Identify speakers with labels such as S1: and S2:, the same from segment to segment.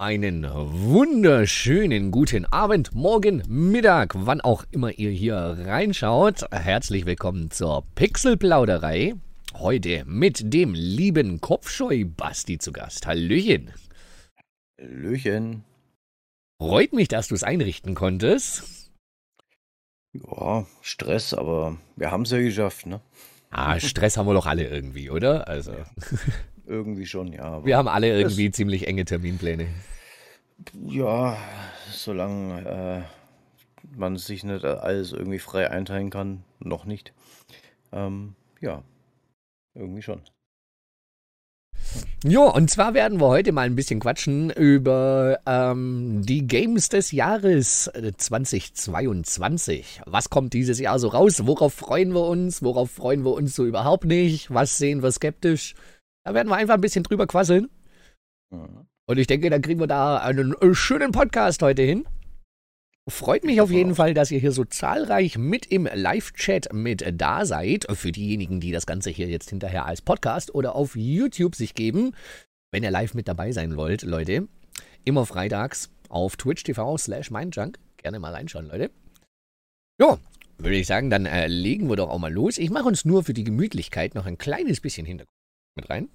S1: Einen wunderschönen guten Abend, Morgen, Mittag, wann auch immer ihr hier reinschaut. Herzlich willkommen zur Pixelplauderei. Heute mit dem lieben Kopfscheu-Basti zu Gast. Hallöchen.
S2: Hallöchen.
S1: Freut mich, dass du es einrichten konntest.
S2: Ja, Stress, aber wir haben es ja geschafft, ne?
S1: Ah, Stress haben wir doch alle irgendwie, oder? Also.
S2: Irgendwie schon, ja.
S1: Wir haben alle irgendwie ziemlich enge Terminpläne.
S2: Ja, solange äh, man sich nicht alles irgendwie frei einteilen kann, noch nicht. Ähm, ja, irgendwie schon.
S1: Ja, und zwar werden wir heute mal ein bisschen quatschen über ähm, die Games des Jahres 2022. Was kommt dieses Jahr so raus? Worauf freuen wir uns? Worauf freuen wir uns so überhaupt nicht? Was sehen wir skeptisch? Da werden wir einfach ein bisschen drüber quasseln. Mhm. Und ich denke, dann kriegen wir da einen äh, schönen Podcast heute hin. Freut mich auf jeden Fall, dass ihr hier so zahlreich mit im Live-Chat mit da seid. Für diejenigen, die das Ganze hier jetzt hinterher als Podcast oder auf YouTube sich geben. Wenn ihr live mit dabei sein wollt, Leute, immer freitags auf Twitch TV slash mindjunk. Gerne mal reinschauen, Leute. Jo, würde ich sagen, dann äh, legen wir doch auch mal los. Ich mache uns nur für die Gemütlichkeit noch ein kleines bisschen Hintergrund mit rein.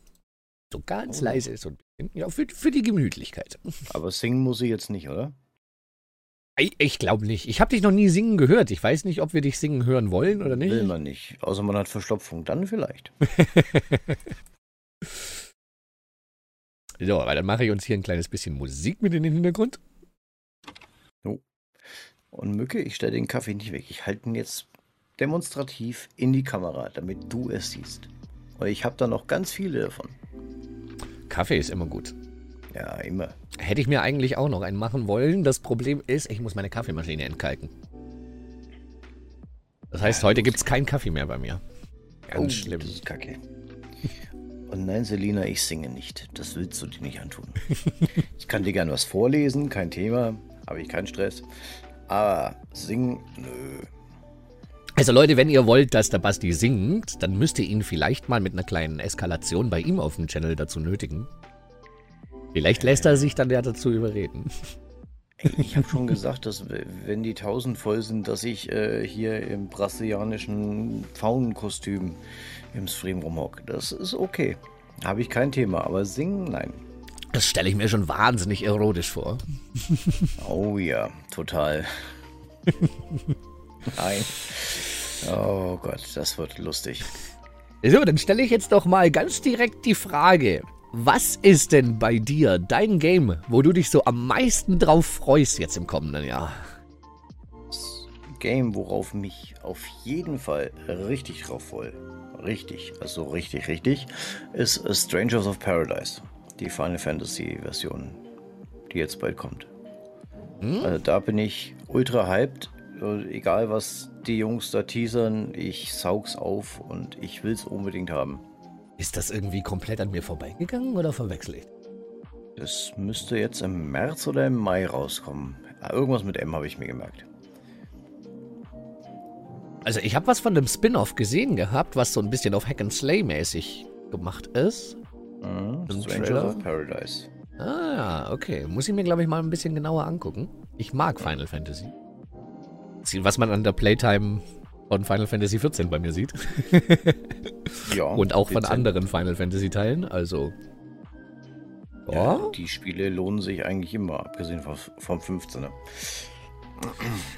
S1: So ganz oh. leise, so ein bisschen. Ja, für, für die Gemütlichkeit.
S2: Aber singen muss sie jetzt nicht, oder?
S1: Ich, ich glaube nicht. Ich habe dich noch nie singen gehört. Ich weiß nicht, ob wir dich singen hören wollen oder nicht.
S2: Will man nicht. Außer man hat Verstopfung. Dann vielleicht.
S1: so, aber dann mache ich uns hier ein kleines bisschen Musik mit in den Hintergrund.
S2: Oh. Und Mücke, ich stelle den Kaffee nicht weg. Ich halte ihn jetzt demonstrativ in die Kamera, damit du es siehst. Und ich habe da noch ganz viele davon.
S1: Kaffee ist immer gut.
S2: Ja, immer.
S1: Hätte ich mir eigentlich auch noch einen machen wollen. Das Problem ist, ich muss meine Kaffeemaschine entkalken. Das heißt, ja, heute gibt es keinen Kaffee mehr bei mir.
S2: Ganz oh, schlimm. Das ist kacke. Und nein, Selina, ich singe nicht. Das willst du dir nicht antun. ich kann dir gern was vorlesen, kein Thema. Habe ich keinen Stress. Aber singen, nö.
S1: Also Leute, wenn ihr wollt, dass der Basti singt, dann müsst ihr ihn vielleicht mal mit einer kleinen Eskalation bei ihm auf dem Channel dazu nötigen. Vielleicht lässt er sich dann ja dazu überreden.
S2: Ich habe schon gesagt, dass wenn die 1000 voll sind, dass ich äh, hier im brasilianischen Faunenkostüm im Stream rumhock. Das ist okay. Habe ich kein Thema, aber singen, nein.
S1: Das stelle ich mir schon wahnsinnig erotisch vor.
S2: Oh ja, total. Nein. Oh Gott, das wird lustig.
S1: So, dann stelle ich jetzt doch mal ganz direkt die Frage. Was ist denn bei dir dein Game, wo du dich so am meisten drauf freust jetzt im kommenden Jahr?
S2: Das Game, worauf mich auf jeden Fall richtig drauf freue, richtig, also richtig, richtig, ist Strangers of Paradise. Die Final Fantasy Version, die jetzt bald kommt. Hm? Also da bin ich ultra hyped. Egal was die Jungs da teasern, ich saug's auf und ich will's unbedingt haben.
S1: Ist das irgendwie komplett an mir vorbeigegangen oder verwechsel ich?
S2: Das müsste jetzt im März oder im Mai rauskommen. Irgendwas mit M habe ich mir gemerkt.
S1: Also ich habe was von dem Spin-off gesehen gehabt, was so ein bisschen auf Hack and Slay mäßig gemacht ist.
S2: Mhm, Strangers of Paradise.
S1: Ah, okay. Muss ich mir, glaube ich, mal ein bisschen genauer angucken. Ich mag Final Fantasy was man an der Playtime von Final Fantasy XIV bei mir sieht. ja. Und auch von anderen Final Fantasy Teilen, also.
S2: Ja. ja. die Spiele lohnen sich eigentlich immer, abgesehen vom, vom 15er.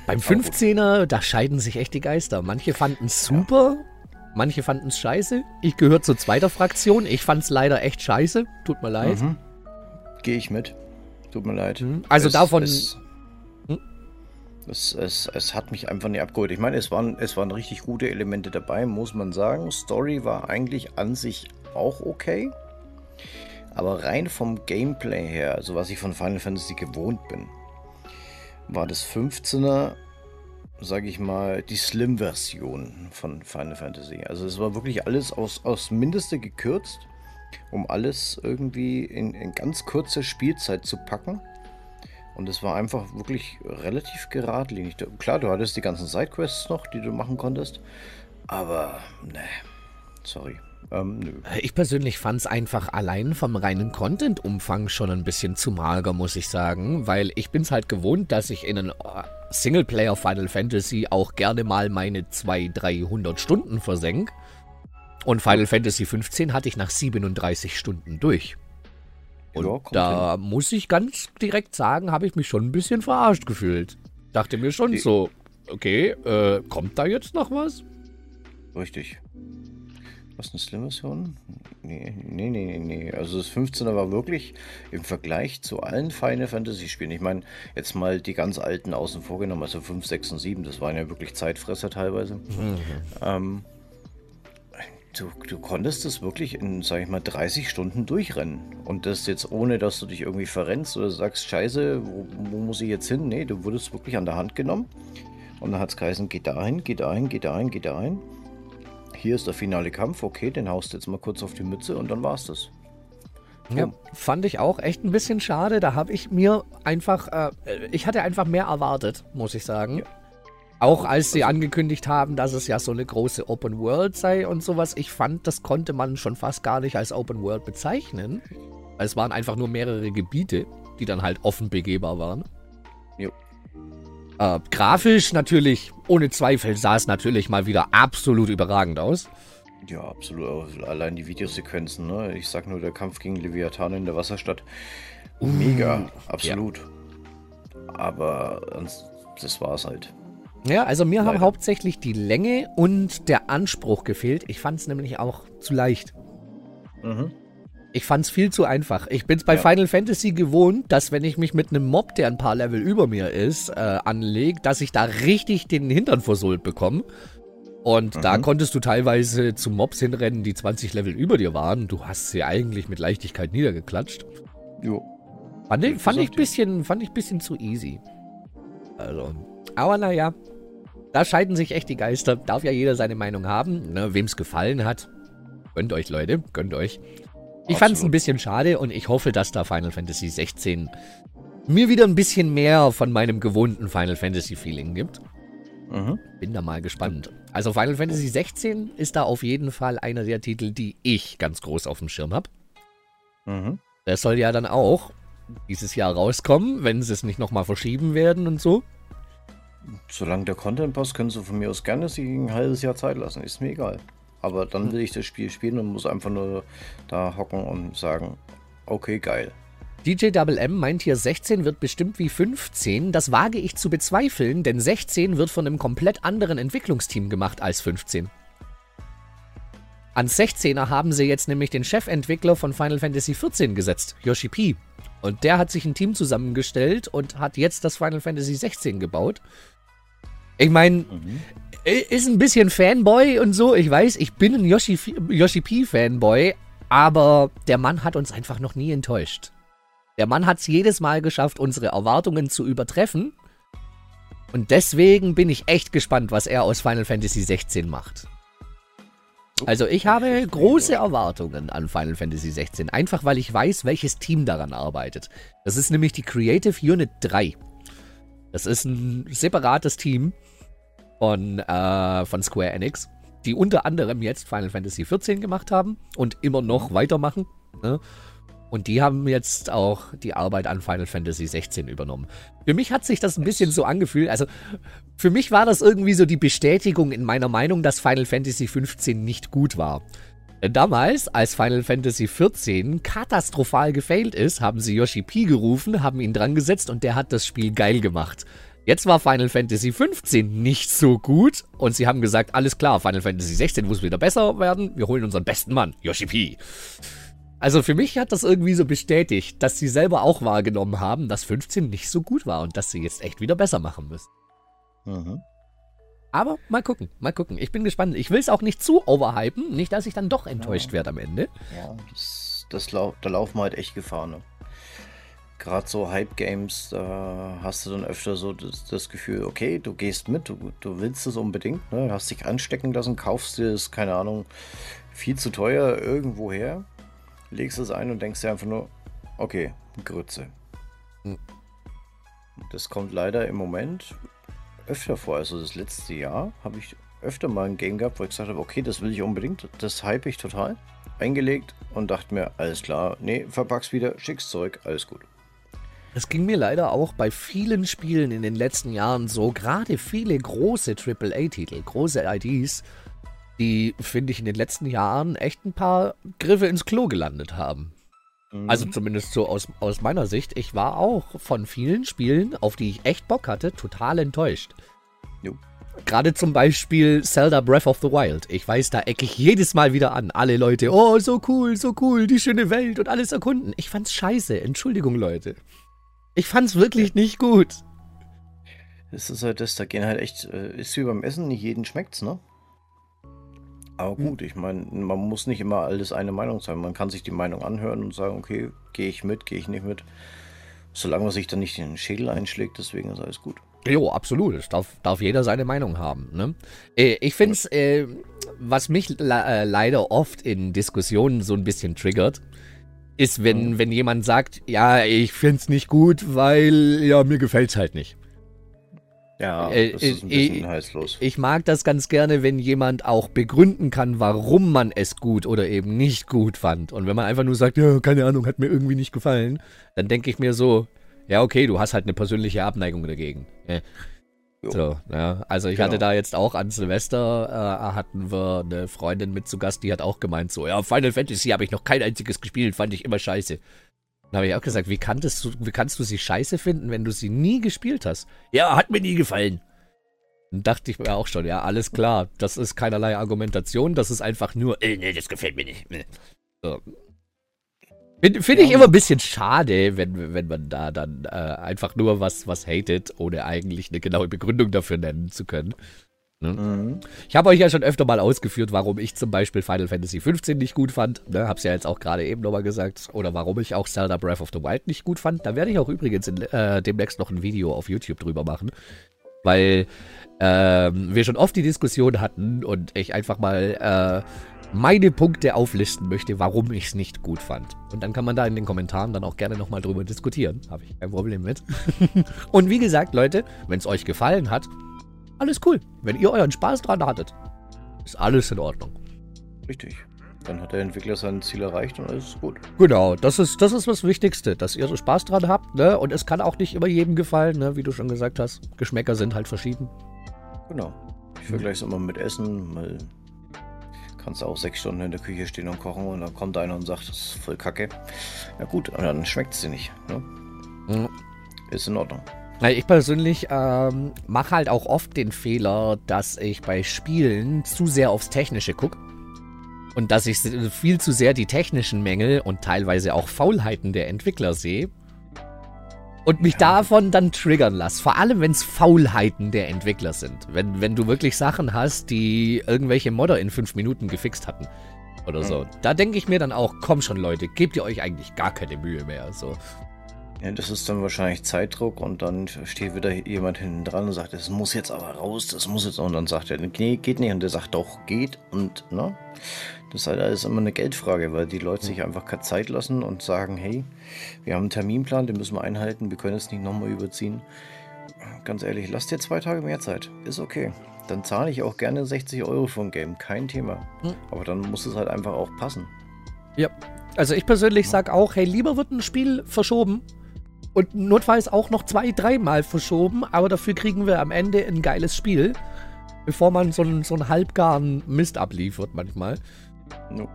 S1: Beim 15er, da scheiden sich echt die Geister. Manche fanden es super, ja. manche fanden es scheiße. Ich gehöre zur zweiter Fraktion. Ich fand es leider echt scheiße. Tut mir leid. Mhm.
S2: Gehe ich mit. Tut mir leid. Mhm.
S1: Also es, davon.
S2: Es, es, es, es hat mich einfach nicht abgeholt. Ich meine, es waren, es waren richtig gute Elemente dabei, muss man sagen. Story war eigentlich an sich auch okay. Aber rein vom Gameplay her, also was ich von Final Fantasy gewohnt bin, war das 15er, sage ich mal, die Slim-Version von Final Fantasy. Also es war wirklich alles aus, aus Mindeste gekürzt, um alles irgendwie in, in ganz kurze Spielzeit zu packen. Und es war einfach wirklich relativ geradlinig. Klar, du hattest die ganzen Sidequests noch, die du machen konntest. Aber, ne, sorry.
S1: Ähm, ich persönlich fand es einfach allein vom reinen Content-Umfang schon ein bisschen zu mager, muss ich sagen, weil ich bin es halt gewohnt, dass ich in einen äh, Singleplayer Final Fantasy auch gerne mal meine 200, 300 Stunden versenk. Und Final Fantasy 15 hatte ich nach 37 Stunden durch. Und ja, da hin. muss ich ganz direkt sagen, habe ich mich schon ein bisschen verarscht gefühlt. Dachte mir schon Die so, okay, äh, kommt da jetzt noch was?
S2: Richtig. Was eine Slim-Version? Nee, nee, nee, nee. Also das 15er war wirklich im Vergleich zu allen Final Fantasy Spielen. Ich meine, jetzt mal die ganz alten außen vor genommen, also 5, 6 und 7, das waren ja wirklich Zeitfresser teilweise. Mhm. Ähm, du, du konntest das wirklich in, sag ich mal, 30 Stunden durchrennen. Und das jetzt ohne, dass du dich irgendwie verrennst oder sagst, scheiße, wo, wo muss ich jetzt hin? Nee, du wurdest wirklich an der Hand genommen. Und dann hat es geheißen, geh dahin, geh dahin, geh dahin, geh dahin hier ist der finale Kampf, okay, den haust du jetzt mal kurz auf die Mütze und dann war's das.
S1: Ja, fand ich auch echt ein bisschen schade. Da habe ich mir einfach, äh, ich hatte einfach mehr erwartet, muss ich sagen. Ja. Auch als sie angekündigt haben, dass es ja so eine große Open World sei und sowas. Ich fand, das konnte man schon fast gar nicht als Open World bezeichnen. Es waren einfach nur mehrere Gebiete, die dann halt offen begehbar waren. Jo. Äh, grafisch natürlich, ohne Zweifel, sah es natürlich mal wieder absolut überragend aus.
S2: Ja, absolut. Allein die Videosequenzen, ne? Ich sag nur, der Kampf gegen Leviathan in der Wasserstadt. Mega, uh, absolut. Ja. Aber das war's halt.
S1: Ja, also mir Leider. haben hauptsächlich die Länge und der Anspruch gefehlt. Ich fand es nämlich auch zu leicht. Mhm. Ich fand es viel zu einfach. Ich bin es bei ja. Final Fantasy gewohnt, dass wenn ich mich mit einem Mob, der ein paar Level über mir ist, äh, anlege, dass ich da richtig den Hintern versohlt bekomme. Und mhm. da konntest du teilweise zu Mobs hinrennen, die 20 Level über dir waren. Du hast sie eigentlich mit Leichtigkeit niedergeklatscht. Jo. Fand ich, fand ich bisschen, fand ich bisschen zu easy. Also, aber naja, da scheiden sich echt die Geister. Darf ja jeder seine Meinung haben. Ne, Wem es gefallen hat, gönnt euch, Leute, gönnt euch. Ich fand es ein bisschen schade und ich hoffe, dass da Final Fantasy 16 mir wieder ein bisschen mehr von meinem gewohnten Final Fantasy Feeling gibt. Mhm. Bin da mal gespannt. Also Final Fantasy 16 ist da auf jeden Fall einer der Titel, die ich ganz groß auf dem Schirm habe. Mhm. Der soll ja dann auch dieses Jahr rauskommen, wenn sie es nicht nochmal verschieben werden und so.
S2: Solange der Content passt, können sie von mir aus gerne sich ein halbes Jahr Zeit lassen. Ist mir egal. Aber dann will ich das Spiel spielen und muss einfach nur da hocken und sagen, okay, geil.
S1: DJ Double M meint hier, 16 wird bestimmt wie 15. Das wage ich zu bezweifeln, denn 16 wird von einem komplett anderen Entwicklungsteam gemacht als 15. An 16er haben sie jetzt nämlich den Chefentwickler von Final Fantasy XIV gesetzt, Yoshi P. Und der hat sich ein Team zusammengestellt und hat jetzt das Final Fantasy 16 gebaut. Ich meine, mhm. ist ein bisschen Fanboy und so. Ich weiß, ich bin ein Yoshi, Yoshi P Fanboy, aber der Mann hat uns einfach noch nie enttäuscht. Der Mann hat es jedes Mal geschafft, unsere Erwartungen zu übertreffen. Und deswegen bin ich echt gespannt, was er aus Final Fantasy 16 macht. Also ich habe große Erwartungen an Final Fantasy 16, einfach weil ich weiß, welches Team daran arbeitet. Das ist nämlich die Creative Unit 3. Das ist ein separates Team von, äh, von Square Enix, die unter anderem jetzt Final Fantasy XIV gemacht haben und immer noch weitermachen. Ne? Und die haben jetzt auch die Arbeit an Final Fantasy 16 übernommen. Für mich hat sich das ein bisschen so angefühlt. Also, für mich war das irgendwie so die Bestätigung in meiner Meinung, dass Final Fantasy 15 nicht gut war. Damals, als Final Fantasy XIV katastrophal gefailt ist, haben sie Yoshi P gerufen, haben ihn dran gesetzt und der hat das Spiel geil gemacht. Jetzt war Final Fantasy XV nicht so gut und sie haben gesagt, alles klar, Final Fantasy XVI muss wieder besser werden, wir holen unseren besten Mann, Yoshi P. Also für mich hat das irgendwie so bestätigt, dass sie selber auch wahrgenommen haben, dass 15 nicht so gut war und dass sie jetzt echt wieder besser machen müssen. Mhm. Aber mal gucken, mal gucken. Ich bin gespannt. Ich will es auch nicht zu overhypen, nicht, dass ich dann doch enttäuscht ja. werde am Ende.
S2: Ja, das, das lau da laufen wir halt echt Gefahr, ne? Gerade so Hype-Games, da hast du dann öfter so das, das, Gefühl, okay, du gehst mit, du, du willst es unbedingt, ne? hast dich anstecken lassen, kaufst dir es, keine Ahnung, viel zu teuer irgendwo her, legst es ein und denkst dir einfach nur, okay, Grütze. Hm. Das kommt leider im Moment öfter vor. Also das letzte Jahr habe ich öfter mal ein Game gehabt, wo ich gesagt habe, okay, das will ich unbedingt, das hype ich total. Eingelegt und dachte mir, alles klar, nee, verpack's wieder, schick's zurück, alles gut.
S1: Das ging mir leider auch bei vielen Spielen in den letzten Jahren so. Gerade viele große AAA-Titel, große IDs, die, finde ich, in den letzten Jahren echt ein paar Griffe ins Klo gelandet haben. Mhm. Also zumindest so aus, aus meiner Sicht. Ich war auch von vielen Spielen, auf die ich echt Bock hatte, total enttäuscht. Jo. Gerade zum Beispiel Zelda Breath of the Wild. Ich weiß, da ecke ich jedes Mal wieder an. Alle Leute, oh, so cool, so cool, die schöne Welt und alles erkunden. Ich fand's scheiße. Entschuldigung, Leute. Ich fand's wirklich nicht gut.
S2: Das ist halt das, da gehen halt echt, äh, ist wie beim Essen, nicht jeden schmeckt's, ne? Aber hm. gut, ich meine, man muss nicht immer alles eine Meinung sein. Man kann sich die Meinung anhören und sagen, okay, gehe ich mit, gehe ich nicht mit. Solange man sich dann nicht in den Schädel einschlägt, deswegen ist alles gut.
S1: Jo, absolut. Es darf, darf jeder seine Meinung haben. Ne? Äh, ich finde es, äh, was mich äh, leider oft in Diskussionen so ein bisschen triggert, ist, wenn, mhm. wenn jemand sagt, ja, ich finde es nicht gut, weil, ja, mir gefällt es halt nicht.
S2: Ja, äh, das ist ein bisschen äh, heißlos.
S1: Ich mag das ganz gerne, wenn jemand auch begründen kann, warum man es gut oder eben nicht gut fand. Und wenn man einfach nur sagt, ja, keine Ahnung, hat mir irgendwie nicht gefallen, dann denke ich mir so, ja, okay, du hast halt eine persönliche Abneigung dagegen. Ja. So, ja. Also ich genau. hatte da jetzt auch an Silvester, äh, hatten wir eine Freundin mit zu Gast, die hat auch gemeint so, ja, Final Fantasy habe ich noch kein einziges gespielt, fand ich immer scheiße. Dann habe ich auch gesagt, wie, kanntest du, wie kannst du sie scheiße finden, wenn du sie nie gespielt hast? Ja, hat mir nie gefallen. Dann dachte ich mir auch schon, ja, alles klar, das ist keinerlei Argumentation, das ist einfach nur, äh, nee, das gefällt mir nicht. So, Finde find ich immer ein bisschen schade, wenn, wenn man da dann äh, einfach nur was, was hatet, ohne eigentlich eine genaue Begründung dafür nennen zu können. Ne? Mhm. Ich habe euch ja schon öfter mal ausgeführt, warum ich zum Beispiel Final Fantasy XV nicht gut fand. Ne? Hab's ja jetzt auch gerade eben nochmal gesagt. Oder warum ich auch Zelda Breath of the Wild nicht gut fand. Da werde ich auch übrigens in, äh, demnächst noch ein Video auf YouTube drüber machen. Weil ähm, wir schon oft die Diskussion hatten und ich einfach mal äh, meine Punkte auflisten möchte, warum ich es nicht gut fand. Und dann kann man da in den Kommentaren dann auch gerne nochmal drüber diskutieren. Habe ich kein Problem mit. und wie gesagt, Leute, wenn es euch gefallen hat, alles cool. Wenn ihr euren Spaß dran hattet, ist alles in Ordnung.
S2: Richtig. Dann hat der Entwickler sein Ziel erreicht und alles ist gut.
S1: Genau, das ist, das ist das Wichtigste, dass ihr so Spaß dran habt. Ne? Und es kann auch nicht immer jedem gefallen, ne? wie du schon gesagt hast. Geschmäcker sind halt verschieden.
S2: Genau. Ich vergleiche es immer mit Essen, weil Kannst auch sechs Stunden in der Küche stehen und kochen und dann kommt einer und sagt, das ist voll kacke. Ja gut, dann schmeckt es dir nicht. Ne? Mhm. Ist in Ordnung.
S1: Ich persönlich ähm, mache halt auch oft den Fehler, dass ich bei Spielen zu sehr aufs Technische gucke. Und dass ich viel zu sehr die technischen Mängel und teilweise auch Faulheiten der Entwickler sehe und mich davon dann triggern lass. Vor allem, wenn es Faulheiten der Entwickler sind. Wenn, wenn du wirklich Sachen hast, die irgendwelche Modder in fünf Minuten gefixt hatten. Oder mhm. so. Da denke ich mir dann auch, komm schon Leute, gebt ihr euch eigentlich gar keine Mühe mehr. So.
S2: Ja, das ist dann wahrscheinlich Zeitdruck und dann steht wieder jemand hinten dran und sagt, das muss jetzt aber raus, das muss jetzt. Und dann sagt er, nee, geht nicht. Und der sagt, doch, geht. Und, ne? Das ist halt alles immer eine Geldfrage, weil die Leute sich einfach keine Zeit lassen und sagen, hey, wir haben einen Terminplan, den müssen wir einhalten, wir können es nicht nochmal überziehen. Ganz ehrlich, lasst dir zwei Tage mehr Zeit. Ist okay. Dann zahle ich auch gerne 60 Euro für ein Game, kein Thema. Hm. Aber dann muss es halt einfach auch passen.
S1: Ja, also ich persönlich sage auch, hey, lieber wird ein Spiel verschoben und notfalls auch noch zwei, dreimal verschoben, aber dafür kriegen wir am Ende ein geiles Spiel, bevor man so einen, so einen halbgaren Mist abliefert manchmal. No.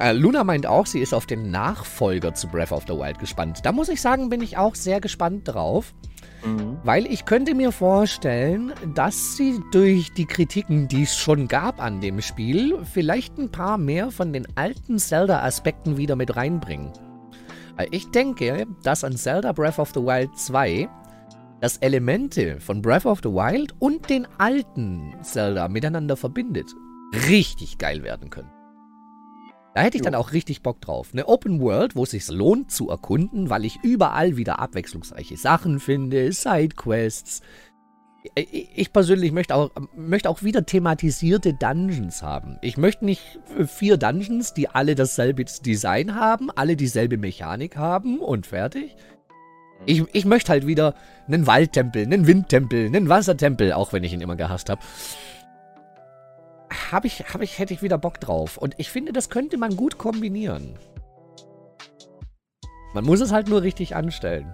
S1: Äh, Luna meint auch, sie ist auf den Nachfolger zu Breath of the Wild gespannt. Da muss ich sagen, bin ich auch sehr gespannt drauf. Mhm. Weil ich könnte mir vorstellen, dass sie durch die Kritiken, die es schon gab an dem Spiel, vielleicht ein paar mehr von den alten Zelda-Aspekten wieder mit reinbringen. Äh, ich denke, dass an Zelda Breath of the Wild 2 dass Elemente von Breath of the Wild und den alten Zelda miteinander verbindet richtig geil werden können. Da hätte ich dann auch richtig Bock drauf. Eine Open World, wo es sich lohnt zu erkunden, weil ich überall wieder abwechslungsreiche Sachen finde, Sidequests. Ich persönlich möchte auch, möchte auch wieder thematisierte Dungeons haben. Ich möchte nicht vier Dungeons, die alle dasselbe Design haben, alle dieselbe Mechanik haben und fertig. Ich, ich möchte halt wieder einen Waldtempel, einen Windtempel, einen Wassertempel, auch wenn ich ihn immer gehasst habe. Hab ich, hab ich, hätte ich wieder Bock drauf. Und ich finde, das könnte man gut kombinieren. Man muss es halt nur richtig anstellen.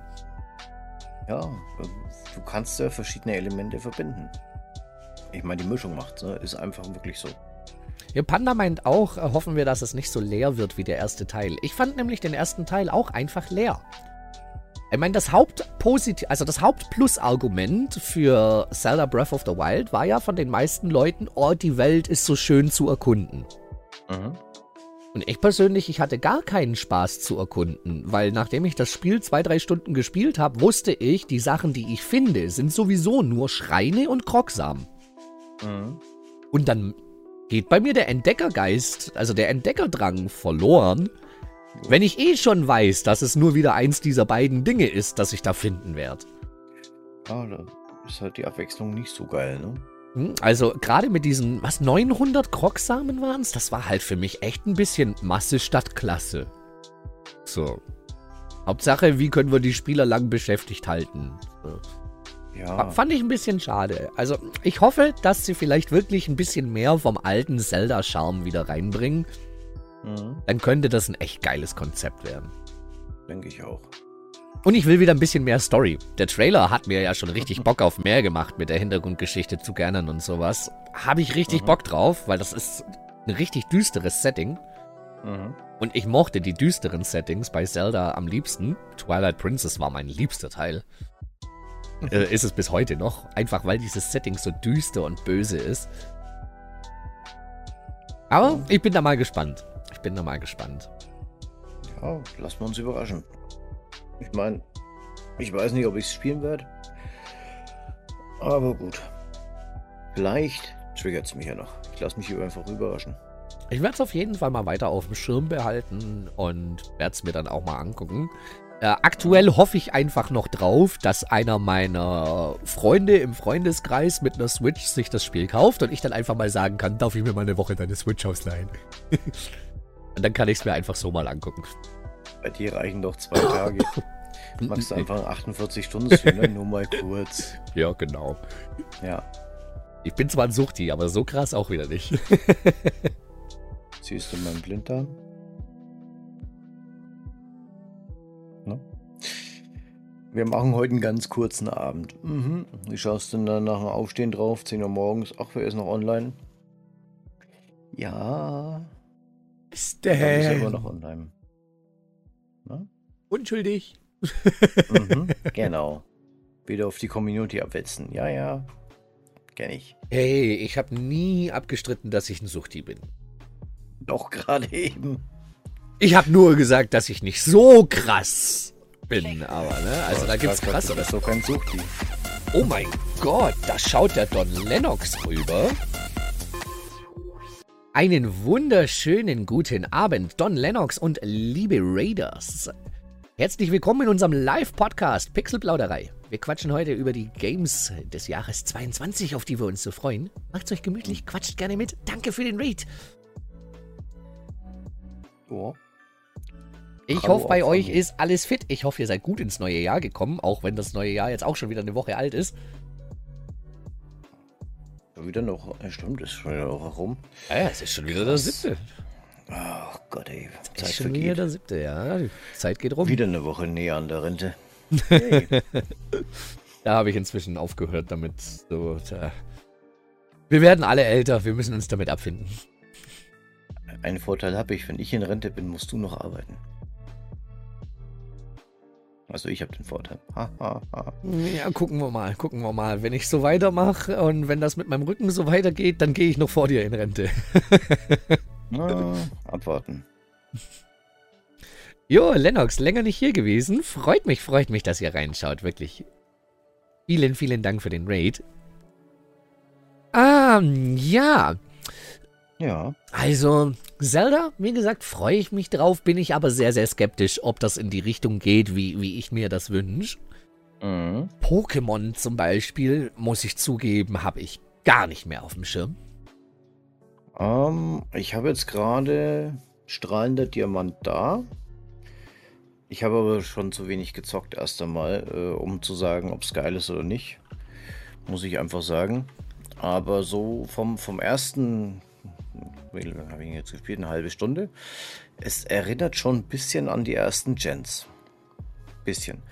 S2: Ja, du kannst ja verschiedene Elemente verbinden. Ich meine, die Mischung macht ne? ist einfach wirklich so.
S1: Ja, Panda meint auch, äh, hoffen wir, dass es nicht so leer wird wie der erste Teil. Ich fand nämlich den ersten Teil auch einfach leer. Ich meine, das Hauptpositiv, also das Hauptplus-Argument für Zelda Breath of the Wild war ja von den meisten Leuten, oh, die Welt ist so schön zu erkunden. Mhm. Und ich persönlich, ich hatte gar keinen Spaß zu erkunden, weil nachdem ich das Spiel zwei, drei Stunden gespielt habe, wusste ich, die Sachen, die ich finde, sind sowieso nur Schreine und Krocksam. Mhm. Und dann geht bei mir der Entdeckergeist, also der Entdeckerdrang verloren, wenn ich eh schon weiß, dass es nur wieder eins dieser beiden Dinge ist, das ich da finden werde.
S2: Ja, da ist halt die Abwechslung nicht so geil, ne?
S1: Hm, also gerade mit diesen, was, 900 Krogsamen waren es? Das war halt für mich echt ein bisschen Masse statt Klasse. So. Hauptsache, wie können wir die Spieler lang beschäftigt halten? So. Ja. Fand ich ein bisschen schade. Also ich hoffe, dass sie vielleicht wirklich ein bisschen mehr vom alten Zelda-Charme wieder reinbringen. Mhm. Dann könnte das ein echt geiles Konzept werden.
S2: Denke ich auch.
S1: Und ich will wieder ein bisschen mehr Story. Der Trailer hat mir ja schon richtig Bock auf mehr gemacht mit der Hintergrundgeschichte zu Ganon und sowas. Habe ich richtig mhm. Bock drauf, weil das ist ein richtig düsteres Setting. Mhm. Und ich mochte die düsteren Settings bei Zelda am liebsten. Twilight Princess war mein liebster Teil. äh, ist es bis heute noch. Einfach weil dieses Setting so düster und böse ist. Aber ich bin da mal gespannt. Bin da mal gespannt.
S2: Ja, lassen wir uns überraschen. Ich meine, ich weiß nicht, ob ich es spielen werde. Aber gut. Vielleicht triggert es mich ja noch. Ich lasse mich einfach überraschen.
S1: Ich werde es auf jeden Fall mal weiter auf dem Schirm behalten und werde es mir dann auch mal angucken. Äh, aktuell hoffe ich einfach noch drauf, dass einer meiner Freunde im Freundeskreis mit einer Switch sich das Spiel kauft und ich dann einfach mal sagen kann, darf ich mir mal eine Woche deine Switch ausleihen? und dann kann ich es mir einfach so mal angucken.
S2: Bei dir reichen doch zwei Tage. Machst du einfach 48 Stunden Stream, nur mal kurz.
S1: Ja, genau.
S2: Ja.
S1: Ich bin zwar ein Suchti, aber so krass auch wieder nicht.
S2: Siehst du meinen Blinddarm? Ne? Wir machen heute einen ganz kurzen Abend. Mhm. Wie schaust du denn dann nach dem Aufstehen drauf? 10 Uhr morgens. Ach, wer ist noch online? Ja.
S1: Ist der?
S2: Ist immer noch online.
S1: Na? Unschuldig.
S2: mhm, genau. Wieder auf die Community abwetzen. Ja, ja. Kenn ich.
S1: Hey, ich habe nie abgestritten, dass ich ein Suchti bin.
S2: Doch gerade eben.
S1: Ich habe nur gesagt, dass ich nicht so krass bin, aber ne, also da gibt's krass.
S2: Das ist doch kein Suchti.
S1: Oh mein Gott, da schaut der Don Lennox rüber. Einen wunderschönen guten Abend, Don Lennox und liebe Raiders. Herzlich willkommen in unserem Live-Podcast Pixelplauderei. Wir quatschen heute über die Games des Jahres 22, auf die wir uns so freuen. Macht's euch gemütlich, quatscht gerne mit. Danke für den Raid. Oh. Ich Hallo hoffe, bei euch ist alles fit. Ich hoffe, ihr seid gut ins neue Jahr gekommen, auch wenn das neue Jahr jetzt auch schon wieder eine Woche alt ist.
S2: Wieder noch, stimmt, ist schon wieder noch rum.
S1: Ja, es ist schon wieder der siebte.
S2: Ach Gott, ey.
S1: Zeit ist schon vergeht. wieder der siebte, ja. Die Zeit geht rum.
S2: Wieder eine Woche näher an der Rente.
S1: Hey. da habe ich inzwischen aufgehört damit. So, tja. Wir werden alle älter, wir müssen uns damit abfinden.
S2: Einen Vorteil habe ich, wenn ich in Rente bin, musst du noch arbeiten. Also ich habe den Vorteil. Ha, ha,
S1: ha. Ja, gucken wir mal, gucken wir mal. Wenn ich so weitermache und wenn das mit meinem Rücken so weitergeht, dann gehe ich noch vor dir in Rente.
S2: Na, abwarten.
S1: Jo, Lennox, länger nicht hier gewesen. Freut mich, freut mich, dass ihr reinschaut, wirklich. Vielen, vielen Dank für den Raid. Ähm, ja.
S2: Ja.
S1: Also, Zelda, wie gesagt, freue ich mich drauf, bin ich aber sehr, sehr skeptisch, ob das in die Richtung geht, wie, wie ich mir das wünsche. Mhm. Pokémon zum Beispiel, muss ich zugeben, habe ich gar nicht mehr auf dem Schirm.
S2: Um, ähm, ich habe jetzt gerade strahlender Diamant da. Ich habe aber schon zu wenig gezockt erst einmal, äh, um zu sagen, ob es geil ist oder nicht. Muss ich einfach sagen. Aber so vom, vom ersten, wie lange habe ich jetzt gespielt? Eine halbe Stunde. Es erinnert schon ein bisschen an die ersten Gens. Bisschen.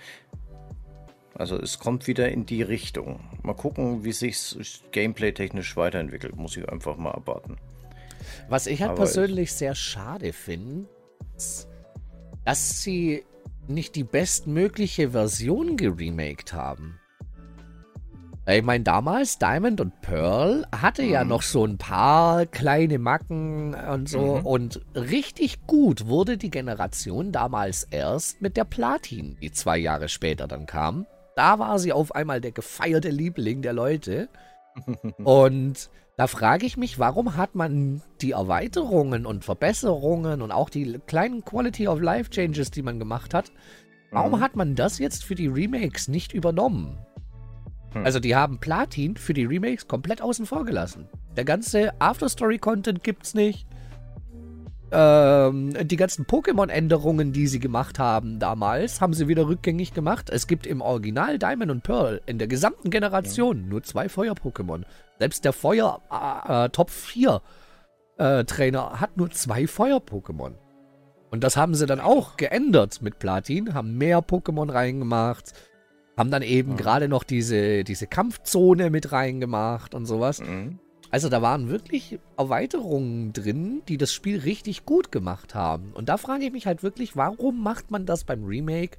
S2: Also es kommt wieder in die Richtung. Mal gucken, wie sich gameplay-technisch weiterentwickelt. Muss ich einfach mal abwarten.
S1: Was ich halt Aber persönlich ich sehr schade finde, dass sie nicht die bestmögliche Version geremaked haben. Ich meine, damals Diamond und Pearl hatte mhm. ja noch so ein paar kleine Macken und so. Mhm. Und richtig gut wurde die Generation damals erst mit der Platin, die zwei Jahre später dann kam. Da war sie auf einmal der gefeierte Liebling der Leute. und da frage ich mich, warum hat man die Erweiterungen und Verbesserungen und auch die kleinen Quality of Life Changes, die man gemacht hat, warum mhm. hat man das jetzt für die Remakes nicht übernommen? Hm. Also die haben Platin für die Remakes komplett außen vor gelassen. Der ganze Afterstory-Content gibt's nicht. Ähm, die ganzen Pokémon-Änderungen, die sie gemacht haben damals, haben sie wieder rückgängig gemacht. Es gibt im Original Diamond und Pearl in der gesamten Generation ja. nur zwei Feuer-Pokémon. Selbst der Feuer äh, äh Top 4 äh, Trainer hat nur zwei Feuer-Pokémon. Und das haben sie dann auch geändert mit Platin, haben mehr Pokémon reingemacht, haben dann eben mhm. gerade noch diese, diese Kampfzone mit reingemacht und sowas. Mhm. Also da waren wirklich Erweiterungen drin, die das Spiel richtig gut gemacht haben. Und da frage ich mich halt wirklich, warum macht man das beim Remake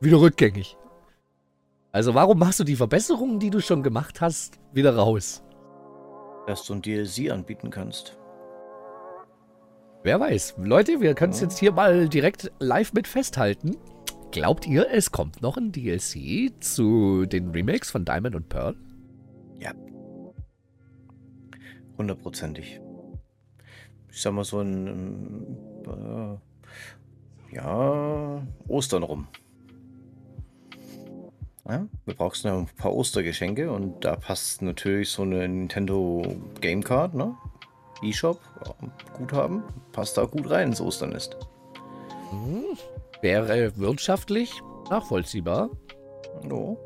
S1: wieder rückgängig? Also warum machst du die Verbesserungen, die du schon gemacht hast, wieder raus?
S2: Dass du ein DLC anbieten kannst.
S1: Wer weiß. Leute, wir können es ja. jetzt hier mal direkt live mit festhalten. Glaubt ihr, es kommt noch ein DLC zu den Remakes von Diamond und Pearl?
S2: Ja, Hundertprozentig. Ich sag mal so ein, äh, ja, Ostern rum. Ja, wir brauchen noch ein paar Ostergeschenke und da passt natürlich so eine Nintendo Game Card, ne? E-Shop, Guthaben, passt da gut rein ins Osternest.
S1: Hm, wäre wirtschaftlich nachvollziehbar.
S2: Oh.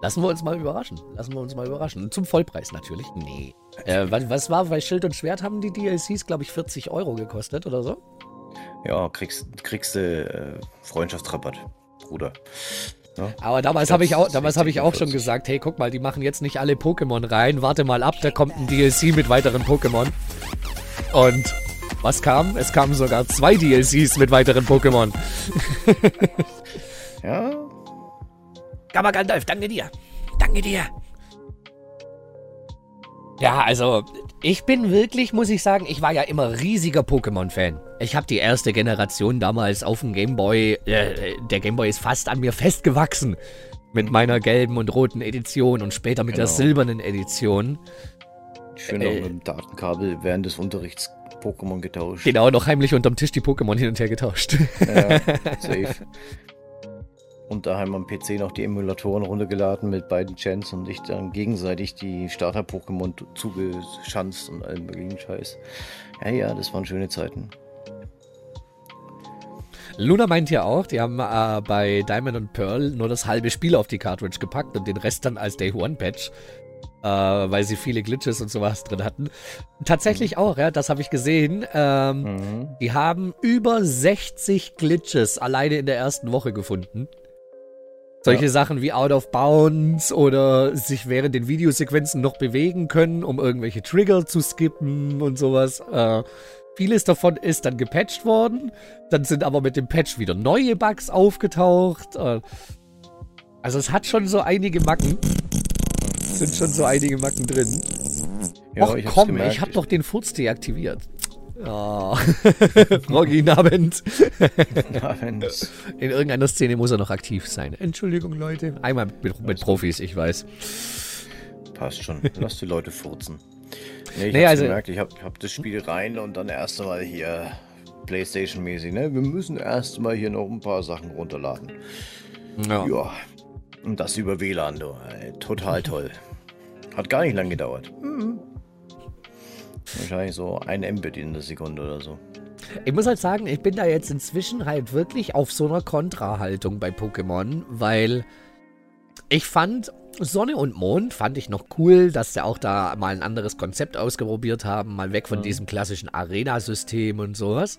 S1: Lassen wir uns mal überraschen. Lassen wir uns mal überraschen. Zum Vollpreis natürlich. Nee. Äh, was, was, war bei Schild und Schwert? Haben die DLCs, glaube ich, 40 Euro gekostet oder so?
S2: Ja, kriegst, kriegst du äh, Freundschaftsrabatt, Bruder.
S1: Ja. Aber damals habe ich auch, damals hab ich auch schon gesagt, hey, guck mal, die machen jetzt nicht alle Pokémon rein. Warte mal ab, da kommt ein DLC mit weiteren Pokémon. Und was kam? Es kamen sogar zwei DLCs mit weiteren Pokémon.
S2: ja,
S1: Gamma Gandalf, danke dir. Danke dir. Ja, also ich bin wirklich, muss ich sagen, ich war ja immer riesiger Pokémon-Fan. Ich habe die erste Generation damals auf dem Gameboy, äh, der Gameboy ist fast an mir festgewachsen. Mit meiner gelben und roten Edition und später mit genau. der silbernen Edition.
S2: Schön äh, auch mit dem Datenkabel während des Unterrichts Pokémon getauscht.
S1: Genau, noch heimlich unterm Tisch die Pokémon hin und her getauscht. Ja, safe.
S2: und daheim am PC noch die Emulatoren runtergeladen mit beiden Gens und ich dann gegenseitig die Starter-Pokémon zugeschanzt und allen möglichen Scheiß. Ja, ja, das waren schöne Zeiten.
S1: Luna meint ja auch, die haben äh, bei Diamond und Pearl nur das halbe Spiel auf die Cartridge gepackt und den Rest dann als Day One Patch, äh, weil sie viele Glitches und sowas drin hatten. Tatsächlich mhm. auch, ja, das habe ich gesehen. Ähm, mhm. Die haben über 60 Glitches alleine in der ersten Woche gefunden. Solche ja. Sachen wie Out of Bounds oder sich während den Videosequenzen noch bewegen können, um irgendwelche Trigger zu skippen und sowas. Äh, vieles davon ist dann gepatcht worden. Dann sind aber mit dem Patch wieder neue Bugs aufgetaucht. Äh, also es hat schon so einige Macken. Es sind schon so einige Macken drin. Ja, Och komm, gemerkt. ich hab doch den Furz deaktiviert. Oh. Rogi Nabend. In irgendeiner Szene muss er noch aktiv sein. Entschuldigung, Leute. Einmal mit, mit Profis, ich weiß.
S2: Passt schon. Lass die Leute furzen. Nee, ich nee, also, gemerkt, ich habe hab das Spiel rein und dann erst einmal hier Playstation-mäßig, ne? Wir müssen erst mal hier noch ein paar Sachen runterladen. Ja. ja. Und das über WLAN, du. Total toll. Hat gar nicht lang gedauert. Mhm. Wahrscheinlich so ein Mbit in der Sekunde oder so.
S1: Ich muss halt sagen, ich bin da jetzt inzwischen halt wirklich auf so einer Kontrahaltung bei Pokémon, weil ich fand Sonne und Mond fand ich noch cool, dass sie auch da mal ein anderes Konzept ausprobiert haben, mal weg von mhm. diesem klassischen Arena-System und sowas.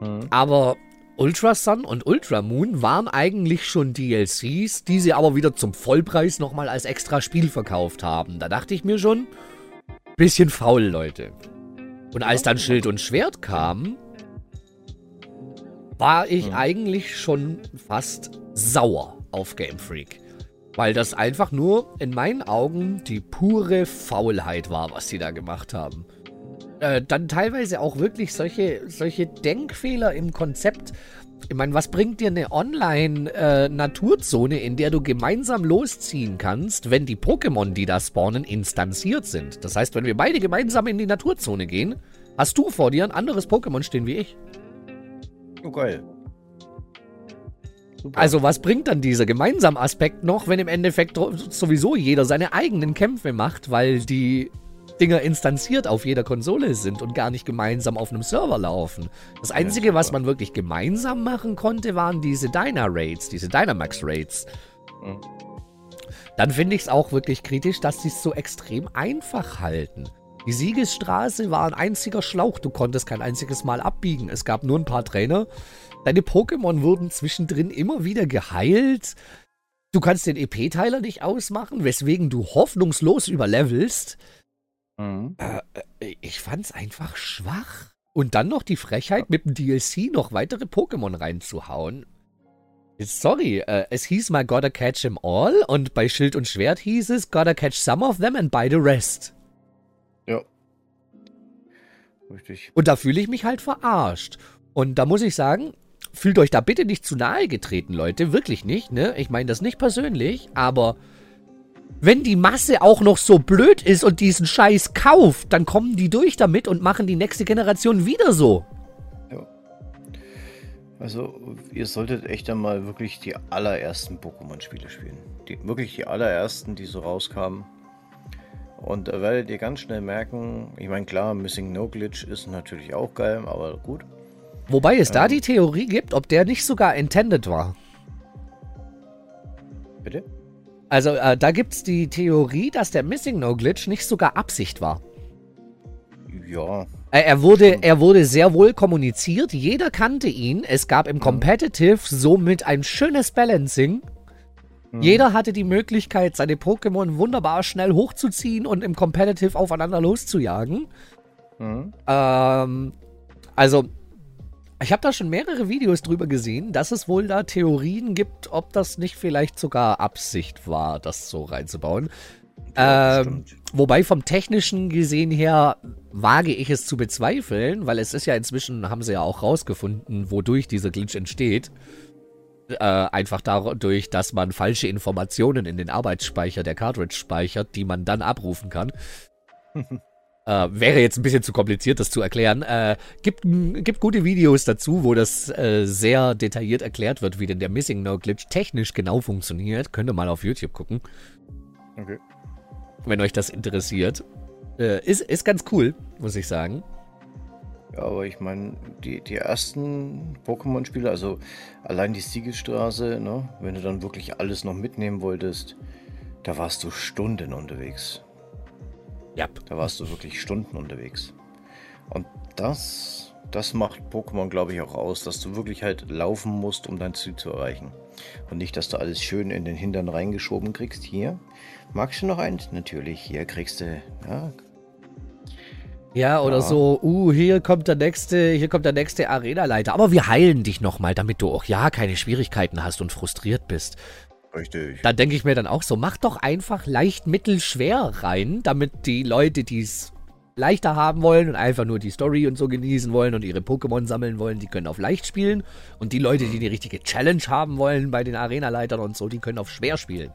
S1: Mhm. Aber Ultra Sun und Ultra Moon waren eigentlich schon DLCs, die sie aber wieder zum Vollpreis nochmal als extra Spiel verkauft haben. Da dachte ich mir schon, bisschen faul, Leute. Und als dann Schild und Schwert kam, war ich eigentlich schon fast sauer auf Game Freak. Weil das einfach nur in meinen Augen die pure Faulheit war, was sie da gemacht haben. Äh, dann teilweise auch wirklich solche, solche Denkfehler im Konzept. Ich meine, was bringt dir eine Online-Naturzone, äh, in der du gemeinsam losziehen kannst, wenn die Pokémon, die da spawnen, instanziert sind? Das heißt, wenn wir beide gemeinsam in die Naturzone gehen, hast du vor dir ein anderes Pokémon stehen wie ich.
S2: Oh, geil.
S1: Super. Also was bringt dann dieser gemeinsame Aspekt noch, wenn im Endeffekt sowieso jeder seine eigenen Kämpfe macht, weil die Dinger instanziert auf jeder Konsole sind und gar nicht gemeinsam auf einem Server laufen. Das Einzige, was man wirklich gemeinsam machen konnte, waren diese Dyna-Raids, diese Dynamax-Raids. Mhm. Dann finde ich es auch wirklich kritisch, dass sie es so extrem einfach halten. Die Siegesstraße war ein einziger Schlauch, du konntest kein einziges Mal abbiegen. Es gab nur ein paar Trainer. Deine Pokémon wurden zwischendrin immer wieder geheilt. Du kannst den EP-Teiler nicht ausmachen, weswegen du hoffnungslos überlevelst. Mhm. Äh, äh, ich fand's einfach schwach. Und dann noch die Frechheit, mit dem DLC noch weitere Pokémon reinzuhauen. Sorry, äh, es hieß mal Gotta Catch 'em All und bei Schild und Schwert hieß es Gotta Catch Some of Them and Buy the Rest.
S2: Ja. Richtig.
S1: Und da fühle ich mich halt verarscht. Und da muss ich sagen, fühlt euch da bitte nicht zu nahe getreten, Leute. Wirklich nicht, ne? Ich meine das nicht persönlich, aber wenn die Masse auch noch so blöd ist und diesen Scheiß kauft, dann kommen die durch damit und machen die nächste Generation wieder so. Ja.
S2: Also, ihr solltet echt einmal wirklich die allerersten Pokémon-Spiele spielen. Die, wirklich die allerersten, die so rauskamen. Und da werdet ihr ganz schnell merken, ich meine, klar, Missing No Glitch ist natürlich auch geil, aber gut.
S1: Wobei es ähm, da die Theorie gibt, ob der nicht sogar intended war.
S2: Bitte?
S1: Also äh, da gibt es die Theorie, dass der Missing No Glitch nicht sogar Absicht war.
S2: Ja.
S1: Äh, er, wurde, er wurde sehr wohl kommuniziert, jeder kannte ihn. Es gab im. Competitive somit ein schönes Balancing. Mhm. Jeder hatte die Möglichkeit, seine Pokémon wunderbar schnell hochzuziehen und im Competitive aufeinander loszujagen. Mhm. Ähm, also ich habe da schon mehrere Videos drüber gesehen, dass es wohl da Theorien gibt, ob das nicht vielleicht sogar Absicht war, das so reinzubauen. Ja, ähm, wobei vom technischen gesehen her wage ich es zu bezweifeln, weil es ist ja inzwischen, haben sie ja auch rausgefunden, wodurch dieser Glitch entsteht. Äh, einfach dadurch, dass man falsche Informationen in den Arbeitsspeicher der Cartridge speichert, die man dann abrufen kann. Äh, wäre jetzt ein bisschen zu kompliziert, das zu erklären. Äh, gibt, gibt gute Videos dazu, wo das äh, sehr detailliert erklärt wird, wie denn der Missing No Glitch technisch genau funktioniert. Könnt ihr mal auf YouTube gucken. Okay. Wenn euch das interessiert. Äh, ist, ist ganz cool, muss ich sagen.
S2: Ja, aber ich meine, die, die ersten Pokémon-Spiele, also allein die Siegesstraße, ne, wenn du dann wirklich alles noch mitnehmen wolltest, da warst du Stunden unterwegs. Ja. Da warst du wirklich Stunden unterwegs. Und das, das macht Pokémon, glaube ich, auch aus, dass du wirklich halt laufen musst, um dein Ziel zu erreichen. Und nicht, dass du alles schön in den Hintern reingeschoben kriegst. Hier, magst du noch eins? Natürlich, hier kriegst du, ja,
S1: ja, oder ja. so, uh, hier kommt der nächste, hier kommt der nächste Arena-Leiter. Aber wir heilen dich nochmal, damit du auch ja keine Schwierigkeiten hast und frustriert bist.
S2: Richtig.
S1: Da denke ich mir dann auch so, mach doch einfach leicht mittelschwer rein, damit die Leute, die es leichter haben wollen und einfach nur die Story und so genießen wollen und ihre Pokémon sammeln wollen, die können auf leicht spielen. Und die Leute, die die richtige Challenge haben wollen bei den Arena-Leitern und so, die können auf schwer spielen.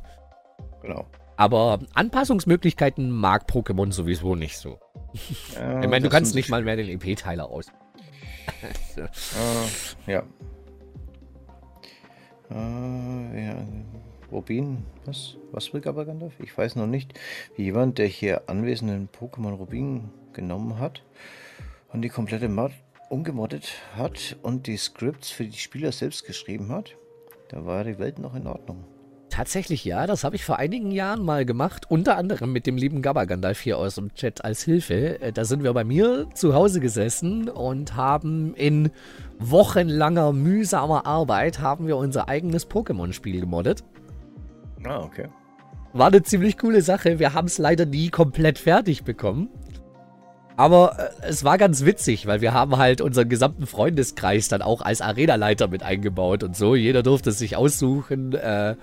S2: Genau.
S1: Aber Anpassungsmöglichkeiten mag Pokémon sowieso nicht so. Ja, ich meine, du kannst nicht mal mehr den EP-Teiler aus.
S2: uh, ja. Uh, ja. Rubin, was? Was will Gabagandalf? Ich weiß noch nicht, wie jemand, der hier anwesenden Pokémon Rubin genommen hat und die komplette Map umgemoddet hat und die Scripts für die Spieler selbst geschrieben hat, da war die Welt noch in Ordnung.
S1: Tatsächlich ja, das habe ich vor einigen Jahren mal gemacht, unter anderem mit dem lieben Gabba Gandalf hier aus dem Chat als Hilfe. Äh, da sind wir bei mir zu Hause gesessen und haben in wochenlanger mühsamer Arbeit haben wir unser eigenes Pokémon-Spiel gemoddet.
S2: Ah, okay.
S1: War eine ziemlich coole Sache. Wir haben es leider nie komplett fertig bekommen. Aber äh, es war ganz witzig, weil wir haben halt unseren gesamten Freundeskreis dann auch als Arenaleiter mit eingebaut und so. Jeder durfte sich aussuchen, äh,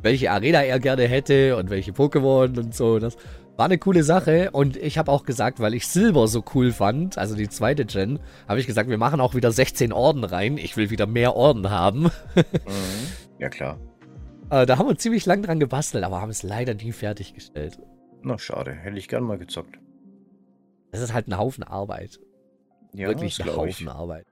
S1: welche Arena er gerne hätte und welche Pokémon und so. Das war eine coole Sache und ich habe auch gesagt, weil ich Silber so cool fand, also die zweite Gen, habe ich gesagt, wir machen auch wieder 16 Orden rein. Ich will wieder mehr Orden haben.
S2: mhm. Ja, klar.
S1: Äh, da haben wir ziemlich lang dran gebastelt, aber haben es leider nie fertiggestellt.
S2: Na, schade. Hätte ich gern mal gezockt.
S1: Das ist halt ein Haufen Arbeit.
S2: Ja,
S1: Wirklich ein Haufen ich. Arbeit.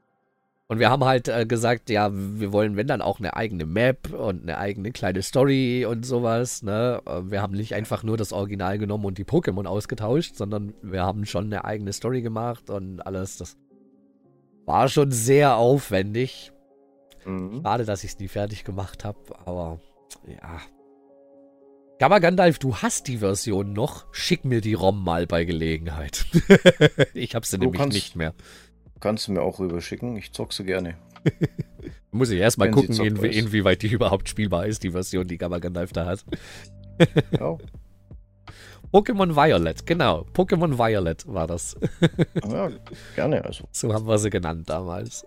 S1: Und wir haben halt äh, gesagt, ja, wir wollen, wenn dann auch eine eigene Map und eine eigene kleine Story und sowas. Ne? Äh, wir haben nicht einfach nur das Original genommen und die Pokémon ausgetauscht, sondern wir haben schon eine eigene Story gemacht und alles. Das war schon sehr aufwendig. Mhm. Schade, dass ich es nie fertig gemacht habe, aber ja. Gamma Gandalf, du hast die Version noch. Schick mir die ROM mal bei Gelegenheit. ich habe sie du nämlich nicht mehr.
S2: Kannst du mir auch rüberschicken. Ich zock sie gerne.
S1: Muss ich erstmal gucken, inwie inwieweit die überhaupt spielbar ist, die Version, die Gamma Gandalf da hat. ja. Pokémon Violet, genau. Pokémon Violet war das.
S2: ja, gerne. Also.
S1: So haben wir sie genannt damals.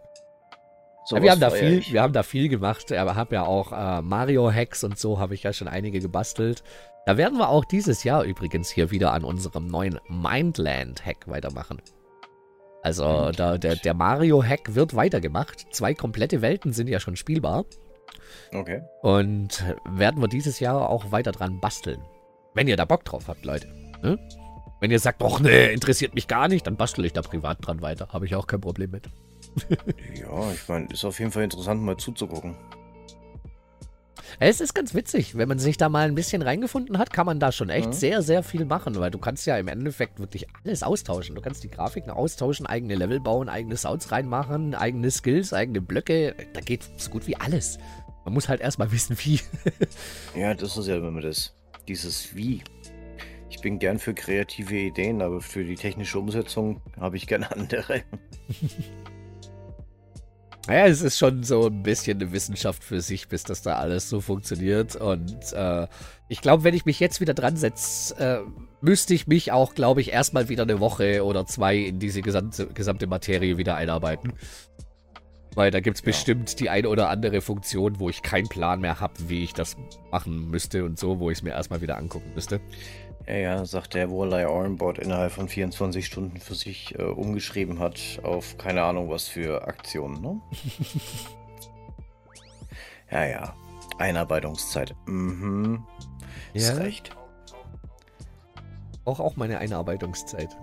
S1: Ja, wir, haben da viel, wir haben da viel gemacht. Ich habe ja auch äh, Mario-Hacks und so habe ich ja schon einige gebastelt. Da werden wir auch dieses Jahr übrigens hier wieder an unserem neuen Mindland-Hack weitermachen. Also da, der, der Mario-Hack wird weitergemacht. Zwei komplette Welten sind ja schon spielbar.
S2: Okay.
S1: Und werden wir dieses Jahr auch weiter dran basteln. Wenn ihr da Bock drauf habt, Leute. Ne? Wenn ihr sagt, doch, ne, interessiert mich gar nicht, dann bastel ich da privat dran weiter. Habe ich auch kein Problem mit.
S2: Ja, ich meine, ist auf jeden Fall interessant, mal zuzugucken.
S1: Es ist ganz witzig, wenn man sich da mal ein bisschen reingefunden hat, kann man da schon echt mhm. sehr, sehr viel machen, weil du kannst ja im Endeffekt wirklich alles austauschen. Du kannst die Grafiken austauschen, eigene Level bauen, eigene Sounds reinmachen, eigene Skills, eigene Blöcke. Da geht so gut wie alles. Man muss halt erstmal wissen, wie.
S2: ja, das ist ja immer das. Dieses Wie. Ich bin gern für kreative Ideen, aber für die technische Umsetzung habe ich gerne andere.
S1: Naja, es ist schon so ein bisschen eine Wissenschaft für sich, bis das da alles so funktioniert. Und äh, ich glaube, wenn ich mich jetzt wieder dran setze, äh, müsste ich mich auch, glaube ich, erstmal wieder eine Woche oder zwei in diese gesamte, gesamte Materie wieder einarbeiten. Weil da gibt es ja. bestimmt die eine oder andere Funktion, wo ich keinen Plan mehr habe, wie ich das machen müsste und so, wo ich es mir erstmal wieder angucken müsste.
S2: Ja, ja, sagt der Warlei Ornbot innerhalb von 24 Stunden für sich äh, umgeschrieben hat auf keine Ahnung was für Aktionen, ne? ja, ja. Einarbeitungszeit. Mhm. Ja. Ist recht.
S1: Auch auch meine Einarbeitungszeit.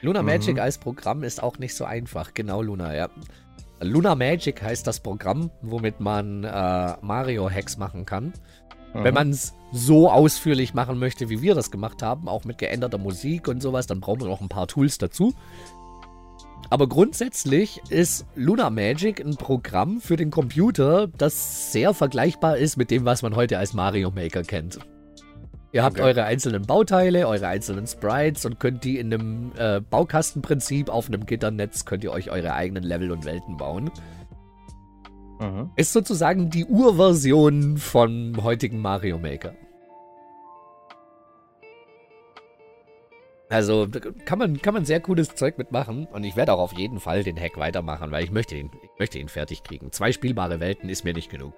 S1: Luna mhm. Magic als Programm ist auch nicht so einfach. Genau, Luna, ja. Luna Magic heißt das Programm, womit man äh, Mario-Hacks machen kann. Mhm. Wenn man es so ausführlich machen möchte, wie wir das gemacht haben, auch mit geänderter Musik und sowas, dann brauchen wir noch ein paar Tools dazu. Aber grundsätzlich ist Luna Magic ein Programm für den Computer, das sehr vergleichbar ist mit dem, was man heute als Mario Maker kennt. Ihr habt okay. eure einzelnen Bauteile, eure einzelnen Sprites und könnt die in einem äh, Baukastenprinzip auf einem Gitternetz, könnt ihr euch eure eigenen Level und Welten bauen. Mhm. Ist sozusagen die Urversion vom heutigen Mario Maker. Also kann man, kann man sehr cooles Zeug mitmachen und ich werde auch auf jeden Fall den Hack weitermachen, weil ich möchte ihn, ich möchte ihn fertig kriegen. Zwei spielbare Welten ist mir nicht genug.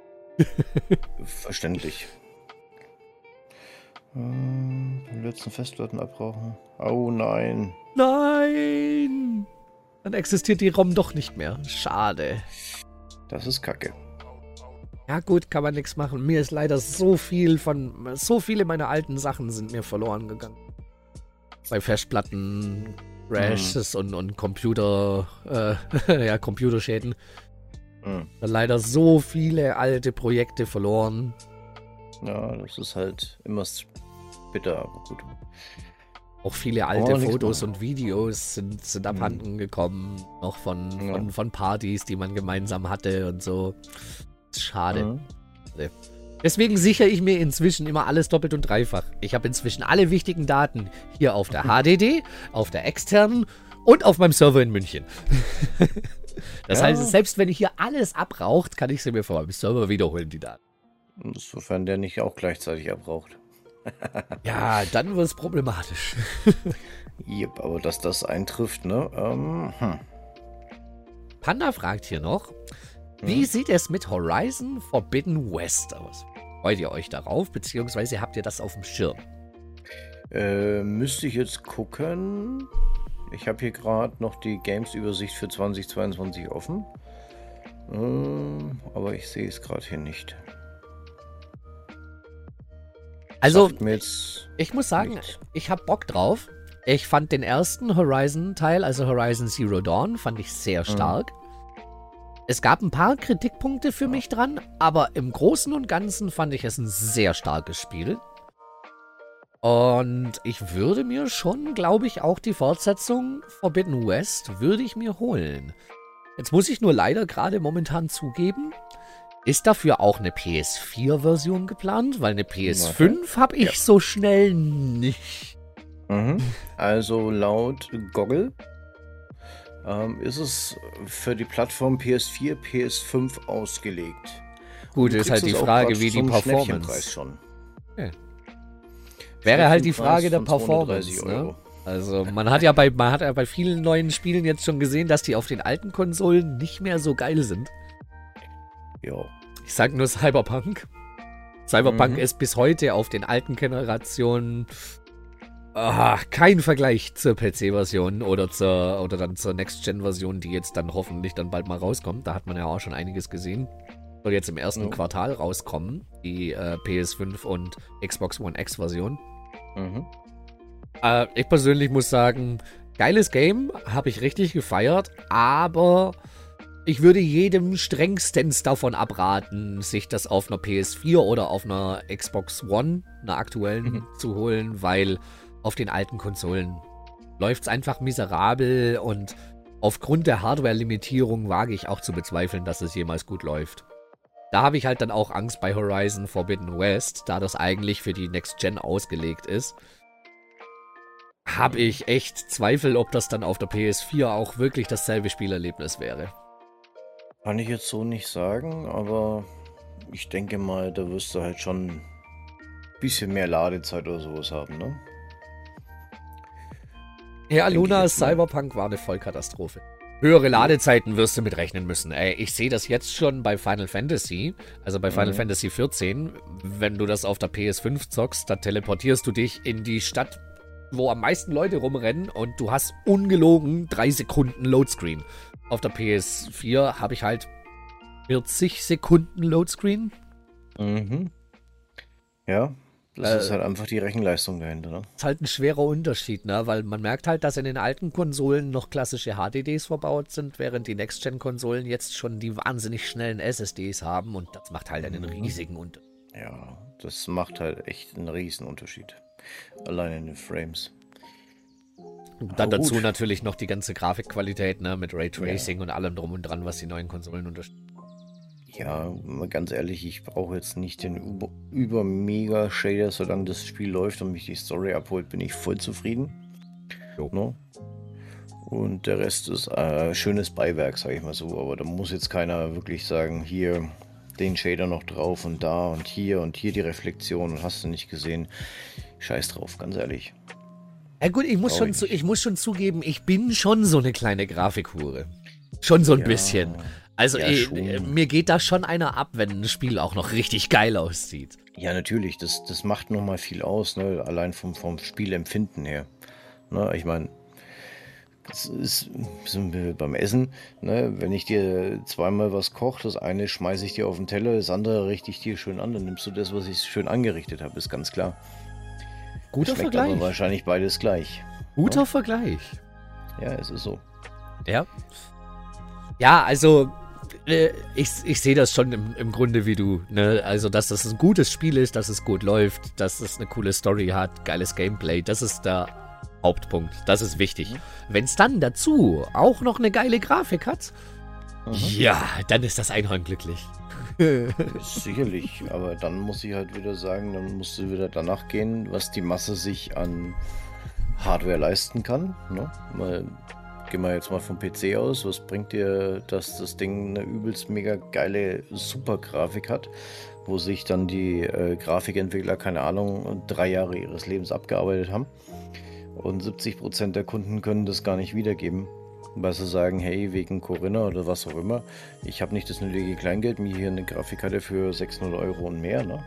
S2: Verständlich. Den letzten Festplatten abbrauchen. Oh nein.
S1: Nein! Dann existiert die ROM doch nicht mehr. Schade.
S2: Das ist kacke.
S1: Ja gut, kann man nichts machen. Mir ist leider so viel von... So viele meiner alten Sachen sind mir verloren gegangen. Bei Festplatten, Crashes mhm. und, und Computer... Äh, ja, Computerschäden. Mhm. Leider so viele alte Projekte verloren.
S2: Ja, das ist halt immer bitter, aber gut.
S1: Auch viele alte oh, Fotos und Videos sind, sind mhm. abhanden gekommen, noch von, ja. von, von Partys, die man gemeinsam hatte und so. Schade. Mhm. Deswegen sichere ich mir inzwischen immer alles doppelt und dreifach. Ich habe inzwischen alle wichtigen Daten hier auf der HDD, auf der externen und auf meinem Server in München. das ja. heißt, selbst wenn ich hier alles abraucht, kann ich sie mir vor meinem Server wiederholen, die Daten.
S2: Sofern der nicht auch gleichzeitig abraucht.
S1: Ja, dann wird es problematisch.
S2: yep, aber dass das eintrifft, ne? Ähm, hm.
S1: Panda fragt hier noch, wie hm. sieht es mit Horizon Forbidden West aus? Freut ihr euch darauf, beziehungsweise habt ihr das auf dem Schirm?
S2: Äh, müsste ich jetzt gucken. Ich habe hier gerade noch die Games-Übersicht für 2022 offen. Ähm, aber ich sehe es gerade hier nicht.
S1: Also, ich muss sagen, nicht. ich habe Bock drauf. Ich fand den ersten Horizon-Teil, also Horizon Zero Dawn, fand ich sehr mhm. stark. Mhm. Es gab ein paar Kritikpunkte für mich dran, aber im Großen und Ganzen fand ich es ein sehr starkes Spiel. Und ich würde mir schon, glaube ich, auch die Fortsetzung Forbidden West würde ich mir holen. Jetzt muss ich nur leider gerade momentan zugeben, ist dafür auch eine PS4-Version geplant? Weil eine PS5 habe ich ja. so schnell nicht.
S2: Mhm. Also laut Goggle ähm, ist es für die Plattform PS4, PS5 ausgelegt.
S1: Gut, ist halt die Frage, wie die Performance. Schon. Okay. Wäre halt die Frage der Performance. Ne? Also man hat ja bei man hat ja bei vielen neuen Spielen jetzt schon gesehen, dass die auf den alten Konsolen nicht mehr so geil sind. Ja. Ich sag nur Cyberpunk. Cyberpunk mhm. ist bis heute auf den alten Generationen ah, kein Vergleich zur PC-Version oder zur oder dann zur Next-Gen-Version, die jetzt dann hoffentlich dann bald mal rauskommt. Da hat man ja auch schon einiges gesehen. Soll jetzt im ersten mhm. Quartal rauskommen, die äh, PS5 und Xbox One X-Version. Mhm. Äh, ich persönlich muss sagen, geiles Game, habe ich richtig gefeiert, aber ich würde jedem strengstens davon abraten, sich das auf einer PS4 oder auf einer Xbox One, einer aktuellen, mhm. zu holen, weil auf den alten Konsolen läuft es einfach miserabel und aufgrund der Hardware-Limitierung wage ich auch zu bezweifeln, dass es jemals gut läuft. Da habe ich halt dann auch Angst bei Horizon Forbidden West, da das eigentlich für die Next Gen ausgelegt ist. Habe ich echt Zweifel, ob das dann auf der PS4 auch wirklich dasselbe Spielerlebnis wäre.
S2: Kann ich jetzt so nicht sagen, aber ich denke mal, da wirst du halt schon ein bisschen mehr Ladezeit oder sowas haben, ne?
S1: Ja, Luna Cyberpunk war eine Vollkatastrophe. Höhere Ladezeiten wirst du mitrechnen müssen. Ey, ich sehe das jetzt schon bei Final Fantasy, also bei Final mhm. Fantasy 14. Wenn du das auf der PS5 zockst, dann teleportierst du dich in die Stadt, wo am meisten Leute rumrennen und du hast ungelogen drei Sekunden Loadscreen. Auf der PS4 habe ich halt 40 Sekunden Loadscreen.
S2: Mhm. Ja, das äh, ist halt einfach die Rechenleistung dahinter, ne?
S1: Ist halt ein schwerer Unterschied, ne? Weil man merkt halt, dass in den alten Konsolen noch klassische HDDs verbaut sind, während die Next-Gen-Konsolen jetzt schon die wahnsinnig schnellen SSDs haben und das macht halt einen mhm. riesigen Unterschied.
S2: Ja, das macht halt echt einen riesen Unterschied. Allein in den Frames.
S1: Dann dazu natürlich noch die ganze Grafikqualität, ne, mit Raytracing ja. und allem drum und dran, was die neuen Konsolen unterstützen.
S2: Ja, ganz ehrlich, ich brauche jetzt nicht den über, über mega Shader, solange das Spiel läuft und mich die Story abholt, bin ich voll zufrieden. No? Ne? Und der Rest ist äh, schönes Beiwerk, sage ich mal so. Aber da muss jetzt keiner wirklich sagen, hier den Shader noch drauf und da und hier und hier die Reflexion und hast du nicht gesehen. Scheiß drauf, ganz ehrlich.
S1: Ja gut, ich muss, schon, zu, ich muss schon zugeben, ich bin schon so eine kleine Grafikhure. Schon so ein ja, bisschen. Also ja, ich, äh, mir geht da schon einer ab, wenn ein Spiel auch noch richtig geil aussieht.
S2: Ja, natürlich. Das, das macht nochmal viel aus, ne? allein vom, vom Spielempfinden her. Ne? Ich meine, das ist sind wir beim Essen. Ne? Wenn ich dir zweimal was koche, das eine schmeiße ich dir auf den Teller, das andere richte ich dir schön an, dann nimmst du das, was ich schön angerichtet habe, ist ganz klar.
S1: Guter Schmeckt Vergleich. Aber
S2: wahrscheinlich beides gleich.
S1: Guter ja? Vergleich.
S2: Ja, es ist so.
S1: Ja. Ja, also äh, ich, ich sehe das schon im, im Grunde wie du. Ne? Also, dass das ein gutes Spiel ist, dass es gut läuft, dass es eine coole Story hat, geiles Gameplay. Das ist der Hauptpunkt. Das ist wichtig. Mhm. Wenn es dann dazu auch noch eine geile Grafik hat, mhm. ja, dann ist das Einhorn glücklich.
S2: Sicherlich, aber dann muss ich halt wieder sagen, dann musst du wieder danach gehen, was die Masse sich an Hardware leisten kann. Ne? Mal, gehen wir jetzt mal vom PC aus. Was bringt dir, dass das Ding eine übelst mega geile Super-Grafik hat, wo sich dann die äh, Grafikentwickler, keine Ahnung, drei Jahre ihres Lebens abgearbeitet haben? Und 70% der Kunden können das gar nicht wiedergeben weil sie sagen, hey, wegen Corinna oder was auch immer, ich habe nicht das nötige Kleingeld, mir hier eine Grafikkarte für 600 Euro und mehr ne,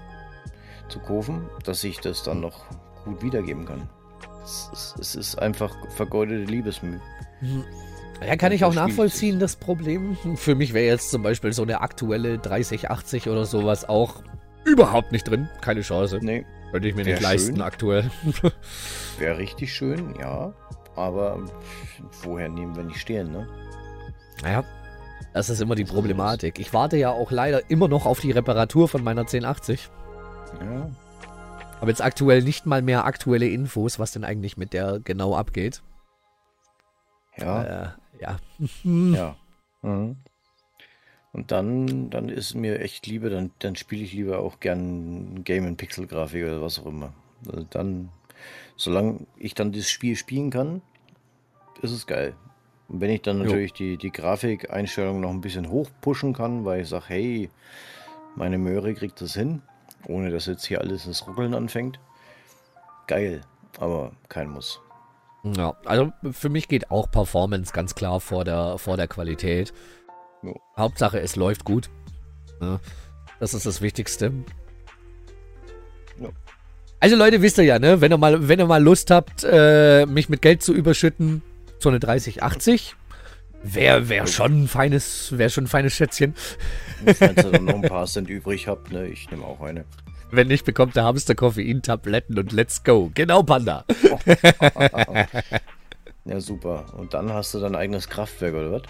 S2: zu kaufen, dass ich das dann noch gut wiedergeben kann. Es, es, es ist einfach vergeudete Liebesmühe.
S1: Mhm. Ja, kann ich auch nachvollziehen, das Problem. Für mich wäre jetzt zum Beispiel so eine aktuelle 3080 oder sowas auch überhaupt nicht drin. Keine Chance. Nee. Könnte ich mir nicht leisten schön. aktuell.
S2: wäre richtig schön, ja. Aber woher nehmen wir nicht stehen, ne?
S1: Naja, das ist immer die Problematik. Ich warte ja auch leider immer noch auf die Reparatur von meiner 1080. Ja. Aber jetzt aktuell nicht mal mehr aktuelle Infos, was denn eigentlich mit der genau abgeht.
S2: Ja. Äh, ja. ja. Mhm. Und dann, dann ist mir echt lieber, dann, dann spiele ich lieber auch gern Game in Pixel Grafik oder was auch immer. Also dann solange ich dann das Spiel spielen kann, ist es geil. Und wenn ich dann natürlich jo. die, die Grafikeinstellung noch ein bisschen hochpushen kann, weil ich sage, hey, meine Möhre kriegt das hin, ohne dass jetzt hier alles das Ruckeln anfängt, geil, aber kein Muss.
S1: Ja, also für mich geht auch Performance ganz klar vor der, vor der Qualität. Jo. Hauptsache, es läuft gut. Das ist das Wichtigste. Also Leute, wisst ihr ja, ne? Wenn ihr mal, wenn ihr mal Lust habt, äh, mich mit Geld zu überschütten, so eine 3080 wäre wär schon ein feines, wäre schon ein feines Schätzchen.
S2: Falls ihr dann noch ein paar Cent übrig habt, ne? Ich nehme auch eine.
S1: Wenn nicht, bekommt der Hamster Koffein-Tabletten und let's go. Genau, Panda.
S2: ja, super. Und dann hast du dein eigenes Kraftwerk, oder was?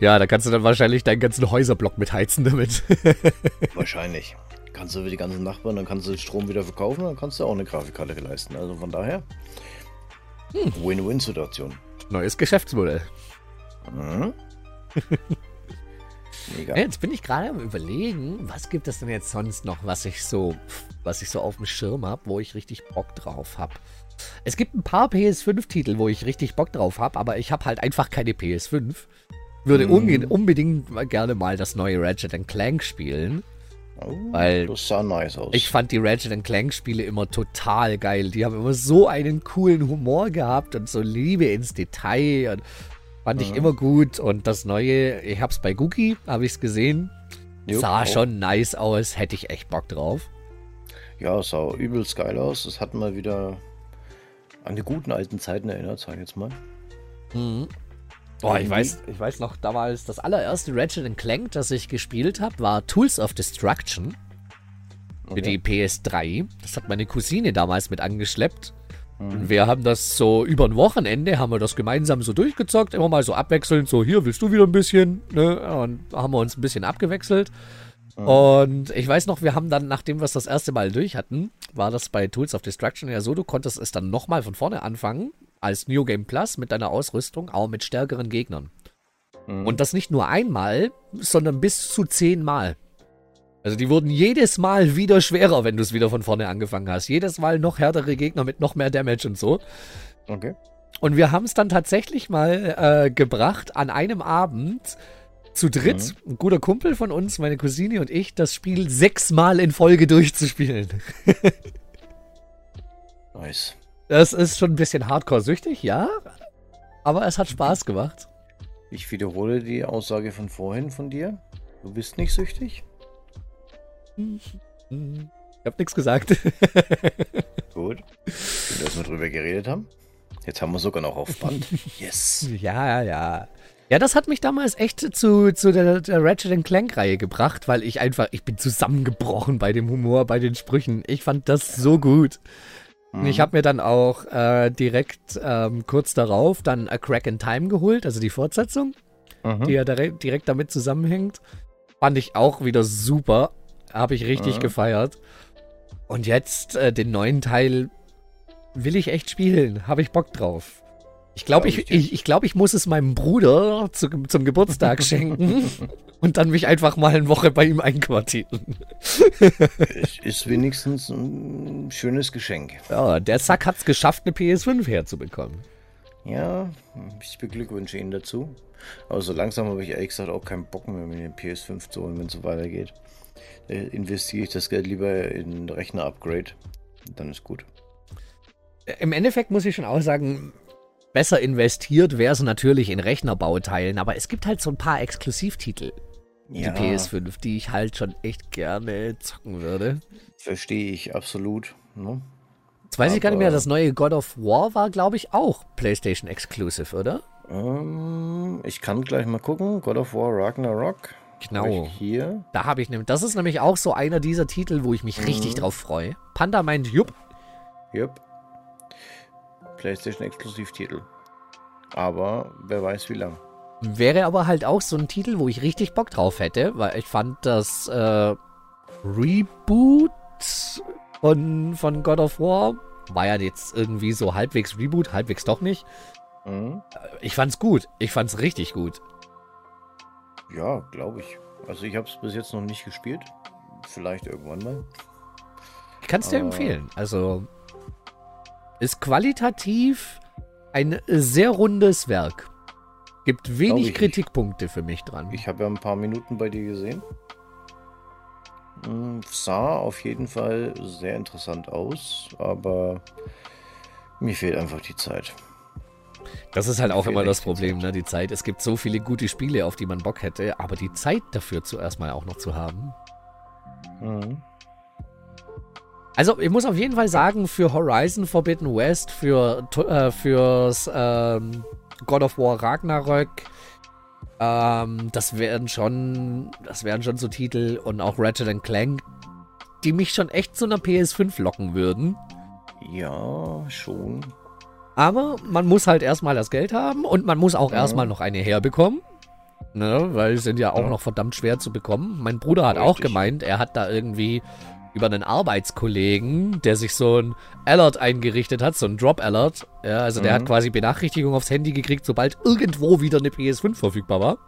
S1: Ja, da kannst du dann wahrscheinlich deinen ganzen Häuserblock mitheizen damit.
S2: wahrscheinlich kannst du die ganzen Nachbarn, dann kannst du den Strom wieder verkaufen, dann kannst du auch eine Grafikkarte leisten. Also von daher, hm. Win-Win-Situation.
S1: Neues Geschäftsmodell. Mhm. Mega. Jetzt bin ich gerade am überlegen, was gibt es denn jetzt sonst noch, was ich so, was ich so auf dem Schirm habe, wo ich richtig Bock drauf habe. Es gibt ein paar PS5-Titel, wo ich richtig Bock drauf habe, aber ich habe halt einfach keine PS5. Würde mm. unbedingt gerne mal das neue Ratchet Clank spielen. Oh, Weil das sah nice aus. Ich fand die Ratchet Clank Spiele immer total geil. Die haben immer so einen coolen Humor gehabt und so Liebe ins Detail und fand mhm. ich immer gut. Und das neue, ich hab's bei Gookie, habe ich's gesehen. Jo, sah auch. schon nice aus, hätte ich echt Bock drauf.
S2: Ja, sah übelst geil aus. Es hat mal wieder an die guten alten Zeiten erinnert, sag ich jetzt mal.
S1: Mhm. Boah, ich weiß, ich weiß noch, damals das allererste Ratchet Clank, das ich gespielt habe, war Tools of Destruction. Okay. Für die PS3. Das hat meine Cousine damals mit angeschleppt. Mhm. Und wir haben das so über ein Wochenende, haben wir das gemeinsam so durchgezockt, immer mal so abwechselnd, so hier willst du wieder ein bisschen, ne? Und haben wir uns ein bisschen abgewechselt. Mhm. Und ich weiß noch, wir haben dann, nachdem wir es das erste Mal durch hatten, war das bei Tools of Destruction ja so, du konntest es dann nochmal von vorne anfangen als New Game Plus mit deiner Ausrüstung, auch mit stärkeren Gegnern. Mhm. Und das nicht nur einmal, sondern bis zu zehnmal. Also die wurden jedes Mal wieder schwerer, wenn du es wieder von vorne angefangen hast. Jedes Mal noch härtere Gegner mit noch mehr Damage und so. Okay. Und wir haben es dann tatsächlich mal äh, gebracht, an einem Abend zu dritt, mhm. ein guter Kumpel von uns, meine Cousine und ich, das Spiel sechsmal in Folge durchzuspielen. nice. Das ist schon ein bisschen hardcore-süchtig, ja. Aber es hat Spaß gemacht.
S2: Ich wiederhole die Aussage von vorhin von dir. Du bist nicht süchtig?
S1: Ich hab nichts gesagt.
S2: Gut. Schön, dass wir drüber geredet haben. Jetzt haben wir sogar noch auf Band.
S1: Yes. Ja, ja. Ja, das hat mich damals echt zu, zu der, der Ratchet Clank-Reihe gebracht, weil ich einfach, ich bin zusammengebrochen bei dem Humor, bei den Sprüchen. Ich fand das so gut. Mhm. Ich habe mir dann auch äh, direkt ähm, kurz darauf dann A Crack in Time geholt, also die Fortsetzung, mhm. die ja direkt, direkt damit zusammenhängt. Fand ich auch wieder super. Habe ich richtig mhm. gefeiert. Und jetzt äh, den neuen Teil will ich echt spielen. Habe ich Bock drauf. Ich glaube, ich, ich, ich, glaub, ich muss es meinem Bruder zu, zum Geburtstag schenken und dann mich einfach mal eine Woche bei ihm einquartieren.
S2: ist wenigstens ein schönes Geschenk.
S1: Ja, der Sack hat es geschafft, eine PS5 herzubekommen.
S2: Ja, ich beglückwünsche ihn dazu. Aber so langsam habe ich ehrlich gesagt auch keinen Bock mehr, mir den PS5 zu holen, wenn es so weitergeht. Äh, investiere ich das Geld lieber in Rechner-Upgrade. Dann ist gut.
S1: Im Endeffekt muss ich schon auch sagen, besser investiert wäre es natürlich in Rechnerbauteilen, aber es gibt halt so ein paar Exklusivtitel. Ja. Die PS5, die ich halt schon echt gerne zocken würde.
S2: Verstehe ich absolut. Ne?
S1: Jetzt weiß aber ich gar nicht mehr, das neue God of War war, glaube ich, auch PlayStation Exclusive, oder?
S2: Ähm, ich kann gleich mal gucken. God of War Ragnarok.
S1: Genau. Hier. Da habe ich nämlich. Das ist nämlich auch so einer dieser Titel, wo ich mich mhm. richtig drauf freue. Panda meint, jupp.
S2: Jupp. PlayStation Exklusivtitel. Aber wer weiß wie lang.
S1: Wäre aber halt auch so ein Titel, wo ich richtig Bock drauf hätte, weil ich fand das äh, Reboot von, von God of War war ja jetzt irgendwie so halbwegs Reboot, halbwegs doch nicht. Mhm. Ich fand's gut. Ich fand's richtig gut.
S2: Ja, glaube ich. Also ich habe es bis jetzt noch nicht gespielt. Vielleicht irgendwann mal.
S1: Ich kann es dir empfehlen. Also ist qualitativ ein sehr rundes Werk. Gibt wenig Kritikpunkte für mich dran.
S2: Ich habe ja ein paar Minuten bei dir gesehen. Hm, sah auf jeden Fall sehr interessant aus, aber mir fehlt einfach die Zeit.
S1: Das ist halt auch immer das Problem, ne? Die Zeit. Es gibt so viele gute Spiele, auf die man Bock hätte, aber die Zeit dafür zuerst mal auch noch zu haben. Mhm. Also, ich muss auf jeden Fall sagen, für Horizon Forbidden West, für äh, fürs ähm, God of War Ragnarök, ähm, das wären schon, das wären schon so Titel und auch Ratchet Clank, die mich schon echt zu einer PS5 locken würden.
S2: Ja, schon.
S1: Aber man muss halt erstmal das Geld haben und man muss auch ja. erstmal noch eine herbekommen. Ne, weil sie sind ja auch ja. noch verdammt schwer zu bekommen. Mein Bruder hat Richtig. auch gemeint, er hat da irgendwie über einen Arbeitskollegen, der sich so ein Alert eingerichtet hat, so ein Drop Alert. Ja, also mhm. der hat mhm. quasi Benachrichtigung aufs Handy gekriegt, sobald irgendwo wieder eine PS5 verfügbar war.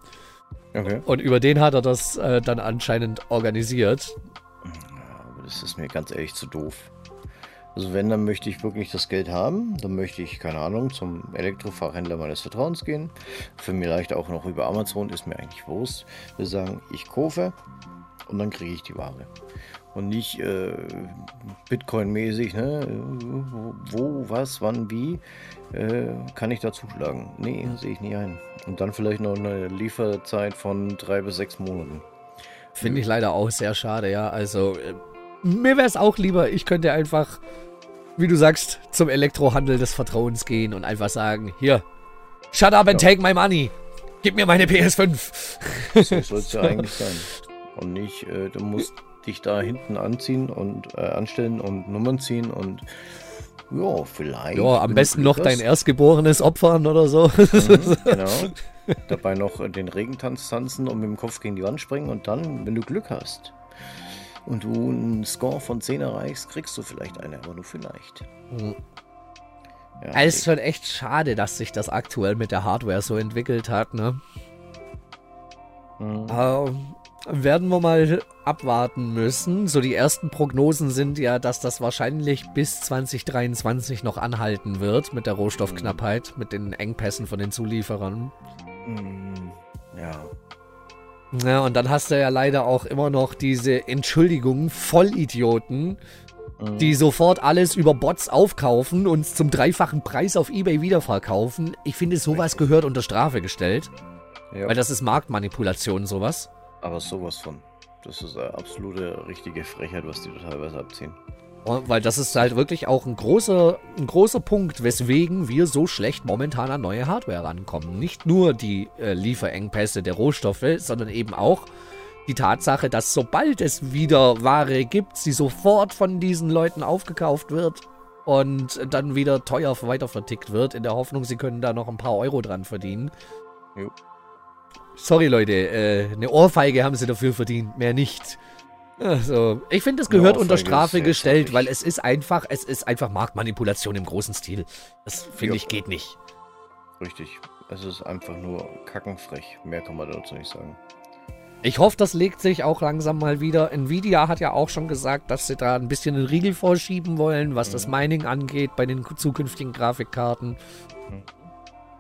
S1: Okay. Und über den hat er das äh, dann anscheinend organisiert.
S2: Aber das ist mir ganz ehrlich zu doof. Also wenn, dann möchte ich wirklich das Geld haben. Dann möchte ich, keine Ahnung, zum Elektrofachhändler meines Vertrauens gehen. Für mich vielleicht auch noch über Amazon, ist mir eigentlich Wurst. Wir sagen, ich kaufe und dann kriege ich die Ware. Und nicht äh, Bitcoin-mäßig, ne? Wo, was, wann, wie, äh, kann ich da zuschlagen? Nee, sehe ich nie ein. Und dann vielleicht noch eine Lieferzeit von drei bis sechs Monaten.
S1: Finde ich leider auch sehr schade, ja. Also, äh, mir wäre es auch lieber, ich könnte einfach wie du sagst, zum Elektrohandel des Vertrauens gehen und einfach sagen, hier, shut up and ja. take my money. Gib mir meine PS5.
S2: So soll es ja eigentlich sein. Und nicht, äh, du musst dich da hinten anziehen und äh, anstellen und Nummern ziehen und ja, vielleicht.
S1: Ja, am besten noch dein erstgeborenes opfern oder so.
S2: Mhm, genau. Dabei noch den Regentanz tanzen und mit dem Kopf gegen die Wand springen und dann, wenn du Glück hast, und du einen Score von 10 erreichst, kriegst du vielleicht eine, aber nur vielleicht. Mhm.
S1: Ja, okay. Es ist schon echt schade, dass sich das aktuell mit der Hardware so entwickelt hat, ne? Mhm. Ähm, werden wir mal abwarten müssen. So die ersten Prognosen sind ja, dass das wahrscheinlich bis 2023 noch anhalten wird mit der Rohstoffknappheit, mhm. mit den Engpässen von den Zulieferern.
S2: Mhm. Ja.
S1: Ja, und dann hast du ja leider auch immer noch diese Entschuldigung, Vollidioten, mhm. die sofort alles über Bots aufkaufen und zum dreifachen Preis auf Ebay wiederverkaufen. Ich finde, sowas gehört unter Strafe gestellt. Ja. Weil das ist Marktmanipulation, sowas.
S2: Aber sowas von. Das ist eine absolute richtige Frechheit, was die da teilweise abziehen.
S1: Weil das ist halt wirklich auch ein großer, ein großer Punkt, weswegen wir so schlecht momentan an neue Hardware rankommen. Nicht nur die äh, Lieferengpässe der Rohstoffe, sondern eben auch die Tatsache, dass sobald es wieder Ware gibt, sie sofort von diesen Leuten aufgekauft wird und dann wieder teuer weiter vertickt wird, in der Hoffnung, sie können da noch ein paar Euro dran verdienen. Jo. Sorry Leute, äh, eine Ohrfeige haben sie dafür verdient, mehr nicht. Also, ich finde, es gehört unter Strafe gestellt, weil es ist einfach, es ist einfach Marktmanipulation im großen Stil. Das finde ich geht nicht.
S2: Richtig. Es ist einfach nur kackenfrech. Mehr kann man dazu nicht sagen.
S1: Ich hoffe, das legt sich auch langsam mal wieder. Nvidia hat ja auch schon gesagt, dass sie da ein bisschen den Riegel vorschieben wollen, was mhm. das Mining angeht bei den zukünftigen Grafikkarten. Mhm.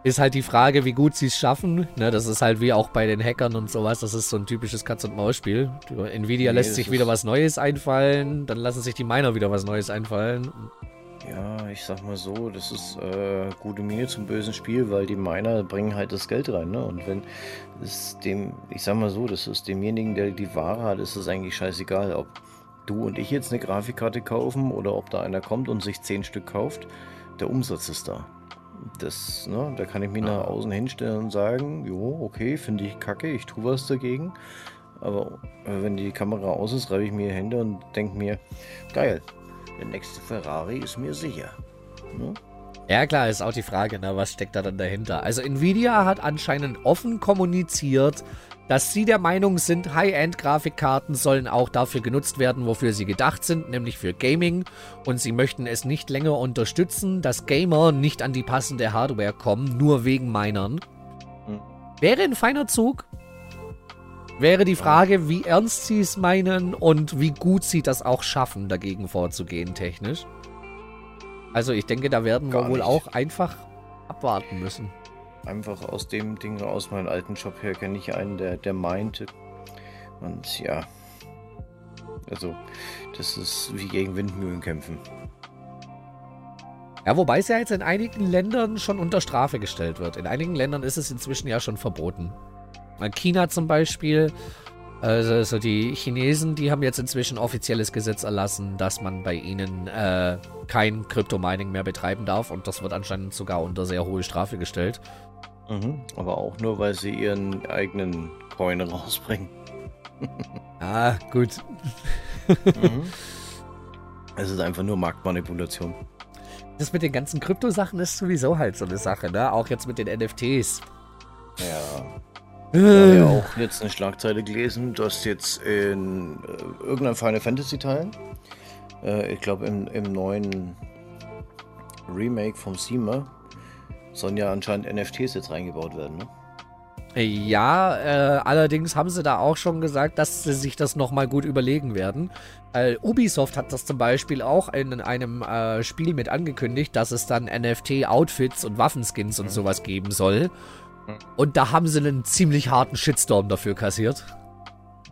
S1: Ist halt die Frage, wie gut sie es schaffen. Ne, das ist halt wie auch bei den Hackern und sowas. Das ist so ein typisches Katz-und-Maus-Spiel. Nvidia nee, lässt sich wieder was Neues einfallen, dann lassen sich die Miner wieder was Neues einfallen.
S2: Ja, ich sag mal so, das ist äh, gute Miene zum bösen Spiel, weil die Miner bringen halt das Geld rein, ne? Und wenn es dem, ich sag mal so, das ist demjenigen, der die Ware hat, ist es eigentlich scheißegal, ob du und ich jetzt eine Grafikkarte kaufen oder ob da einer kommt und sich zehn Stück kauft. Der Umsatz ist da. Das, ne, da kann ich mich nach außen hinstellen und sagen, jo, okay, finde ich kacke, ich tue was dagegen. Aber wenn die Kamera aus ist, reibe ich mir die Hände und denke mir, geil, der nächste Ferrari ist mir sicher.
S1: Ne? Ja klar, ist auch die Frage, ne, was steckt da dann dahinter. Also Nvidia hat anscheinend offen kommuniziert, dass sie der Meinung sind, High-End-Grafikkarten sollen auch dafür genutzt werden, wofür sie gedacht sind, nämlich für Gaming. Und sie möchten es nicht länger unterstützen, dass Gamer nicht an die passende Hardware kommen, nur wegen Minern. Hm. Wäre ein feiner Zug. Wäre die Frage, wie ernst sie es meinen und wie gut sie das auch schaffen, dagegen vorzugehen, technisch. Also ich denke, da werden Gar wir wohl nicht. auch einfach abwarten müssen
S2: einfach aus dem Ding, aus meinem alten Job her, kenne ich einen, der, der meinte. Und ja. Also, das ist wie gegen Windmühlen kämpfen.
S1: Ja, wobei es ja jetzt in einigen Ländern schon unter Strafe gestellt wird. In einigen Ländern ist es inzwischen ja schon verboten. China zum Beispiel, also, also die Chinesen, die haben jetzt inzwischen offizielles Gesetz erlassen, dass man bei ihnen äh, kein Kryptomining mehr betreiben darf und das wird anscheinend sogar unter sehr hohe Strafe gestellt.
S2: Mhm, aber auch nur, weil sie ihren eigenen Coin rausbringen.
S1: ah, gut.
S2: mhm. Es ist einfach nur Marktmanipulation.
S1: Das mit den ganzen Kryptosachen ist sowieso halt so eine Sache, ne? Auch jetzt mit den NFTs.
S2: Ja. Ich habe ja auch jetzt eine Schlagzeile gelesen, dass jetzt in äh, irgendeinem Final Fantasy Teil, äh, ich glaube im, im neuen Remake vom Seamer, sollen ja anscheinend NFTs jetzt reingebaut werden, ne?
S1: Ja, äh, allerdings haben sie da auch schon gesagt, dass sie sich das nochmal gut überlegen werden. Äh, Ubisoft hat das zum Beispiel auch in einem äh, Spiel mit angekündigt, dass es dann NFT-Outfits und Waffenskins und mhm. sowas geben soll. Mhm. Und da haben sie einen ziemlich harten Shitstorm dafür kassiert.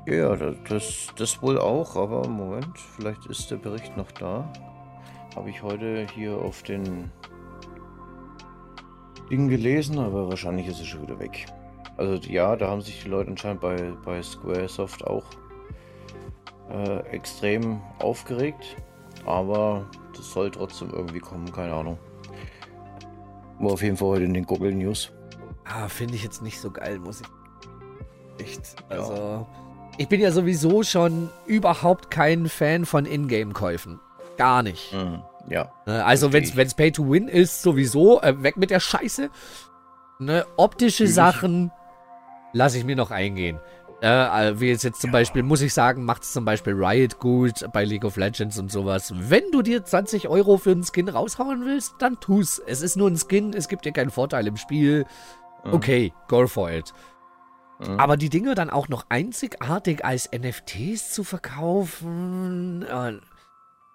S2: Ja, das, das wohl auch, aber Moment, vielleicht ist der Bericht noch da. Habe ich heute hier auf den Ding gelesen, aber wahrscheinlich ist es schon wieder weg. Also ja, da haben sich die Leute anscheinend bei, bei Squaresoft auch äh, extrem aufgeregt. Aber das soll trotzdem irgendwie kommen, keine Ahnung. War auf jeden Fall heute in den Google News.
S1: Ah, finde ich jetzt nicht so geil, muss ich. Echt. Also. Ja. Ich bin ja sowieso schon überhaupt kein Fan von Ingame-Käufen. Gar nicht. Mhm.
S2: Ja.
S1: Ne, also, wenn es Pay to Win ist, sowieso äh, weg mit der Scheiße. Ne, optische Natürlich. Sachen lasse ich mir noch eingehen. Äh, wie jetzt, jetzt zum ja. Beispiel, muss ich sagen, macht es zum Beispiel Riot gut bei League of Legends und sowas. Wenn du dir 20 Euro für einen Skin raushauen willst, dann tu's. Es ist nur ein Skin, es gibt dir keinen Vorteil im Spiel. Mhm. Okay, go for it. Mhm. Aber die Dinge dann auch noch einzigartig als NFTs zu verkaufen. Äh,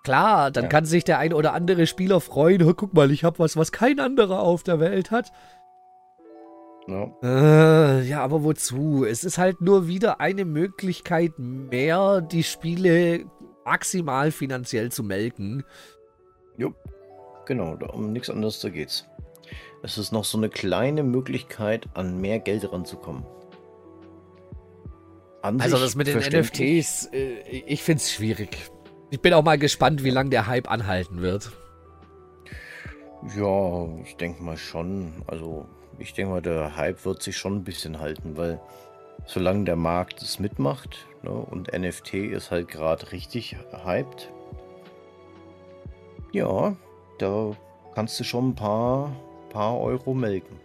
S1: Klar, dann ja. kann sich der ein oder andere Spieler freuen. Guck mal, ich habe was, was kein anderer auf der Welt hat. No. Äh, ja, aber wozu? Es ist halt nur wieder eine Möglichkeit mehr, die Spiele maximal finanziell zu melken.
S2: Jo, genau, um nichts anderes da geht's. Es ist noch so eine kleine Möglichkeit, an mehr Geld ranzukommen.
S1: An also das mit den NFTs, äh, ich find's schwierig. Ich bin auch mal gespannt, wie lange der Hype anhalten wird.
S2: Ja, ich denke mal schon. Also, ich denke mal, der Hype wird sich schon ein bisschen halten, weil solange der Markt es mitmacht ne, und NFT ist halt gerade richtig hyped, ja, da kannst du schon ein paar, paar Euro melken.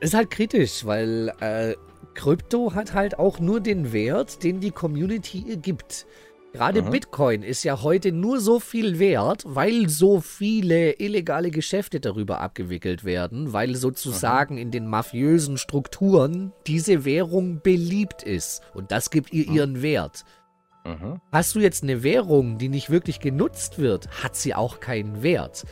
S1: Ist halt kritisch, weil äh, Krypto hat halt auch nur den Wert, den die Community ihr gibt. Gerade mhm. Bitcoin ist ja heute nur so viel wert, weil so viele illegale Geschäfte darüber abgewickelt werden, weil sozusagen mhm. in den mafiösen Strukturen diese Währung beliebt ist. Und das gibt ihr mhm. ihren Wert. Mhm. Hast du jetzt eine Währung, die nicht wirklich genutzt wird, hat sie auch keinen Wert.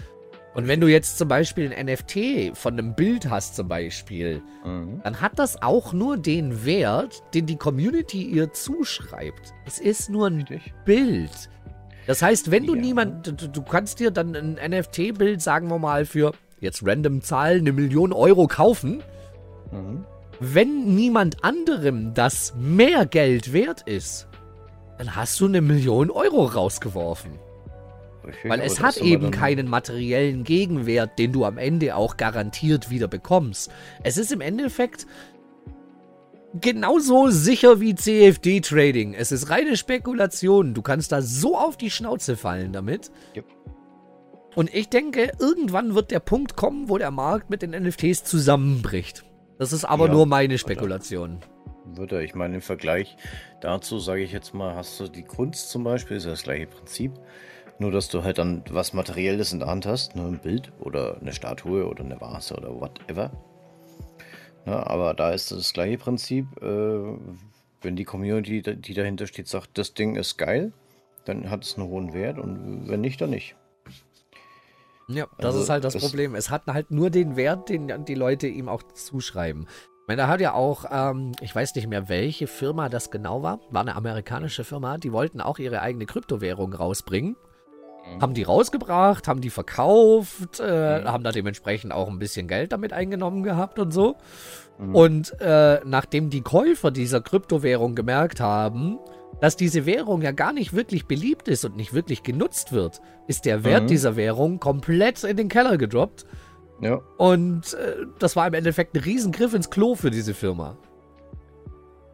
S1: Und wenn du jetzt zum Beispiel ein NFT von einem Bild hast, zum Beispiel, mhm. dann hat das auch nur den Wert, den die Community ihr zuschreibt. Es ist nur ein Richtig. Bild. Das heißt, wenn du ja. niemand, du, kannst dir dann ein NFT-Bild, sagen wir mal, für jetzt random Zahlen eine Million Euro kaufen. Mhm. Wenn niemand anderem das mehr Geld wert ist, dann hast du eine Million Euro rausgeworfen. Richtig, Weil es hat eben keinen materiellen Gegenwert, den du am Ende auch garantiert wieder bekommst. Es ist im Endeffekt genauso sicher wie CFD-Trading. Es ist reine Spekulation. Du kannst da so auf die Schnauze fallen damit. Yep. Und ich denke, irgendwann wird der Punkt kommen, wo der Markt mit den NFTs zusammenbricht. Das ist aber ja, nur meine Spekulation.
S2: Wird er. Ich meine, im Vergleich dazu, sage ich jetzt mal, hast du die Kunst zum Beispiel, ist ja das gleiche Prinzip. Nur, dass du halt dann was Materielles in der Hand hast, nur ne, ein Bild oder eine Statue oder eine Vase oder whatever. Na, aber da ist das gleiche Prinzip. Äh, wenn die Community, die dahinter steht, sagt, das Ding ist geil, dann hat es einen hohen Wert und wenn nicht, dann nicht.
S1: Ja, das also, ist halt das, das, Problem. Es hat halt nur den Wert, den die Leute ihm auch zuschreiben. Ich meine, da hat ja auch, ähm, ich weiß nicht mehr, welche Firma das genau war, war eine amerikanische Firma, die wollten auch ihre eigene Kryptowährung rausbringen. Mhm. Haben die rausgebracht, haben die verkauft, äh, mhm. haben da dementsprechend auch ein bisschen Geld damit eingenommen gehabt und so. Mhm. Und äh, nachdem die Käufer dieser Kryptowährung gemerkt haben, dass diese Währung ja gar nicht wirklich beliebt ist und nicht wirklich genutzt wird, ist der Wert mhm. dieser Währung komplett in den Keller gedroppt. Ja. Und äh, das war im Endeffekt ein Riesengriff ins Klo für diese Firma.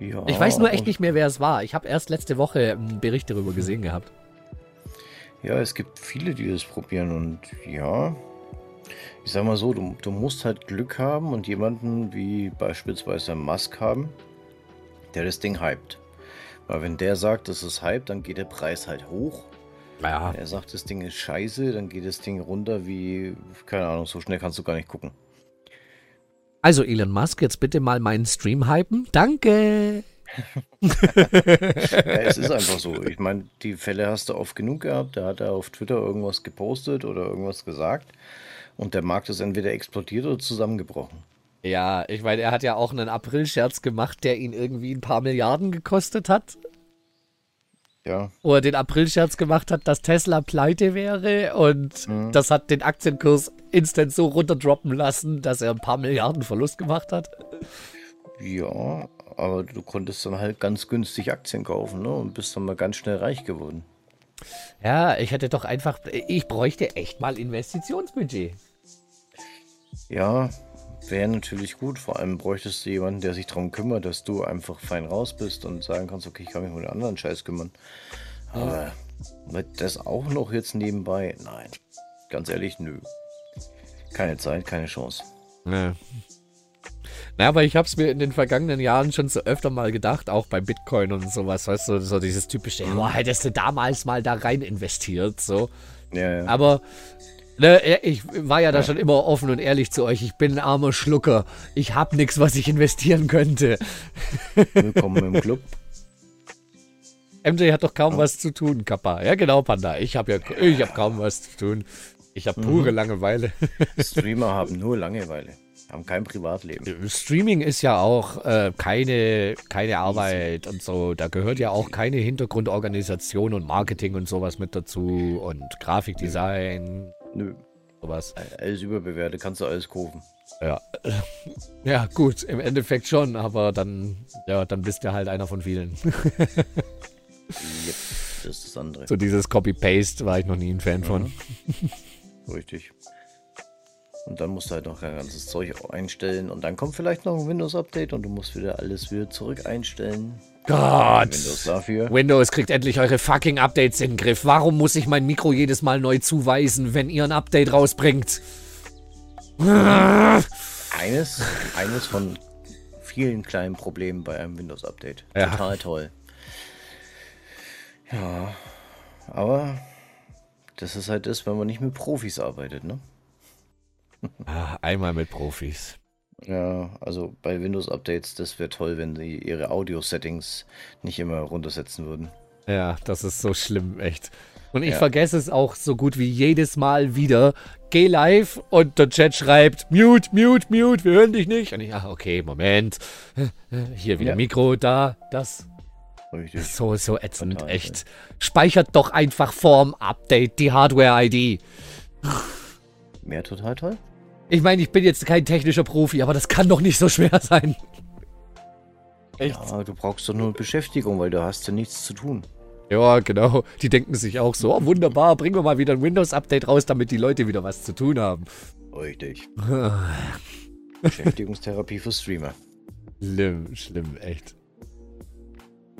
S1: Ja, ich weiß nur echt nicht mehr, wer es war. Ich habe erst letzte Woche einen Bericht darüber gesehen gehabt.
S2: Ja, es gibt viele, die das probieren und ja, ich sag mal so, du, du musst halt Glück haben und jemanden wie beispielsweise Musk haben, der das Ding hypt. Weil wenn der sagt, das ist Hype, dann geht der Preis halt hoch. Ja. Wenn er sagt, das Ding ist scheiße, dann geht das Ding runter wie, keine Ahnung, so schnell kannst du gar nicht gucken.
S1: Also Elon Musk, jetzt bitte mal meinen Stream hypen. Danke
S2: ja, es ist einfach so. Ich meine, die Fälle hast du oft genug gehabt. Da hat er auf Twitter irgendwas gepostet oder irgendwas gesagt. Und der Markt ist entweder explodiert oder zusammengebrochen.
S1: Ja, ich meine, er hat ja auch einen April-Scherz gemacht, der ihn irgendwie ein paar Milliarden gekostet hat. Ja. Wo er den April-Scherz gemacht hat, dass Tesla pleite wäre und mhm. das hat den Aktienkurs instant so runterdroppen lassen, dass er ein paar Milliarden Verlust gemacht hat.
S2: Ja, aber du konntest dann halt ganz günstig Aktien kaufen ne? und bist dann mal ganz schnell reich geworden.
S1: Ja, ich hätte doch einfach, ich bräuchte echt mal Investitionsbudget.
S2: Ja, wäre natürlich gut. Vor allem bräuchtest du jemanden, der sich darum kümmert, dass du einfach fein raus bist und sagen kannst, okay, ich kann mich um den anderen Scheiß kümmern. Aber wird das auch noch jetzt nebenbei? Nein. Ganz ehrlich, nö. Keine Zeit, keine Chance. Nee.
S1: Na, aber ich habe es mir in den vergangenen Jahren schon so öfter mal gedacht, auch bei Bitcoin und sowas, weißt du, so dieses typische, mhm. boah, hättest du damals mal da rein investiert, so. Ja, ja. Aber ne, ich war ja da ja. schon immer offen und ehrlich zu euch. Ich bin ein armer Schlucker. Ich habe nichts, was ich investieren könnte.
S2: Willkommen im Club.
S1: MJ hat doch kaum oh. was zu tun, Kappa. Ja, genau, Panda. Ich habe ja, ich habe kaum was zu tun. Ich habe pure mhm. Langeweile.
S2: Streamer haben nur Langeweile. Haben kein Privatleben.
S1: Streaming ist ja auch äh, keine, keine Arbeit und so. Da gehört ja auch keine Hintergrundorganisation und Marketing und sowas mit dazu und Grafikdesign. Nö.
S2: Sowas. Alles überbewertet, kannst du alles kaufen.
S1: Ja. Ja, gut, im Endeffekt schon, aber dann, ja, dann bist du halt einer von vielen. yep, das ist das andere. So dieses Copy-Paste war ich noch nie ein Fan von.
S2: Richtig. Und dann musst du halt noch ein ganzes Zeug einstellen. Und dann kommt vielleicht noch ein Windows-Update und du musst wieder alles wieder zurück einstellen.
S1: Gott! Windows dafür. Windows kriegt endlich eure fucking Updates in den Griff. Warum muss ich mein Mikro jedes Mal neu zuweisen, wenn ihr ein Update rausbringt?
S2: Eines, eines von vielen kleinen Problemen bei einem Windows-Update. Ja. Total toll. Ja, aber das ist halt das, wenn man nicht mit Profis arbeitet, ne?
S1: Ah, einmal mit Profis.
S2: Ja, also bei Windows-Updates, das wäre toll, wenn sie ihre Audio-Settings nicht immer runtersetzen würden.
S1: Ja, das ist so schlimm, echt. Und ich ja. vergesse es auch so gut wie jedes Mal wieder. Geh live und der Chat schreibt, mute, mute, mute, wir hören dich nicht. Und ich, ach, okay, Moment. Hier wieder ja. Mikro, da, das. Richtig. So, so ätzend, Total, echt. Speichert doch einfach vorm Update die Hardware-ID.
S2: Mehr total toll?
S1: Ich meine, ich bin jetzt kein technischer Profi, aber das kann doch nicht so schwer sein.
S2: Echt? Ja, du brauchst doch nur Beschäftigung, weil du hast ja nichts zu tun.
S1: Ja, genau. Die denken sich auch so, oh, wunderbar, bringen wir mal wieder ein Windows-Update raus, damit die Leute wieder was zu tun haben.
S2: Richtig. Beschäftigungstherapie für Streamer.
S1: Schlimm, schlimm, echt.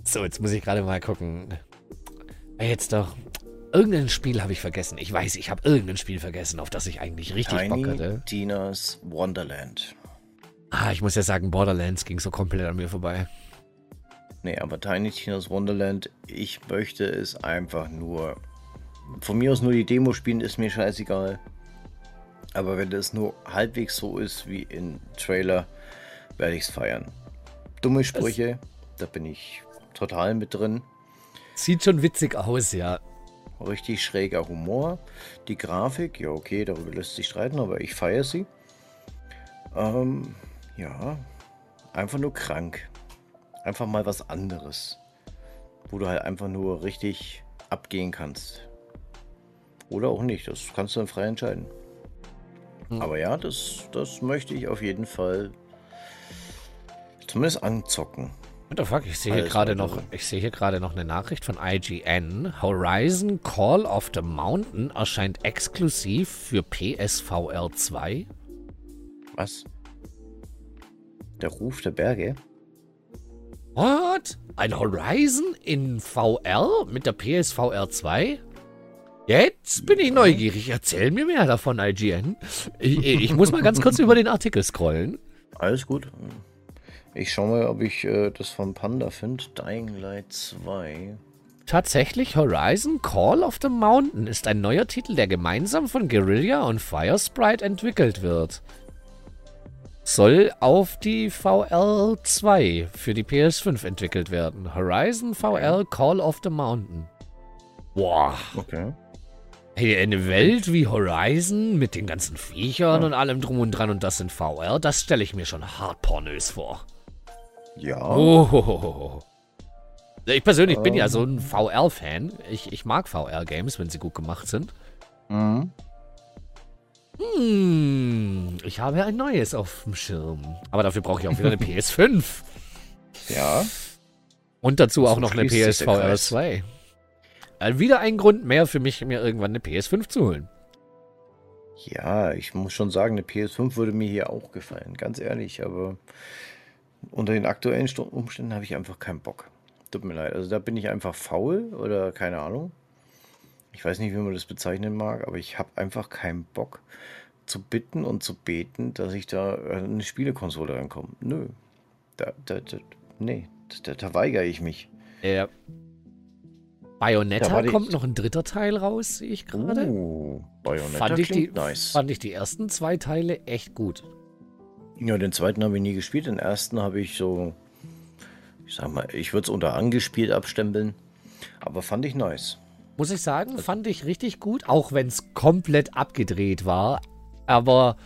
S1: So, jetzt muss ich gerade mal gucken. Jetzt doch. Irgendein Spiel habe ich vergessen. Ich weiß, ich habe irgendein Spiel vergessen, auf das ich eigentlich richtig
S2: Tiny
S1: Bock hatte.
S2: Tina's Wonderland.
S1: Ah, ich muss ja sagen, Borderlands ging so komplett an mir vorbei.
S2: Nee, aber Tiny Tina's Wonderland, ich möchte es einfach nur. Von mir aus nur die Demo spielen, ist mir scheißegal. Aber wenn das nur halbwegs so ist wie im Trailer, werde ich es feiern. Dumme Sprüche, das da bin ich total mit drin.
S1: Sieht schon witzig aus, ja.
S2: Richtig schräger Humor. Die Grafik, ja okay, darüber lässt sich streiten, aber ich feiere sie. Ähm, ja, einfach nur krank. Einfach mal was anderes. Wo du halt einfach nur richtig abgehen kannst. Oder auch nicht, das kannst du dann frei entscheiden. Hm. Aber ja, das, das möchte ich auf jeden Fall zumindest anzocken.
S1: What the fuck? Ich sehe hier gerade noch, ich sehe hier gerade noch eine Nachricht von IGN. Horizon Call of the Mountain erscheint exklusiv für PSVR 2.
S2: Was? Der Ruf der Berge?
S1: What? Ein Horizon in VR mit der PSVR 2? Jetzt bin ich neugierig. Erzähl mir mehr davon, IGN. Ich, ich muss mal ganz kurz über den Artikel scrollen.
S2: Alles gut. Ich schau mal, ob ich äh, das von Panda finde. Dying Light 2.
S1: Tatsächlich, Horizon Call of the Mountain ist ein neuer Titel, der gemeinsam von Guerrilla und Firesprite entwickelt wird. Soll auf die VR2 für die PS5 entwickelt werden. Horizon VR Call of the Mountain. Boah.
S2: Okay.
S1: Hey, eine Welt wie Horizon mit den ganzen Viechern ja. und allem drum und dran und das in VR, das stelle ich mir schon hart pornös vor.
S2: Ja.
S1: Oh. Ich persönlich ähm. bin ja so ein VR-Fan. Ich, ich mag VR-Games, wenn sie gut gemacht sind. Mhm. Hm, ich habe ein neues auf dem Schirm. Aber dafür brauche ich auch wieder eine PS5.
S2: Ja.
S1: Und dazu auch noch eine PSVR 2. Also wieder ein Grund mehr für mich, mir irgendwann eine PS5 zu holen.
S2: Ja, ich muss schon sagen, eine PS5 würde mir hier auch gefallen, ganz ehrlich, aber unter den aktuellen Umständen habe ich einfach keinen Bock. Tut mir leid. Also da bin ich einfach faul oder keine Ahnung. Ich weiß nicht, wie man das bezeichnen mag, aber ich habe einfach keinen Bock zu bitten und zu beten, dass ich da eine Spielekonsole rankomme. Nö. Da, da, da, nee, da, da weigere ich mich.
S1: Ja. Bayonetta kommt noch ein dritter Teil raus, sehe ich gerade.
S2: Uh, Bayonetta
S1: fand ich, die, nice. fand ich die ersten zwei Teile echt gut.
S2: Ja, den zweiten habe ich nie gespielt. Den ersten habe ich so, ich sag mal, ich würde es unter angespielt abstempeln. Aber fand ich nice.
S1: Muss ich sagen, also fand ich richtig gut, auch wenn es komplett abgedreht war. Aber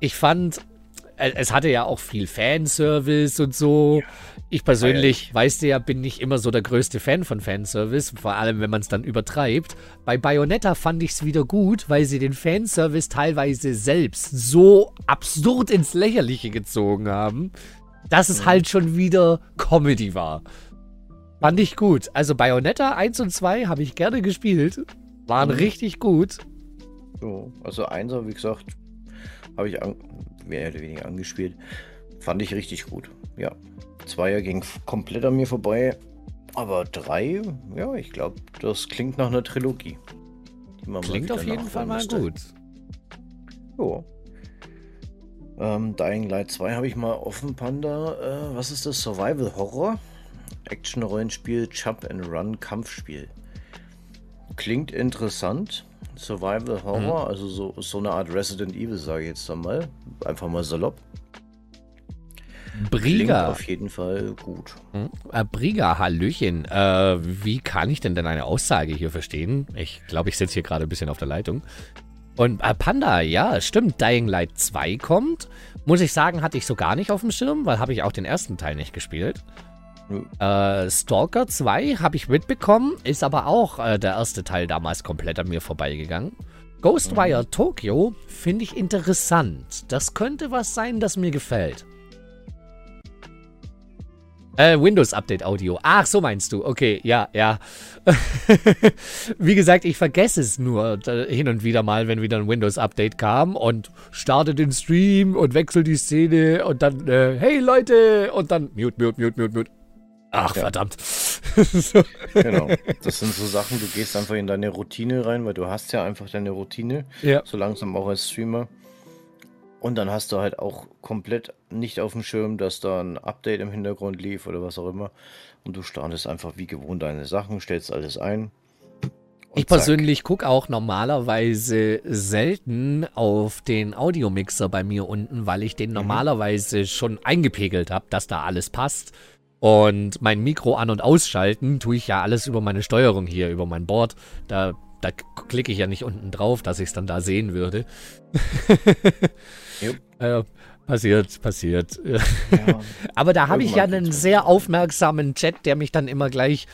S1: ich fand, äh, es hatte ja auch viel Fanservice und so. Ich persönlich, ja, weißt du ja, bin nicht immer so der größte Fan von Fanservice, vor allem wenn man es dann übertreibt. Bei Bayonetta fand ich es wieder gut, weil sie den Fanservice teilweise selbst so absurd ins Lächerliche gezogen haben, dass es mhm. halt schon wieder Comedy war. Fand ich gut. Also Bayonetta 1 und 2 habe ich gerne gespielt. Waren mhm. richtig gut.
S2: So, also 1, wie gesagt, habe ich an, mehr oder weniger angespielt. Fand ich richtig gut. Ja. Zweier ging komplett an mir vorbei. Aber drei, ja, ich glaube, das klingt nach einer Trilogie.
S1: klingt auf jeden Fall mal gut.
S2: Jo. Ähm, Dying Light 2 habe ich mal offen, Panda. Äh, was ist das? Survival Horror? Action-Rollenspiel, Jump-and-Run-Kampfspiel. Klingt interessant. Survival Horror, mhm. also so, so eine Art Resident Evil, sage ich jetzt einmal. Einfach mal salopp.
S1: Briga.
S2: auf jeden Fall gut.
S1: Hm? Äh, Briga, Hallöchen. Äh, wie kann ich denn denn eine Aussage hier verstehen? Ich glaube, ich sitze hier gerade ein bisschen auf der Leitung. Und äh, Panda, ja, stimmt. Dying Light 2 kommt. Muss ich sagen, hatte ich so gar nicht auf dem Schirm, weil habe ich auch den ersten Teil nicht gespielt. Äh, Stalker 2 habe ich mitbekommen, ist aber auch äh, der erste Teil damals komplett an mir vorbeigegangen. Ghostwire mhm. Tokyo finde ich interessant. Das könnte was sein, das mir gefällt. Äh, Windows-Update-Audio. Ach, so meinst du. Okay, ja, ja. Wie gesagt, ich vergesse es nur hin und wieder mal, wenn wieder ein Windows-Update kam und starte den Stream und wechsle die Szene und dann, äh, hey Leute, und dann mute, mute, mute, mute, mute. Ach, ja. verdammt.
S2: so. Genau. Das sind so Sachen, du gehst einfach in deine Routine rein, weil du hast ja einfach deine Routine. Ja. So langsam auch als Streamer. Und dann hast du halt auch komplett nicht auf dem Schirm, dass da ein Update im Hintergrund lief oder was auch immer. Und du startest einfach wie gewohnt deine Sachen, stellst alles ein.
S1: Ich persönlich gucke auch normalerweise selten auf den Audiomixer bei mir unten, weil ich den mhm. normalerweise schon eingepegelt habe, dass da alles passt. Und mein Mikro an- und ausschalten tue ich ja alles über meine Steuerung hier, über mein Board. Da, da klicke ich ja nicht unten drauf, dass ich es dann da sehen würde. äh, passiert, passiert. Ja. Aber da habe ich ja einen sehr aufmerksamen Chat, der mich dann immer gleich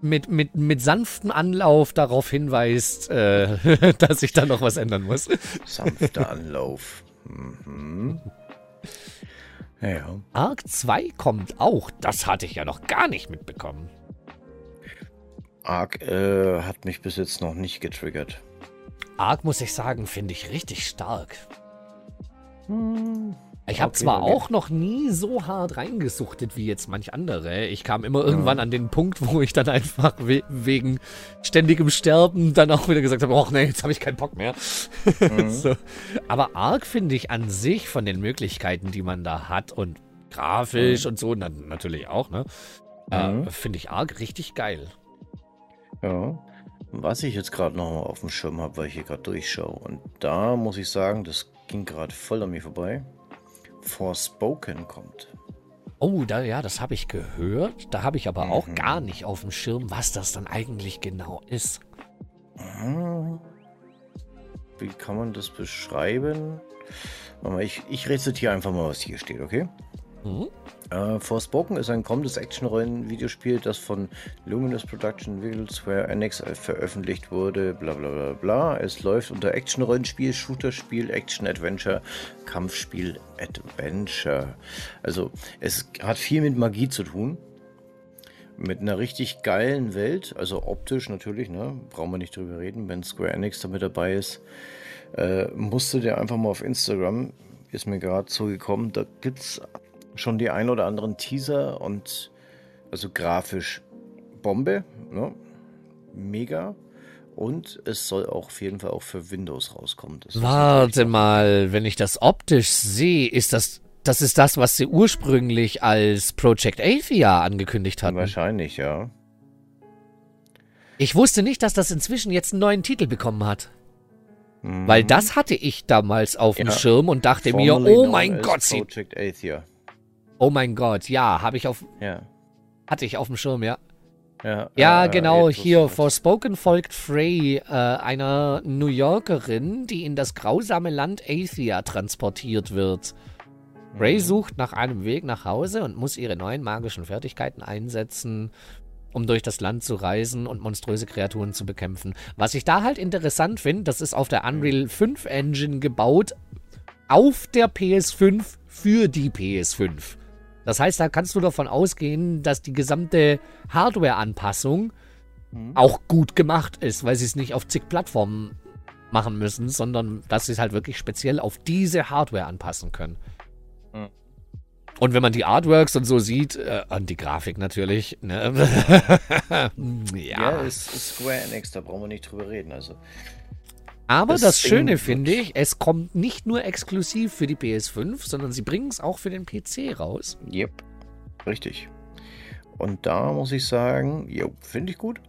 S1: mit, mit, mit sanftem Anlauf darauf hinweist, äh, dass ich da noch was ändern muss.
S2: Sanfter Anlauf. Mhm.
S1: Ja. Arc 2 kommt auch. Das hatte ich ja noch gar nicht mitbekommen.
S2: Arc äh, hat mich bis jetzt noch nicht getriggert.
S1: Arc, muss ich sagen, finde ich richtig stark. Hm. Ich habe okay, zwar okay. auch noch nie so hart reingesuchtet wie jetzt manch andere. Ich kam immer irgendwann ja. an den Punkt, wo ich dann einfach we wegen ständigem Sterben dann auch wieder gesagt habe, ach nee, jetzt habe ich keinen Bock mehr. Mhm. so. Aber Ark finde ich an sich von den Möglichkeiten, die man da hat und grafisch mhm. und so na natürlich auch, ne? Äh, mhm. Äh, finde ich Ark richtig geil.
S2: Ja. Was ich jetzt gerade noch mal auf dem Schirm habe, weil ich hier gerade durchschaue. Und da muss ich sagen, das ging gerade voll an mir vorbei. Forspoken kommt.
S1: Oh, da, ja, das habe ich gehört. Da habe ich aber mhm. auch gar nicht auf dem Schirm, was das dann eigentlich genau ist.
S2: Mhm. Wie kann man das beschreiben? Ich, ich rezitiere einfach mal, was hier steht, okay? Mhm. Uh, Forspoken ist ein kommendes Action-Rollen-Videospiel, das von Luminous Production Square Enix veröffentlicht wurde, bla bla bla bla. Es läuft unter Action-Rollenspiel, Shooter-Spiel, Action-Adventure, Kampfspiel, Adventure. Also es hat viel mit Magie zu tun. Mit einer richtig geilen Welt, also optisch natürlich, ne? Brauchen wir nicht drüber reden, wenn Square Enix da mit dabei ist. Äh, musste der einfach mal auf Instagram, ist mir gerade so gekommen, da gibt's schon die ein oder anderen Teaser und also grafisch Bombe, ne? mega. Und es soll auch auf jeden Fall auch für Windows rauskommen.
S1: Das Warte mal, wenn ich das optisch sehe, ist das, das ist das, was sie ursprünglich als Project Athia angekündigt hatten.
S2: Wahrscheinlich, ja.
S1: Ich wusste nicht, dass das inzwischen jetzt einen neuen Titel bekommen hat. Mhm. Weil das hatte ich damals auf dem Schirm und dachte mir, oh mein Gott, Project Athia. Oh mein Gott, ja, habe ich auf. Ja. Hatte ich auf dem Schirm, ja. Ja, ja äh, genau, hier Forspoken folgt Frey, äh, einer New Yorkerin, die in das grausame Land Athia transportiert wird. Frey mhm. sucht nach einem Weg nach Hause und muss ihre neuen magischen Fertigkeiten einsetzen, um durch das Land zu reisen und monströse Kreaturen zu bekämpfen. Was ich da halt interessant finde, das ist auf der Unreal 5 Engine gebaut, auf der PS5 für die PS5. Das heißt, da kannst du davon ausgehen, dass die gesamte Hardware-Anpassung mhm. auch gut gemacht ist, weil sie es nicht auf zig Plattformen machen müssen, sondern dass sie es halt wirklich speziell auf diese Hardware anpassen können. Mhm. Und wenn man die Artworks und so sieht, äh, und die Grafik natürlich, ne?
S2: ja. ja, ist, Square Enix, da brauchen wir nicht drüber reden. Also
S1: aber das, das Schöne finde ich, es kommt nicht nur exklusiv für die PS5, sondern sie bringen es auch für den PC raus.
S2: Yep, richtig. Und da muss ich sagen, jo, finde ich gut.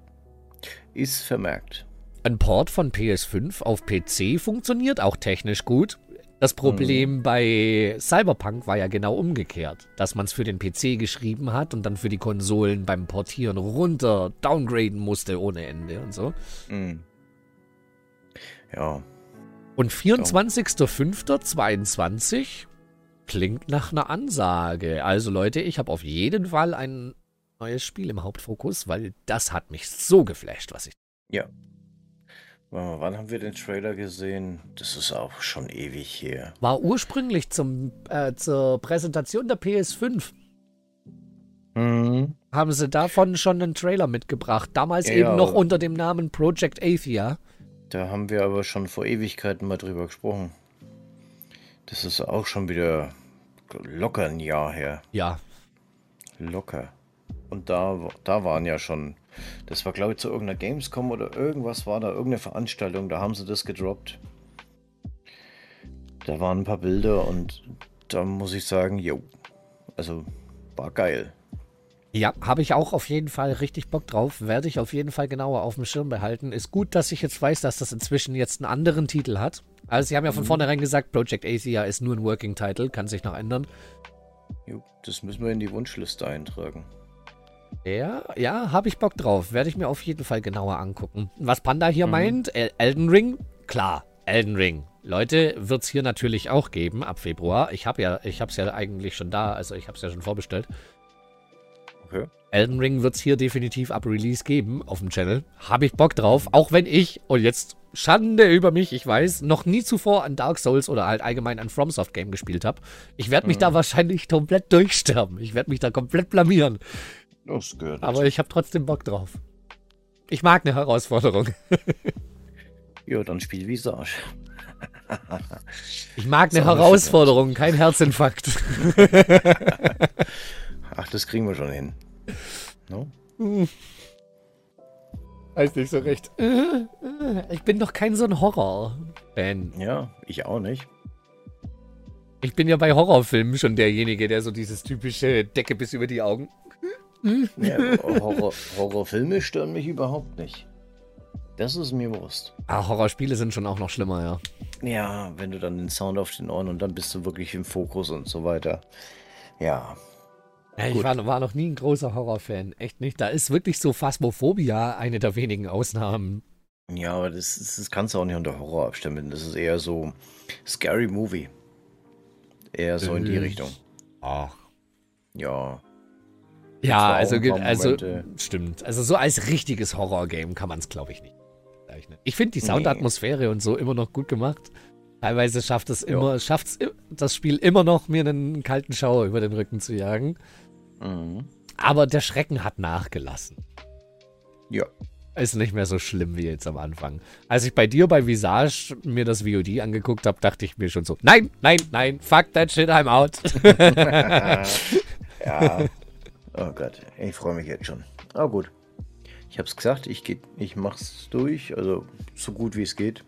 S2: Ist vermerkt.
S1: Ein Port von PS5 auf PC funktioniert auch technisch gut. Das Problem mhm. bei Cyberpunk war ja genau umgekehrt, dass man es für den PC geschrieben hat und dann für die Konsolen beim Portieren runter downgraden musste ohne Ende und so. Mhm.
S2: Ja.
S1: Und 24.05.22 klingt nach einer Ansage. Also Leute, ich habe auf jeden Fall ein neues Spiel im Hauptfokus, weil das hat mich so geflasht, was ich.
S2: Ja, Wann haben wir den Trailer gesehen? Das ist auch schon ewig her.
S1: War ursprünglich zum, äh, zur Präsentation der PS5.
S2: Mhm.
S1: Haben sie davon schon einen Trailer mitgebracht. Damals ja, eben noch unter dem Namen Project Athia.
S2: Da haben wir aber schon vor Ewigkeiten mal drüber gesprochen. Das ist auch schon wieder locker ein Jahr her.
S1: Ja.
S2: Locker. Und da, da waren ja schon das war, glaube ich, zu irgendeiner Gamescom oder irgendwas war da, irgendeine Veranstaltung, da haben sie das gedroppt. Da waren ein paar Bilder und da muss ich sagen, jo, also war geil.
S1: Ja, habe ich auch auf jeden Fall richtig Bock drauf. Werde ich auf jeden Fall genauer auf dem Schirm behalten. Ist gut, dass ich jetzt weiß, dass das inzwischen jetzt einen anderen Titel hat. Also, sie haben ja von mhm. vornherein gesagt, Project Asia ist nur ein Working Title, kann sich noch ändern.
S2: Jo, das müssen wir in die Wunschliste eintragen.
S1: Ja, ja, habe ich Bock drauf. Werde ich mir auf jeden Fall genauer angucken. Was Panda hier mhm. meint, Elden Ring, klar, Elden Ring. Leute, wird es hier natürlich auch geben ab Februar. Ich habe ja, ich habe es ja eigentlich schon da, also ich habe es ja schon vorbestellt. Okay. Elden Ring wird es hier definitiv ab Release geben auf dem Channel. Habe ich Bock drauf, auch wenn ich, und jetzt Schande über mich, ich weiß, noch nie zuvor an Dark Souls oder halt allgemein an FromSoft Game gespielt habe. Ich werde mich mhm. da wahrscheinlich komplett durchsterben. Ich werde mich da komplett blamieren.
S2: Das gehört.
S1: Aber ich habe trotzdem Bock drauf. Ich mag eine Herausforderung.
S2: ja, dann spiel Visage.
S1: ich mag eine Herausforderung, kein Herzinfarkt.
S2: Ach, das kriegen wir schon hin. No?
S1: Weiß nicht so recht. Ich bin doch kein so ein Horror-Fan.
S2: Ja, ich auch nicht.
S1: Ich bin ja bei Horrorfilmen schon derjenige, der so dieses typische Decke bis über die Augen.
S2: Ja, Horror, Horrorfilme stören mich überhaupt nicht. Das ist mir bewusst.
S1: Ah, Horrorspiele sind schon auch noch schlimmer, ja.
S2: Ja, wenn du dann den Sound auf den Ohren und dann bist du wirklich im Fokus und so weiter. Ja.
S1: Ja ich war, war, noch nie ein großer Horrorfan. Echt nicht. Da ist wirklich so Phasmophobia eine der wenigen Ausnahmen.
S2: Ja, aber das, das kannst du auch nicht unter Horror abstimmen. Das ist eher so Scary Movie. Eher so in die Richtung.
S1: Ach.
S2: Ja.
S1: Ja, also, also stimmt. Also so als richtiges Horror-Game kann man es, glaube ich, nicht zeichnen. Ich finde die Soundatmosphäre nee. und so immer noch gut gemacht. Teilweise schafft es immer, schafft das Spiel immer noch, mir einen kalten Schauer über den Rücken zu jagen. Mhm. Aber der Schrecken hat nachgelassen.
S2: Ja.
S1: Ist nicht mehr so schlimm wie jetzt am Anfang. Als ich bei dir bei Visage mir das VOD angeguckt habe, dachte ich mir schon so: Nein, nein, nein, fuck that shit, I'm out.
S2: ja, Oh Gott, ich freue mich jetzt schon. Aber oh, gut. Ich habe es gesagt, ich, geh, ich mach's durch, also so gut wie es geht.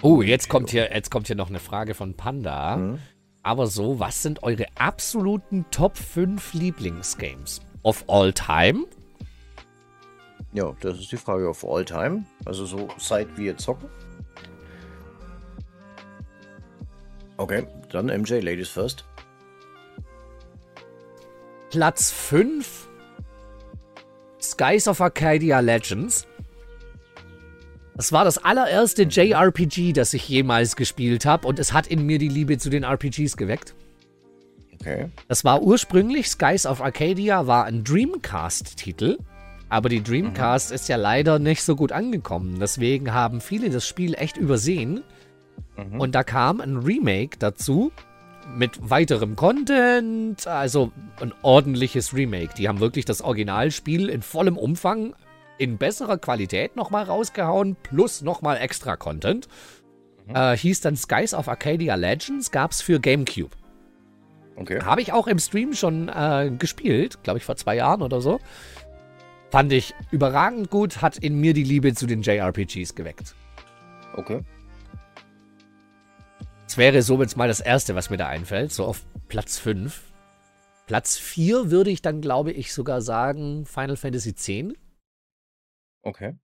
S1: Oh, jetzt kommt hier, jetzt kommt hier noch eine Frage von Panda. Mhm. Aber so, was sind eure absoluten Top 5 Lieblingsgames? Of all time?
S2: Ja, das ist die Frage of all time. Also so seit wir zocken. Okay, dann MJ, Ladies first.
S1: Platz 5 Skies of Arcadia Legends. Das war das allererste JRPG, das ich jemals gespielt habe und es hat in mir die Liebe zu den RPGs geweckt.
S2: Okay.
S1: Das war ursprünglich Skies of Arcadia, war ein Dreamcast-Titel. Aber die Dreamcast mhm. ist ja leider nicht so gut angekommen. Deswegen haben viele das Spiel echt übersehen. Mhm. Und da kam ein Remake dazu, mit weiterem Content, also ein ordentliches Remake. Die haben wirklich das Originalspiel in vollem Umfang in besserer Qualität nochmal rausgehauen, plus nochmal extra Content. Mhm. Äh, hieß dann Skies of Arcadia Legends, gab es für GameCube.
S2: Okay.
S1: Habe ich auch im Stream schon äh, gespielt, glaube ich vor zwei Jahren oder so. Fand ich überragend gut, hat in mir die Liebe zu den JRPGs geweckt.
S2: Okay.
S1: Es wäre so jetzt mal das erste, was mir da einfällt, so auf Platz 5. Platz 4 würde ich dann, glaube ich, sogar sagen Final Fantasy X.
S2: Okay.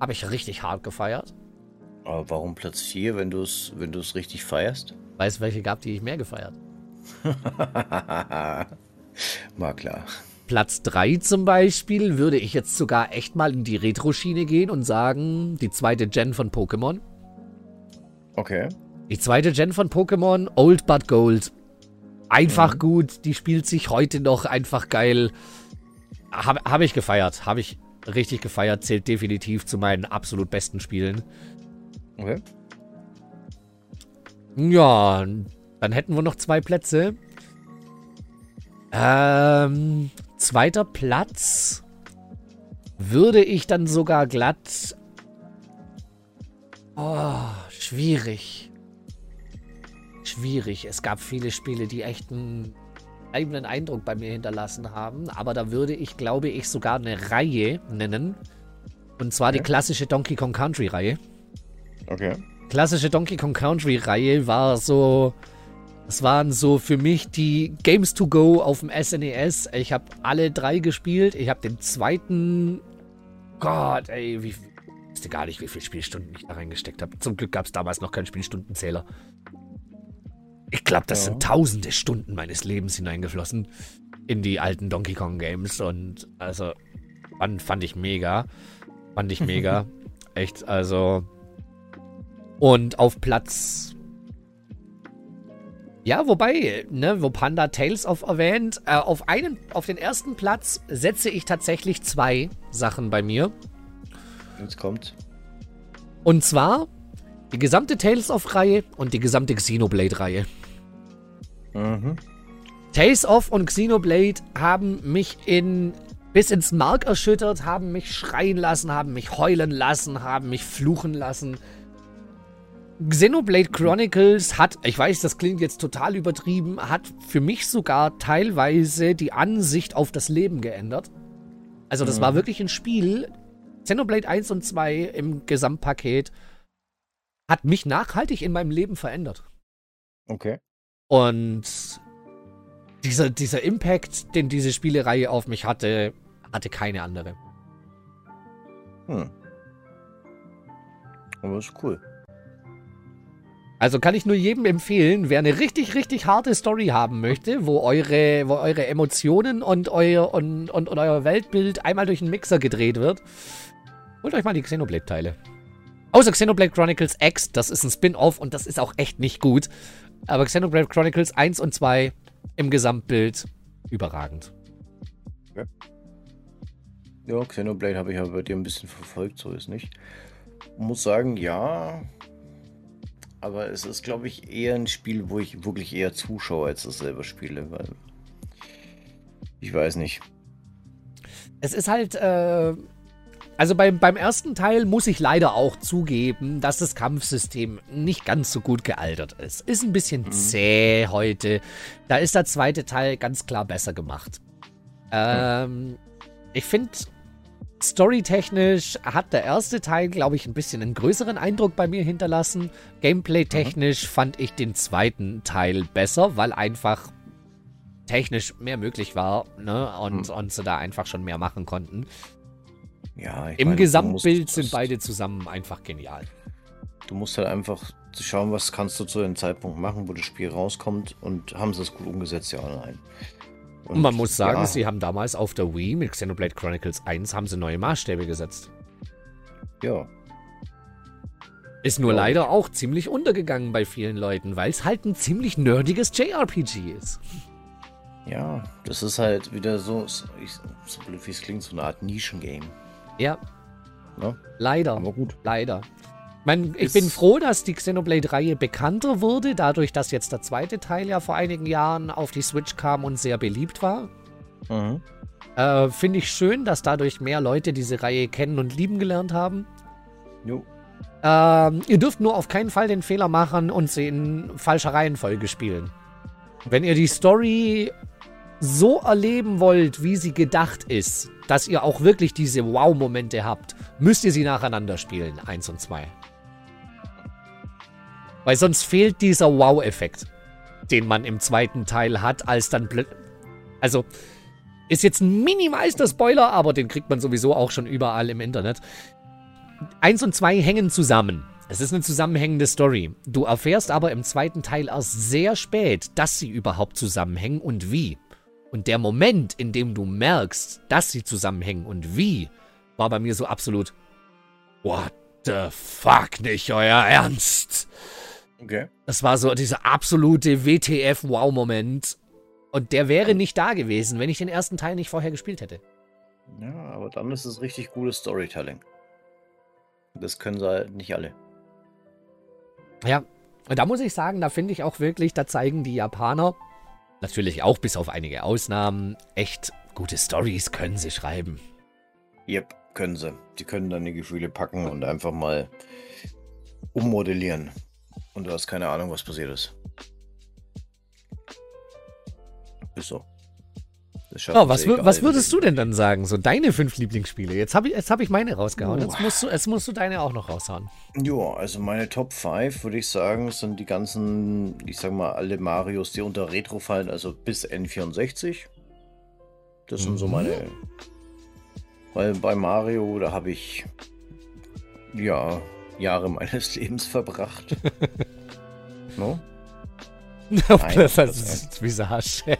S1: Habe ich richtig hart gefeiert.
S2: Aber warum Platz 4, wenn du es wenn richtig feierst?
S1: Weil es welche gab, die ich mehr gefeiert.
S2: War klar.
S1: Platz 3 zum Beispiel würde ich jetzt sogar echt mal in die Retro-Schiene gehen und sagen, die zweite Gen von Pokémon.
S2: Okay.
S1: Die zweite Gen von Pokémon, Old But Gold. Einfach mhm. gut, die spielt sich heute noch einfach geil. Habe hab ich gefeiert, habe ich richtig gefeiert, zählt definitiv zu meinen absolut besten Spielen.
S2: Okay.
S1: Ja, dann hätten wir noch zwei Plätze. Ähm, zweiter Platz würde ich dann sogar glatt. Oh, schwierig. Schwierig. Es gab viele Spiele, die echt einen bleibenden Eindruck bei mir hinterlassen haben. Aber da würde ich, glaube ich, sogar eine Reihe nennen. Und zwar okay. die klassische Donkey Kong Country Reihe.
S2: Okay.
S1: Klassische Donkey Kong Country Reihe war so das waren so für mich die Games to Go auf dem SNES. E ich habe alle drei gespielt. Ich habe den zweiten. Gott, ey, wie. Ich wusste gar nicht, wie viele Spielstunden ich da reingesteckt habe. Zum Glück gab es damals noch keinen Spielstundenzähler. Ich glaube, das ja. sind tausende Stunden meines Lebens hineingeflossen in die alten Donkey Kong Games. Und also, fand, fand ich mega. Fand ich mega. Echt, also. Und auf Platz ja, wobei, ne, wo Panda Tales of erwähnt, äh, auf einen, auf den ersten Platz setze ich tatsächlich zwei Sachen bei mir.
S2: Jetzt kommt.
S1: Und zwar die gesamte Tales of Reihe und die gesamte Xenoblade Reihe. Mhm. Tales of und Xenoblade haben mich in bis ins Mark erschüttert, haben mich schreien lassen, haben mich heulen lassen, haben mich fluchen lassen, Xenoblade Chronicles hat, ich weiß, das klingt jetzt total übertrieben, hat für mich sogar teilweise die Ansicht auf das Leben geändert. Also das mhm. war wirklich ein Spiel, Xenoblade 1 und 2 im Gesamtpaket, hat mich nachhaltig in meinem Leben verändert.
S2: Okay.
S1: Und dieser, dieser Impact, den diese Spielereihe auf mich hatte, hatte keine andere.
S2: Hm. Aber ist cool.
S1: Also kann ich nur jedem empfehlen, wer eine richtig, richtig harte Story haben möchte, wo eure, wo eure Emotionen und euer, und, und, und euer Weltbild einmal durch einen Mixer gedreht wird, holt euch mal die Xenoblade-Teile. Außer Xenoblade Chronicles X, das ist ein Spin-off und das ist auch echt nicht gut. Aber Xenoblade Chronicles 1 und 2 im Gesamtbild überragend.
S2: Ja, ja Xenoblade habe ich aber bei dir ein bisschen verfolgt, so ist nicht. Muss sagen, ja, aber es ist, glaube ich, eher ein Spiel, wo ich wirklich eher zuschaue, als das selber spiele, weil ich weiß nicht.
S1: Es ist halt, äh, also beim, beim ersten Teil muss ich leider auch zugeben, dass das Kampfsystem nicht ganz so gut gealtert ist. Ist ein bisschen mhm. zäh heute. Da ist der zweite Teil ganz klar besser gemacht. Ähm, mhm. Ich finde, Storytechnisch hat der erste Teil, glaube ich, ein bisschen einen größeren Eindruck bei mir hinterlassen. Gameplay-technisch mhm. fand ich den zweiten Teil besser, weil einfach technisch mehr möglich war ne? und, und sie da einfach schon mehr machen konnten.
S2: Ja,
S1: Im meine, Gesamtbild musst, sind beide zusammen einfach genial.
S2: Du musst halt einfach schauen, was kannst du zu dem Zeitpunkt machen, wo das Spiel rauskommt und haben sie es gut umgesetzt, ja oder nein.
S1: Und man muss sagen, ja. sie haben damals auf der Wii mit Xenoblade Chronicles 1 haben sie neue Maßstäbe gesetzt.
S2: Ja.
S1: Ist nur ja. leider auch ziemlich untergegangen bei vielen Leuten, weil es halt ein ziemlich nerdiges JRPG ist.
S2: Ja, das ist halt wieder so, so blöd wie es klingt, so eine Art Nischen-Game.
S1: Ja. ja. Leider. Aber gut. Leider mein, ich bin froh, dass die Xenoblade-Reihe bekannter wurde, dadurch, dass jetzt der zweite Teil ja vor einigen Jahren auf die Switch kam und sehr beliebt war. Mhm. Äh, Finde ich schön, dass dadurch mehr Leute diese Reihe kennen und lieben gelernt haben.
S2: Jo.
S1: Ähm, ihr dürft nur auf keinen Fall den Fehler machen und sie in falscher Reihenfolge spielen. Wenn ihr die Story so erleben wollt, wie sie gedacht ist, dass ihr auch wirklich diese Wow-Momente habt, müsst ihr sie nacheinander spielen, eins und zwei. Weil sonst fehlt dieser Wow-Effekt. den man im zweiten Teil hat, als dann. Also, ist jetzt ein minimalster Spoiler, aber den kriegt man sowieso auch schon überall im Internet. Eins und zwei hängen zusammen. Es ist eine zusammenhängende Story. Du erfährst aber im zweiten Teil erst sehr spät, dass sie überhaupt zusammenhängen und wie. Und der Moment, in dem du merkst, dass sie zusammenhängen und wie, war bei mir so absolut, what the fuck, nicht euer Ernst. Okay. Das war so dieser absolute WTF-Wow-Moment. Und der wäre nicht da gewesen, wenn ich den ersten Teil nicht vorher gespielt hätte.
S2: Ja, aber dann ist es richtig gutes Storytelling. Das können sie halt nicht alle.
S1: Ja, und da muss ich sagen, da finde ich auch wirklich, da zeigen die Japaner, natürlich auch bis auf einige Ausnahmen, echt gute Stories können sie schreiben.
S2: Yep, können sie. Die können dann die Gefühle packen und einfach mal ummodellieren. Und du hast keine Ahnung, was passiert ist. Ist so.
S1: Oh, was, was würdest du denn dann sagen? So deine fünf Lieblingsspiele. Jetzt habe ich, hab ich meine rausgehauen. Jetzt musst, du, jetzt musst du deine auch noch raushauen.
S2: Ja, also meine Top 5 würde ich sagen, sind die ganzen, ich sag mal, alle Marios, die unter Retro fallen, also bis N64. Das sind mhm. so meine. Weil bei Mario, da habe ich ja Jahre meines Lebens verbracht.
S1: no? Nein, das ist Visage.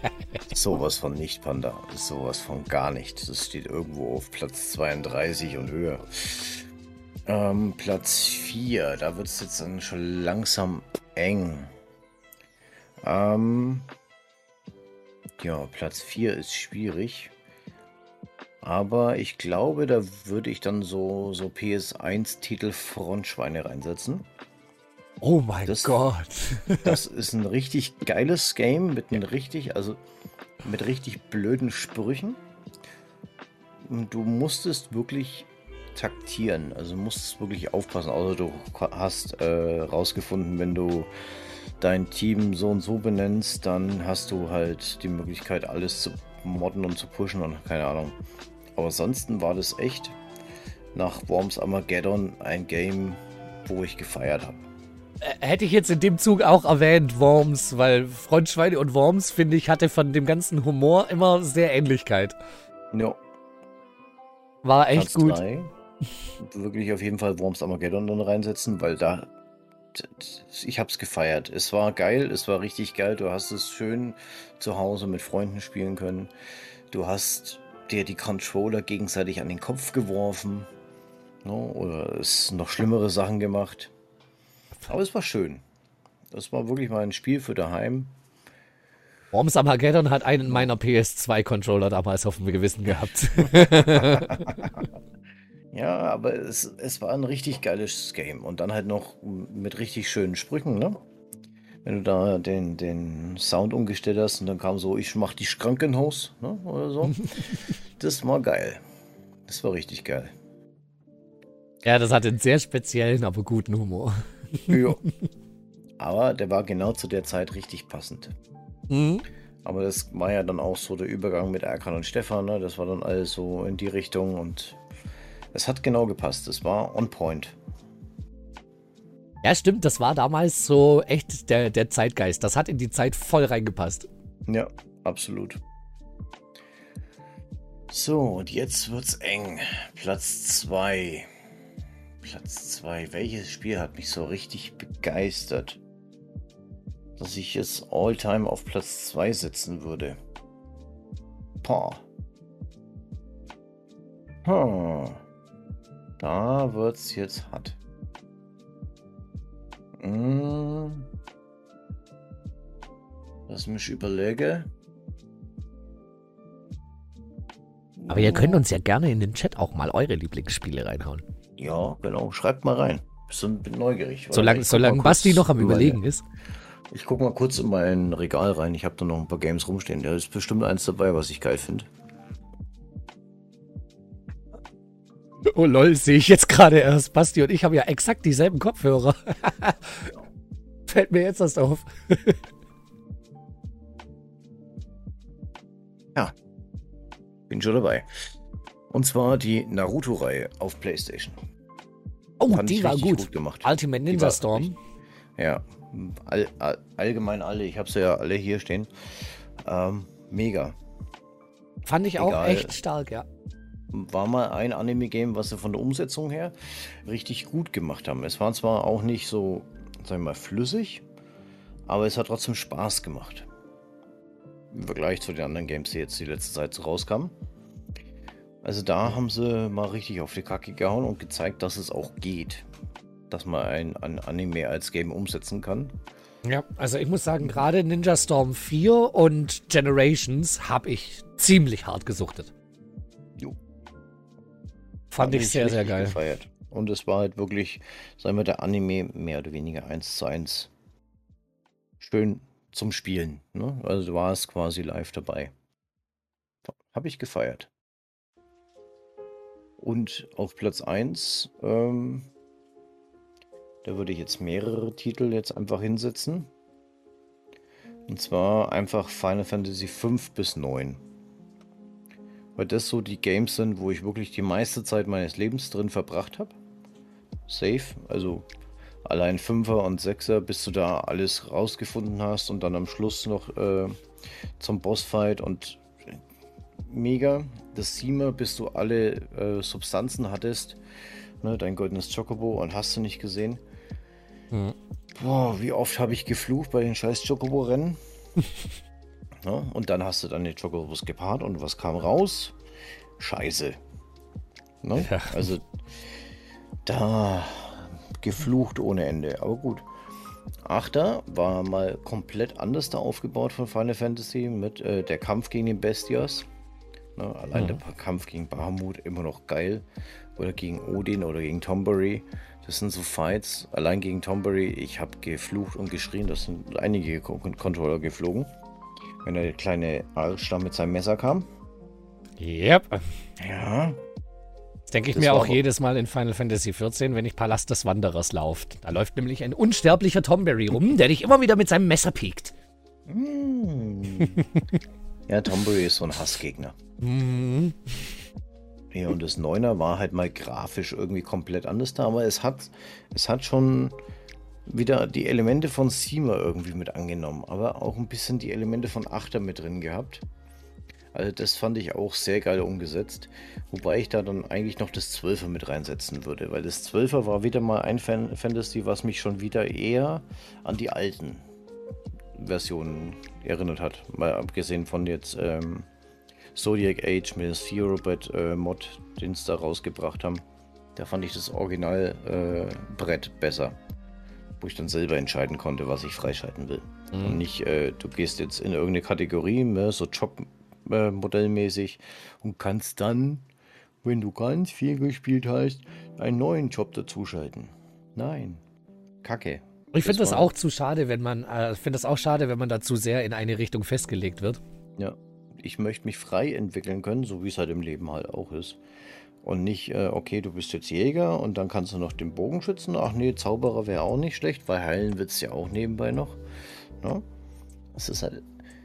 S2: sowas von nicht, Panda. Sowas von gar nicht. Das steht irgendwo auf Platz 32 und höher. Ähm, Platz 4, da wird es jetzt dann schon langsam eng. Ähm, ja, Platz 4 ist schwierig. Aber ich glaube, da würde ich dann so, so PS1-Titel Frontschweine reinsetzen.
S1: Oh mein das, Gott.
S2: das ist ein richtig geiles Game mit einem richtig, also mit richtig blöden Sprüchen. Und du musstest wirklich taktieren, also musstest wirklich aufpassen, außer du hast äh, rausgefunden, wenn du dein Team so und so benennst, dann hast du halt die Möglichkeit, alles zu modden und zu pushen und keine Ahnung. Aber ansonsten war das echt nach Worms Armageddon ein Game, wo ich gefeiert habe.
S1: Äh, hätte ich jetzt in dem Zug auch erwähnt, Worms, weil Frontschweine und Worms, finde ich, hatte von dem ganzen Humor immer sehr Ähnlichkeit.
S2: Ja.
S1: War echt Platz gut.
S2: Drei, wirklich auf jeden Fall Worms Armageddon dann reinsetzen, weil da. Ich hab's gefeiert. Es war geil, es war richtig geil. Du hast es schön zu Hause mit Freunden spielen können. Du hast dir die Controller gegenseitig an den Kopf geworfen. No, ne, oder es noch schlimmere Sachen gemacht. Aber es war schön. Das war wirklich mal ein Spiel für daheim.
S1: Worms Armageddon hat einen meiner PS2-Controller damals auf dem Gewissen gehabt.
S2: ja, aber es, es war ein richtig geiles Game. Und dann halt noch mit richtig schönen Sprüchen, ne? Wenn du da den, den Sound umgestellt hast und dann kam so, ich mach die Schrankenhaus, ne? Oder so. das war geil. Das war richtig geil.
S1: Ja, das hatte einen sehr speziellen, aber guten Humor
S2: ja. Aber der war genau zu der Zeit richtig passend. Mhm. Aber das war ja dann auch so der Übergang mit Erkan und Stefan. Ne? Das war dann alles so in die Richtung und es hat genau gepasst. Es war on point.
S1: Ja, stimmt. Das war damals so echt der, der Zeitgeist. Das hat in die Zeit voll reingepasst.
S2: Ja, absolut. So, und jetzt wird's eng. Platz 2. Platz 2. Welches Spiel hat mich so richtig begeistert, dass ich es all-time auf Platz 2 setzen würde? Boah. Hm. Da wird's jetzt hart. Hm. Lass mich überlege.
S1: Aber ihr könnt uns ja gerne in den Chat auch mal eure Lieblingsspiele reinhauen.
S2: Ja, genau. Schreibt mal rein. Bin, bin neugierig.
S1: Solange, solange Basti noch am Überlegen ist.
S2: Ich gucke mal kurz in mein Regal rein. Ich habe da noch ein paar Games rumstehen. Da ist bestimmt eins dabei, was ich geil finde.
S1: Oh lol, sehe ich jetzt gerade erst. Basti und ich haben ja exakt dieselben Kopfhörer. Fällt mir jetzt erst auf.
S2: ja. Bin schon dabei. Und zwar die Naruto-Reihe auf PlayStation.
S1: Oh, Fand die war gut. gut. gemacht. Ultimate Ninja Storm. Richtig,
S2: Ja, all, all, allgemein alle. Ich habe sie ja alle hier stehen. Ähm, mega.
S1: Fand ich Egal. auch echt stark, ja.
S2: War mal ein Anime-Game, was sie von der Umsetzung her richtig gut gemacht haben. Es war zwar auch nicht so, sagen wir mal, flüssig, aber es hat trotzdem Spaß gemacht. Im Vergleich zu den anderen Games, die jetzt die letzte Zeit so rauskamen. Also da haben sie mal richtig auf die Kacke gehauen und gezeigt, dass es auch geht. Dass man ein, ein Anime als Game umsetzen kann.
S1: Ja, also ich muss sagen, gerade Ninja Storm 4 und Generations habe ich ziemlich hart gesuchtet. Jo. Fand ich sehr, sehr geil.
S2: Gefeiert. Und es war halt wirklich, sagen wir, der Anime mehr oder weniger eins zu eins. Schön zum Spielen. Ne? Also war es quasi live dabei. Habe ich gefeiert. Und auf Platz 1, ähm, da würde ich jetzt mehrere Titel jetzt einfach hinsetzen. Und zwar einfach Final Fantasy 5 bis 9. Weil das so die Games sind, wo ich wirklich die meiste Zeit meines Lebens drin verbracht habe. Safe, also allein 5er und 6er, bis du da alles rausgefunden hast und dann am Schluss noch äh, zum Bossfight und mega. Das Siemer, bis du alle äh, Substanzen hattest. Ne, dein goldenes Chocobo und hast du nicht gesehen. Mhm. Boah, wie oft habe ich geflucht bei den scheiß Chocobo-Rennen. ja, und dann hast du dann die Chocobos gepaart und was kam raus? Scheiße. Ne? Ja. Also da geflucht ohne Ende. Aber gut. Achter war mal komplett anders da aufgebaut von Final Fantasy mit äh, der Kampf gegen den Bestias. Ne, allein mhm. der Kampf gegen Bahamut immer noch geil. Oder gegen Odin oder gegen Tombury. Das sind so Fights. Allein gegen Tombury, ich habe geflucht und geschrien. Das sind einige Controller geflogen. Wenn der kleine Arsch da mit seinem Messer kam.
S1: Yep. Ja. Das denke ich das mir auch jedes Mal in Final Fantasy XIV, wenn ich Palast des Wanderers lauft. Da läuft nämlich ein unsterblicher Tomberry rum, der dich immer wieder mit seinem Messer piekt.
S2: Mm. ja, Tomberry ist so ein Hassgegner. Mhm. Ja, und das Neuner war halt mal grafisch irgendwie komplett anders da, aber es hat, es hat schon wieder die Elemente von Seamer irgendwie mit angenommen, aber auch ein bisschen die Elemente von Achter mit drin gehabt. Also das fand ich auch sehr geil umgesetzt, wobei ich da dann eigentlich noch das 12er mit reinsetzen würde, weil das 12er war wieder mal ein Fan Fantasy, was mich schon wieder eher an die alten Versionen erinnert hat, mal abgesehen von jetzt ähm, Zodiac Age mit dem Theorobot äh, Mod, den sie da rausgebracht haben. Da fand ich das Originalbrett äh, besser. Wo ich dann selber entscheiden konnte, was ich freischalten will. Mhm. Und nicht, äh, du gehst jetzt in irgendeine Kategorie, ne, so Job-modellmäßig äh, und kannst dann, wenn du ganz viel gespielt hast, einen neuen Job dazuschalten. Nein. Kacke.
S1: Ich finde das, auch zu schade, wenn man, äh, finde das auch schade, wenn man da zu sehr in eine Richtung festgelegt wird.
S2: Ja ich möchte mich frei entwickeln können, so wie es halt im Leben halt auch ist. Und nicht, äh, okay, du bist jetzt Jäger und dann kannst du noch den Bogen schützen. Ach nee, Zauberer wäre auch nicht schlecht, weil heilen wird es ja auch nebenbei noch. Ne? Das ist halt,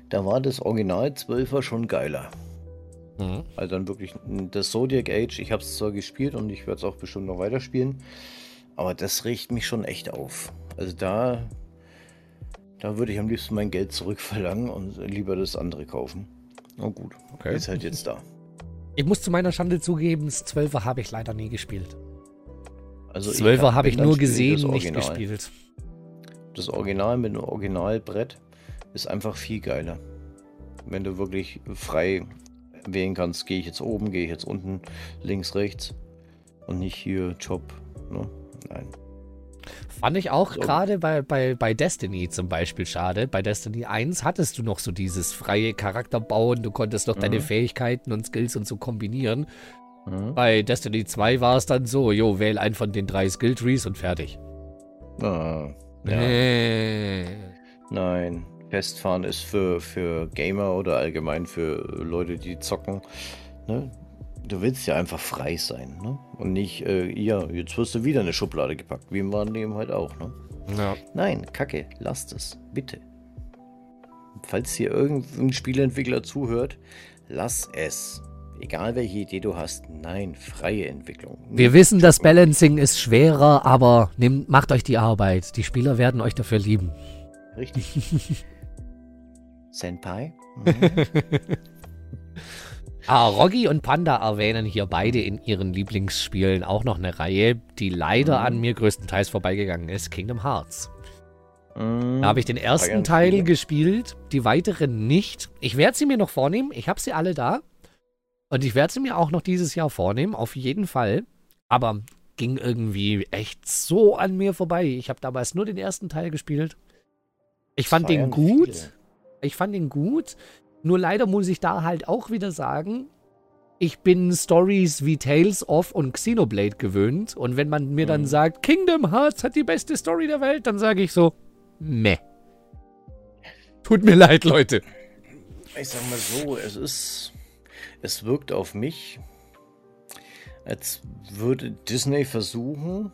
S2: da war das Original 12er schon geiler. Mhm. Also dann wirklich das Zodiac Age, ich habe es zwar gespielt und ich werde es auch bestimmt noch weiterspielen, aber das riecht mich schon echt auf. Also da, da würde ich am liebsten mein Geld zurückverlangen und lieber das andere kaufen. Oh gut, okay. Ist halt jetzt da.
S1: Ich muss zu meiner Schande zugeben, das 12er habe ich leider nie gespielt. Also 12er habe hab ich nur gesehen, nicht gespielt.
S2: Das Original mit dem Originalbrett ist einfach viel geiler. Wenn du wirklich frei wählen kannst, gehe ich jetzt oben, gehe ich jetzt unten, links, rechts und nicht hier Job. Ne? Nein.
S1: Fand ich auch gerade bei, bei, bei Destiny zum Beispiel schade. Bei Destiny 1 hattest du noch so dieses freie Charakterbauen, du konntest noch mhm. deine Fähigkeiten und Skills und so kombinieren. Mhm. Bei Destiny 2 war es dann so, jo, wähl einen von den drei Skill-Trees und fertig.
S2: Ah, ja. Nee. Nein, Festfahren ist für, für Gamer oder allgemein für Leute, die zocken. Ne? Du willst ja einfach frei sein, ne? Und nicht, äh, ja, jetzt wirst du wieder eine Schublade gepackt, wie im wahren Leben halt auch, ne? Ja. Nein, Kacke, lasst es, bitte. Falls hier irgendein Spieleentwickler zuhört, lass es. Egal welche Idee du hast, nein, freie Entwicklung.
S1: Wir wissen, das Balancing ist schwerer, aber nehmt, macht euch die Arbeit. Die Spieler werden euch dafür lieben.
S2: Richtig. Senpai?
S1: ah, Roggi und Panda erwähnen hier beide in ihren Lieblingsspielen auch noch eine Reihe, die leider mhm. an mir größtenteils vorbeigegangen ist: Kingdom Hearts. Mhm. Da habe ich den ersten Teil gespielt, die weiteren nicht. Ich werde sie mir noch vornehmen. Ich habe sie alle da. Und ich werde sie mir auch noch dieses Jahr vornehmen, auf jeden Fall. Aber ging irgendwie echt so an mir vorbei. Ich habe damals nur den ersten Teil gespielt. Ich fand den gut. Viele. Ich fand ihn gut. Nur leider muss ich da halt auch wieder sagen, ich bin Stories wie Tales of und Xenoblade gewöhnt. Und wenn man mir dann mhm. sagt, Kingdom Hearts hat die beste Story der Welt, dann sage ich so, meh. Tut mir leid, Leute.
S2: Ich sag mal so, es ist. Es wirkt auf mich, als würde Disney versuchen,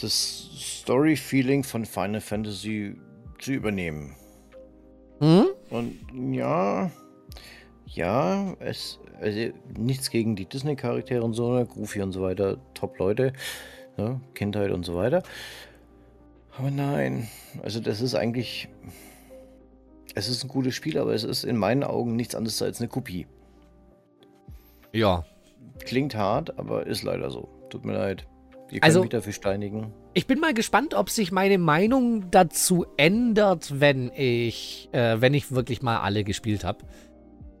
S2: das Story-Feeling von Final Fantasy zu übernehmen. Hm? Und ja, ja, es, also nichts gegen die Disney-Charaktere und so, ne, Goofy und so weiter, Top-Leute, ne, Kindheit und so weiter. Aber nein, also das ist eigentlich, es ist ein gutes Spiel, aber es ist in meinen Augen nichts anderes als eine Kopie.
S1: Ja.
S2: Klingt hart, aber ist leider so. Tut mir leid. Ihr könnt also, mich dafür steinigen.
S1: Ich bin mal gespannt, ob sich meine Meinung dazu ändert, wenn ich, äh, wenn ich wirklich mal alle gespielt habe.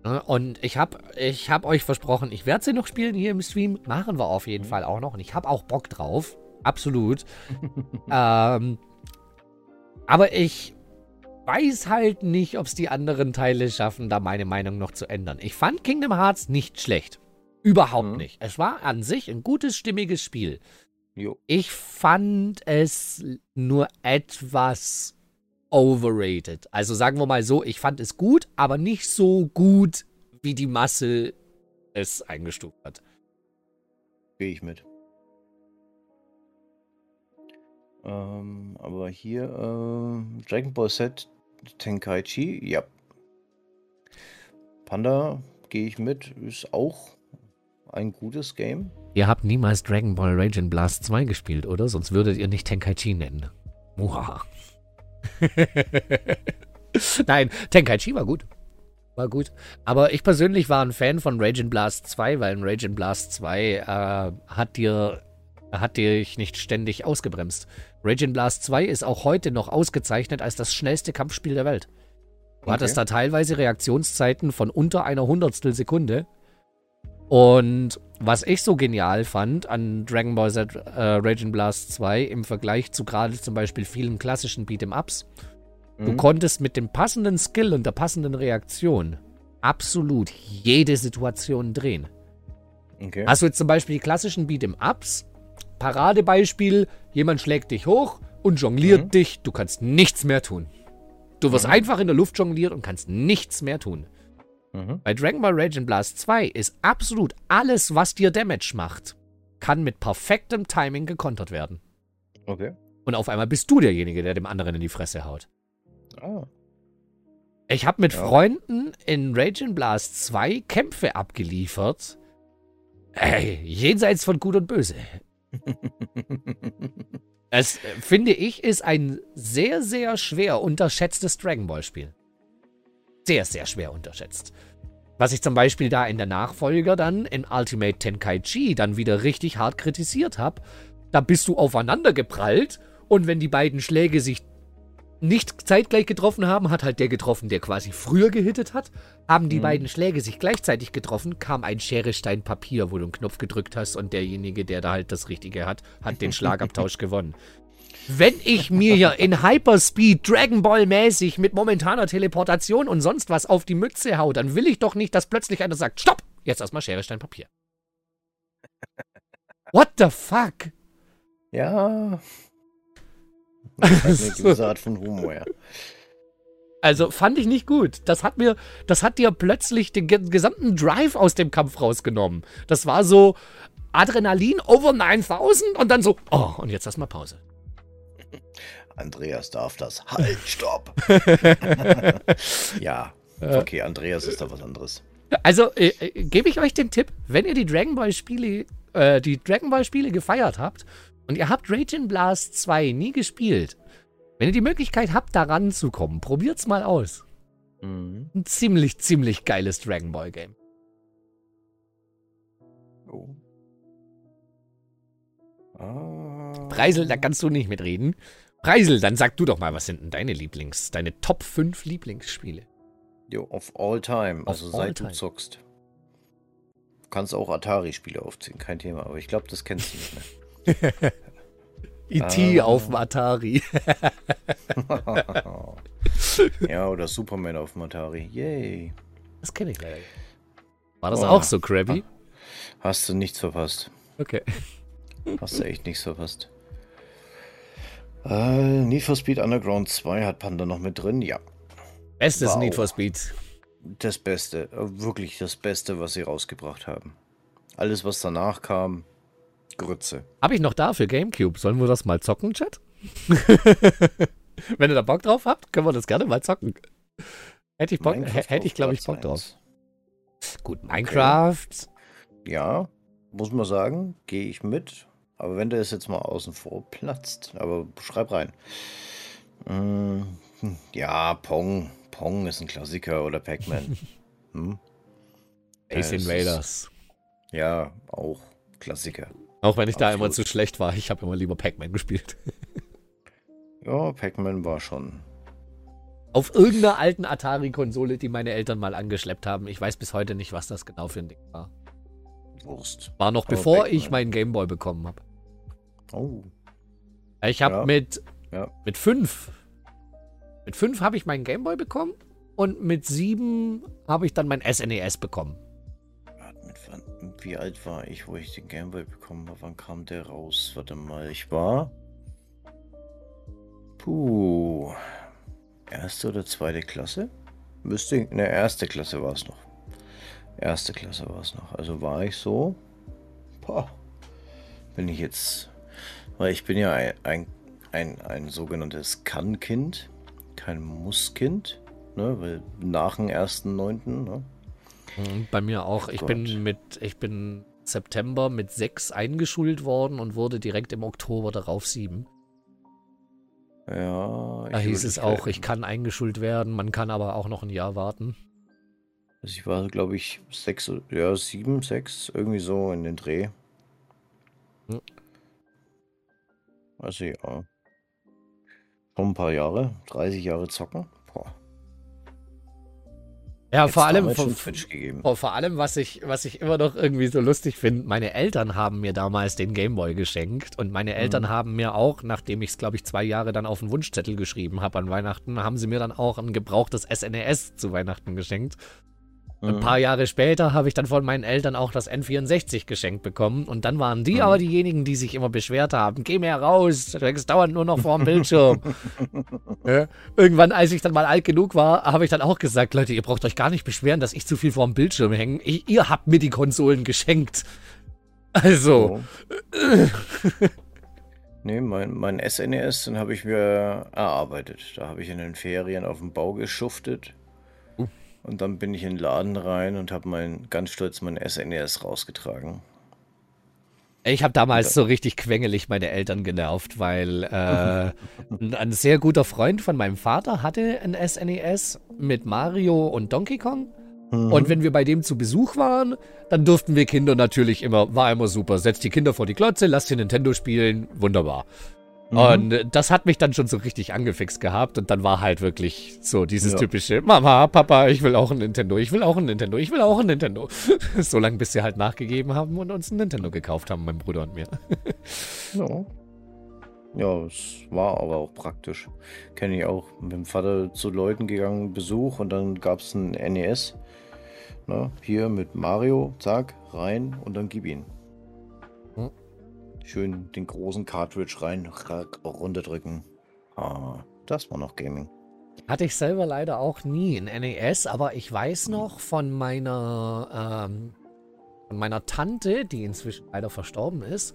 S1: Ne, und ich habe ich hab euch versprochen, ich werde sie noch spielen hier im Stream. Machen wir auf jeden mhm. Fall auch noch. Und ich habe auch Bock drauf. Absolut. ähm, aber ich weiß halt nicht, ob es die anderen Teile schaffen, da meine Meinung noch zu ändern. Ich fand Kingdom Hearts nicht schlecht. Überhaupt mhm. nicht. Es war an sich ein gutes, stimmiges Spiel. Jo. Ich fand es nur etwas overrated. Also sagen wir mal so, ich fand es gut, aber nicht so gut, wie die Masse es eingestuft hat.
S2: Gehe ich mit. Ähm, aber hier äh, Dragon Ball Z Tenkaichi, ja. Panda gehe ich mit, ist auch ein gutes Game.
S1: Ihr habt niemals Dragon Ball Rage in Blast 2 gespielt, oder? Sonst würdet ihr nicht Tenkaichi nennen. Muha. Nein, Tenkaichi war gut. War gut. Aber ich persönlich war ein Fan von Rage in Blast 2, weil in Rage in Blast 2 äh, hat dir hat dich nicht ständig ausgebremst. Rage in Blast 2 ist auch heute noch ausgezeichnet als das schnellste Kampfspiel der Welt. Du okay. hattest da teilweise Reaktionszeiten von unter einer Hundertstel Sekunde. Und was ich so genial fand an Dragon Ball Z äh, Rage Blast 2 im Vergleich zu gerade zum Beispiel vielen klassischen Beat'em-Ups, mhm. du konntest mit dem passenden Skill und der passenden Reaktion absolut jede Situation drehen. Okay. Hast du jetzt zum Beispiel die klassischen Beat'em-Ups, Paradebeispiel, jemand schlägt dich hoch und jongliert mhm. dich, du kannst nichts mehr tun. Du wirst mhm. einfach in der Luft jongliert und kannst nichts mehr tun. Mhm. Bei Dragon Ball Rage Blast 2 ist absolut alles, was dir Damage macht, kann mit perfektem Timing gekontert werden.
S2: Okay.
S1: Und auf einmal bist du derjenige, der dem anderen in die Fresse haut. Ah. Ich habe mit ja. Freunden in Rage Blast 2 Kämpfe abgeliefert. Ey, jenseits von Gut und Böse. es, finde ich, ist ein sehr, sehr schwer unterschätztes Dragon Ball Spiel sehr, sehr schwer unterschätzt. Was ich zum Beispiel da in der Nachfolger dann in Ultimate Tenkaichi dann wieder richtig hart kritisiert habe, da bist du aufeinander geprallt und wenn die beiden Schläge sich nicht zeitgleich getroffen haben, hat halt der getroffen, der quasi früher gehittet hat. Haben die mhm. beiden Schläge sich gleichzeitig getroffen, kam ein Schere, Stein, Papier, wo du einen Knopf gedrückt hast und derjenige, der da halt das Richtige hat, hat den Schlagabtausch gewonnen. Wenn ich mir hier in Hyperspeed Dragon Ball mäßig mit momentaner Teleportation und sonst was auf die Mütze hau, dann will ich doch nicht, dass plötzlich einer sagt, stopp, jetzt erstmal Schere, Stein, Papier. What the fuck?
S2: Ja. Das ist eine gewisse Art von Humor, ja.
S1: Also fand ich nicht gut. Das hat mir, das hat dir plötzlich den gesamten Drive aus dem Kampf rausgenommen. Das war so Adrenalin over 9000 und dann so, oh, und jetzt erstmal Pause.
S2: Andreas darf das. Halt, stopp! ja, okay, Andreas ist da was anderes.
S1: Also äh, äh, gebe ich euch den Tipp, wenn ihr die Dragon Ball Spiele, äh, die Dragon Ball Spiele gefeiert habt und ihr habt Raging Blast 2 nie gespielt, wenn ihr die Möglichkeit habt, da ranzukommen, probiert's mal aus. Mhm. Ein ziemlich, ziemlich geiles Dragon Ball Game. Oh. Ah. Preisel, da kannst du nicht mitreden. Preisel, dann sag du doch mal, was sind denn deine Lieblings-, deine Top 5 Lieblingsspiele?
S2: Jo, of all time, of also seit time. du zockst. Du kannst auch Atari-Spiele aufziehen, kein Thema, aber ich glaube, das kennst du nicht mehr.
S1: E.T. Ah. auf dem Atari.
S2: ja, oder Superman auf dem Atari. Yay.
S1: Das kenne ich leider. War das oh. auch so, Krabby?
S2: Hast du nichts verpasst.
S1: Okay.
S2: Hast du echt nichts verpasst. Äh, Need for Speed Underground 2 hat Panda noch mit drin, ja.
S1: Bestes wow. Need for Speed.
S2: Das Beste, äh, wirklich das Beste, was sie rausgebracht haben. Alles, was danach kam, Grütze.
S1: Habe ich noch da für Gamecube. Sollen wir das mal zocken, Chat? Wenn ihr da Bock drauf habt, können wir das gerne mal zocken. Hätte ich, Bock, hätte ich glaube ich, Bock drauf. Gut, Minecraft.
S2: Okay. Ja, muss man sagen, gehe ich mit. Aber wenn der es jetzt mal außen vor platzt, aber schreib rein. Mm, ja, Pong. Pong ist ein Klassiker oder Pac-Man. hm?
S1: Ace Invaders.
S2: ja, auch Klassiker.
S1: Auch wenn ich Absolut. da immer zu schlecht war. Ich habe immer lieber Pac-Man gespielt.
S2: ja, Pac-Man war schon.
S1: Auf irgendeiner alten Atari-Konsole, die meine Eltern mal angeschleppt haben. Ich weiß bis heute nicht, was das genau für ein Ding war. Wurst. War noch Aber bevor ich meinen Gameboy bekommen habe. Oh. Ich habe ja. mit, ja. mit fünf. Mit fünf habe ich meinen Gameboy bekommen und mit sieben habe ich dann mein SNES e bekommen.
S2: Wie alt war ich, wo ich den Gameboy bekommen habe? Wann kam der raus? Warte mal, ich war. Puh. Erste oder zweite Klasse? Müsste. In der erste Klasse war es noch. Erste Klasse war es noch. Also war ich so. Boah. Bin ich jetzt weil ich bin ja ein, ein, ein, ein sogenanntes Kann-Kind, kein Muss-Kind, ne? Weil nach dem 1.9., ne?
S1: Mhm, bei mir auch. Ich bin mit, ich bin September mit 6 eingeschult worden und wurde direkt im Oktober darauf 7.
S2: Ja.
S1: Da hieß es auch, ich kann eingeschult werden, man kann aber auch noch ein Jahr warten.
S2: Also ich war, glaube ich, sechs, ja, sieben, sechs, irgendwie so in den Dreh. Also ja. Schon ein paar Jahre, 30 Jahre zocken. Boah.
S1: Ja, vor allem, vor, vor, vor, allem, was ich, was ich immer noch irgendwie so lustig finde, meine Eltern haben mir damals den Gameboy geschenkt und meine Eltern mhm. haben mir auch, nachdem ich es, glaube ich, zwei Jahre dann auf den Wunschzettel geschrieben habe an Weihnachten, haben sie mir dann auch ein gebrauchtes SNES e zu Weihnachten geschenkt. Ein paar Jahre später habe ich dann von meinen Eltern auch das N64 geschenkt bekommen. Und dann waren die mhm. aber diejenigen, die sich immer beschwert haben. Geh mehr raus, es dauert nur noch vor dem Bildschirm. ja. Irgendwann, als ich dann mal alt genug war, habe ich dann auch gesagt, Leute, ihr braucht euch gar nicht beschweren, dass ich zu viel vor dem Bildschirm hänge. Ich, ihr habt mir die Konsolen geschenkt. Also.
S2: Oh. nee, mein, mein SNES, den habe ich mir erarbeitet. Da habe ich in den Ferien auf dem Bau geschuftet. Und dann bin ich in den Laden rein und habe mein, ganz stolz mein SNES e rausgetragen.
S1: Ich habe damals so richtig quengelig meine Eltern genervt, weil äh, ein sehr guter Freund von meinem Vater hatte ein SNES e mit Mario und Donkey Kong. Mhm. Und wenn wir bei dem zu Besuch waren, dann durften wir Kinder natürlich immer, war immer super, setzt die Kinder vor die Klotze, lasst sie Nintendo spielen, wunderbar. Mhm. Und das hat mich dann schon so richtig angefixt gehabt und dann war halt wirklich so dieses ja. typische Mama, Papa, ich will auch ein Nintendo, ich will auch ein Nintendo, ich will auch ein Nintendo. so lange, bis sie halt nachgegeben haben und uns ein Nintendo gekauft haben, mein Bruder und mir.
S2: ja. Ja, es war aber auch praktisch. Kenne ich auch. Mit dem Vater zu Leuten gegangen, Besuch und dann gab es ein NES. Ne? Hier mit Mario, zack, rein und dann gib ihn. Schön den großen Cartridge rein, runterdrücken. Ah, das war noch Gaming.
S1: Hatte ich selber leider auch nie in NES, aber ich weiß noch von meiner, ähm, von meiner Tante, die inzwischen leider verstorben ist,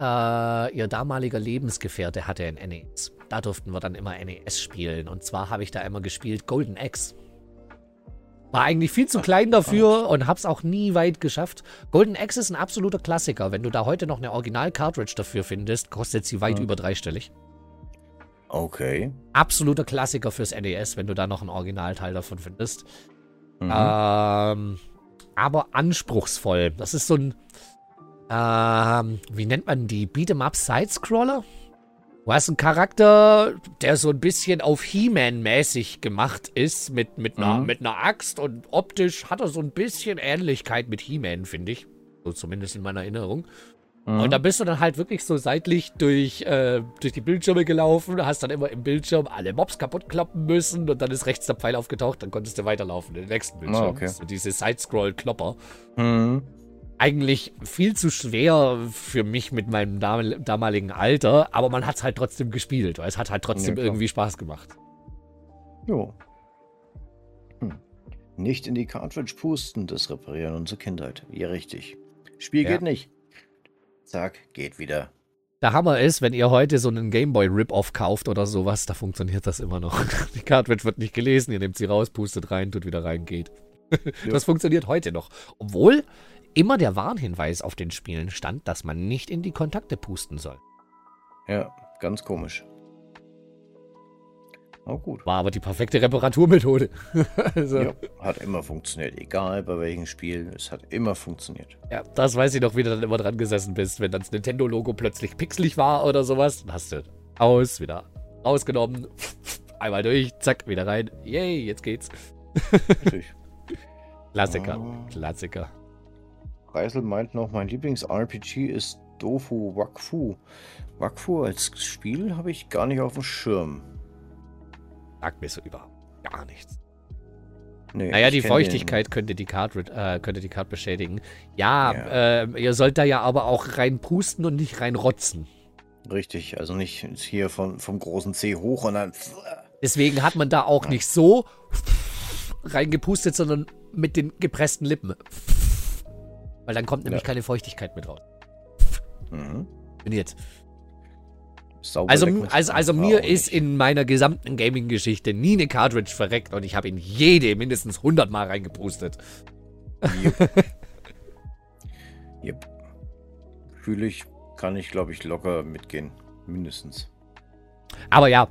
S1: äh, ihr damaliger Lebensgefährte hatte ein NES. Da durften wir dann immer NES spielen. Und zwar habe ich da immer gespielt Golden Axe. War eigentlich viel zu klein dafür und hab's auch nie weit geschafft. Golden Axe ist ein absoluter Klassiker. Wenn du da heute noch eine Original-Cartridge dafür findest, kostet sie weit ja. über dreistellig.
S2: Okay.
S1: Absoluter Klassiker fürs NES, wenn du da noch ein Originalteil davon findest. Mhm. Ähm, aber anspruchsvoll. Das ist so ein, ähm, wie nennt man die? Beat'em Up Sidescroller? Du hast einen Charakter, der so ein bisschen auf He-Man-mäßig gemacht ist, mit, mit, einer, mhm. mit einer Axt und optisch hat er so ein bisschen Ähnlichkeit mit He-Man, finde ich. So zumindest in meiner Erinnerung. Mhm. Und da bist du dann halt wirklich so seitlich durch, äh, durch die Bildschirme gelaufen, hast dann immer im Bildschirm alle Mobs kaputt klappen müssen und dann ist rechts der Pfeil aufgetaucht, dann konntest du weiterlaufen in den nächsten Bildschirm. Oh, okay. So diese Side-Scroll-Klopper. Mhm eigentlich viel zu schwer für mich mit meinem damaligen Alter, aber man hat es halt trotzdem gespielt, weil es hat halt trotzdem ja, irgendwie Spaß gemacht.
S2: Jo. Hm. Nicht in die Cartridge pusten, das reparieren unsere Kindheit. Ja, richtig. Spiel ja. geht nicht. Zack, geht wieder.
S1: Der Hammer ist, wenn ihr heute so einen Gameboy Rip-Off kauft oder sowas, da funktioniert das immer noch. Die Cartridge wird nicht gelesen, ihr nehmt sie raus, pustet rein, tut wieder rein, geht. Das funktioniert heute noch. Obwohl immer der Warnhinweis auf den Spielen stand, dass man nicht in die Kontakte pusten soll.
S2: Ja, ganz komisch.
S1: Oh gut. War aber die perfekte Reparaturmethode.
S2: also. ja, hat immer funktioniert. Egal bei welchem Spiel, es hat immer funktioniert.
S1: Ja, das weiß ich noch, wie du dann immer dran gesessen bist, wenn das Nintendo-Logo plötzlich pixelig war oder sowas. Dann hast du aus, wieder rausgenommen, einmal durch, zack, wieder rein. Yay, jetzt geht's. Klassiker, oh. Klassiker.
S2: Reisel meint noch, mein Lieblings-RPG ist Dofu Wakfu. Wakfu als Spiel habe ich gar nicht auf dem Schirm.
S1: Sagt mir so überhaupt gar nichts. Nee, naja, die Feuchtigkeit könnte die, Card, äh, könnte die Card beschädigen. Ja, ja. Äh, ihr sollt da ja aber auch rein pusten und nicht rein rotzen.
S2: Richtig, also nicht hier von, vom großen C hoch und dann.
S1: Deswegen hat man da auch nicht so reingepustet, sondern mit den gepressten Lippen. Weil dann kommt nämlich ja. keine Feuchtigkeit mit raus. Mhm. Bin jetzt. also, also, also mir ist in meiner gesamten Gaming-Geschichte nie eine Cartridge verreckt und ich habe in jede mindestens 100 Mal reingepustet.
S2: Yep. yep. Fühle ich, kann ich glaube ich locker mitgehen. Mindestens.
S1: Aber ja,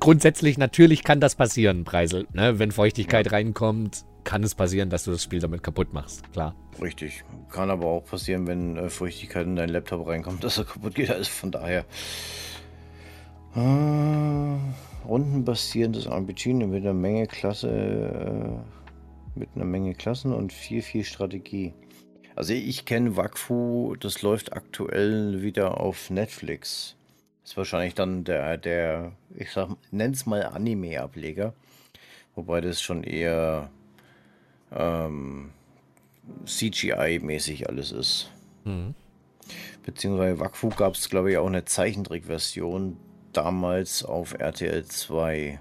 S1: grundsätzlich natürlich kann das passieren, Preisel. Ne? Wenn Feuchtigkeit ja. reinkommt, kann es passieren, dass du das Spiel damit kaputt machst, klar.
S2: Richtig. Kann aber auch passieren, wenn äh, Feuchtigkeit in deinen Laptop reinkommt, dass er kaputt geht. Also von daher. Äh, rundenbasierendes RPG mit einer Menge Klasse. Äh, mit einer Menge Klassen und viel, viel Strategie. Also ich kenne Wakfu, das läuft aktuell wieder auf Netflix. Ist wahrscheinlich dann der, der ich sag, nenn's mal Anime-Ableger. Wobei das schon eher ähm, CGI-mäßig alles ist. Mhm. Beziehungsweise Wakfu gab es, glaube ich, auch eine Zeichentrickversion damals auf RTL 2.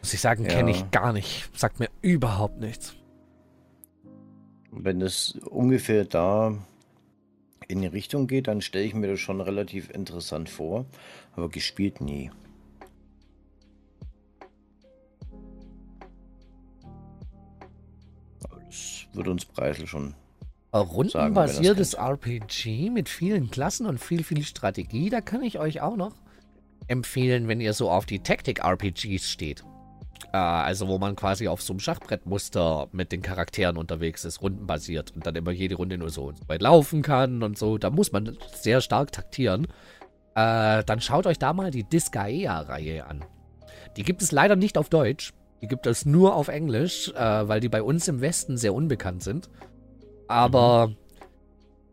S1: Muss ich sagen, ja. kenne ich gar nicht. Sagt mir überhaupt nichts.
S2: Wenn es ungefähr da in die Richtung geht, dann stelle ich mir das schon relativ interessant vor. Aber gespielt nie. Würde uns Preisel schon.
S1: Rundenbasiertes RPG mit vielen Klassen und viel, viel Strategie, da kann ich euch auch noch empfehlen, wenn ihr so auf die Tactic-RPGs steht. Äh, also, wo man quasi auf so einem Schachbrettmuster mit den Charakteren unterwegs ist, rundenbasiert und dann immer jede Runde nur so weit laufen kann und so. Da muss man sehr stark taktieren. Äh, dann schaut euch da mal die Disgaea-Reihe an. Die gibt es leider nicht auf Deutsch. Die gibt es nur auf Englisch, äh, weil die bei uns im Westen sehr unbekannt sind. Aber mhm.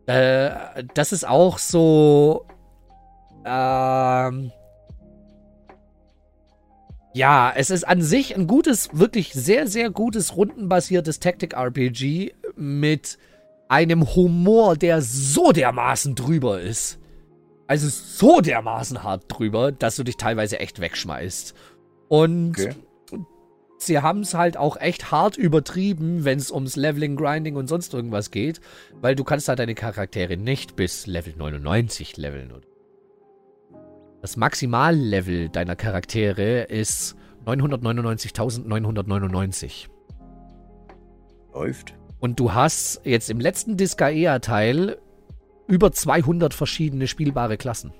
S1: äh, das ist auch so. Ähm, ja, es ist an sich ein gutes, wirklich sehr, sehr gutes rundenbasiertes Tactic-RPG mit einem Humor, der so dermaßen drüber ist. Also so dermaßen hart drüber, dass du dich teilweise echt wegschmeißt. Und okay sie haben es halt auch echt hart übertrieben, wenn es ums Leveling, Grinding und sonst irgendwas geht, weil du kannst halt deine Charaktere nicht bis Level 99 leveln. Das Maximallevel deiner Charaktere ist 999.999.
S2: Läuft.
S1: Und du hast jetzt im letzten Disgaea-Teil über 200 verschiedene spielbare Klassen.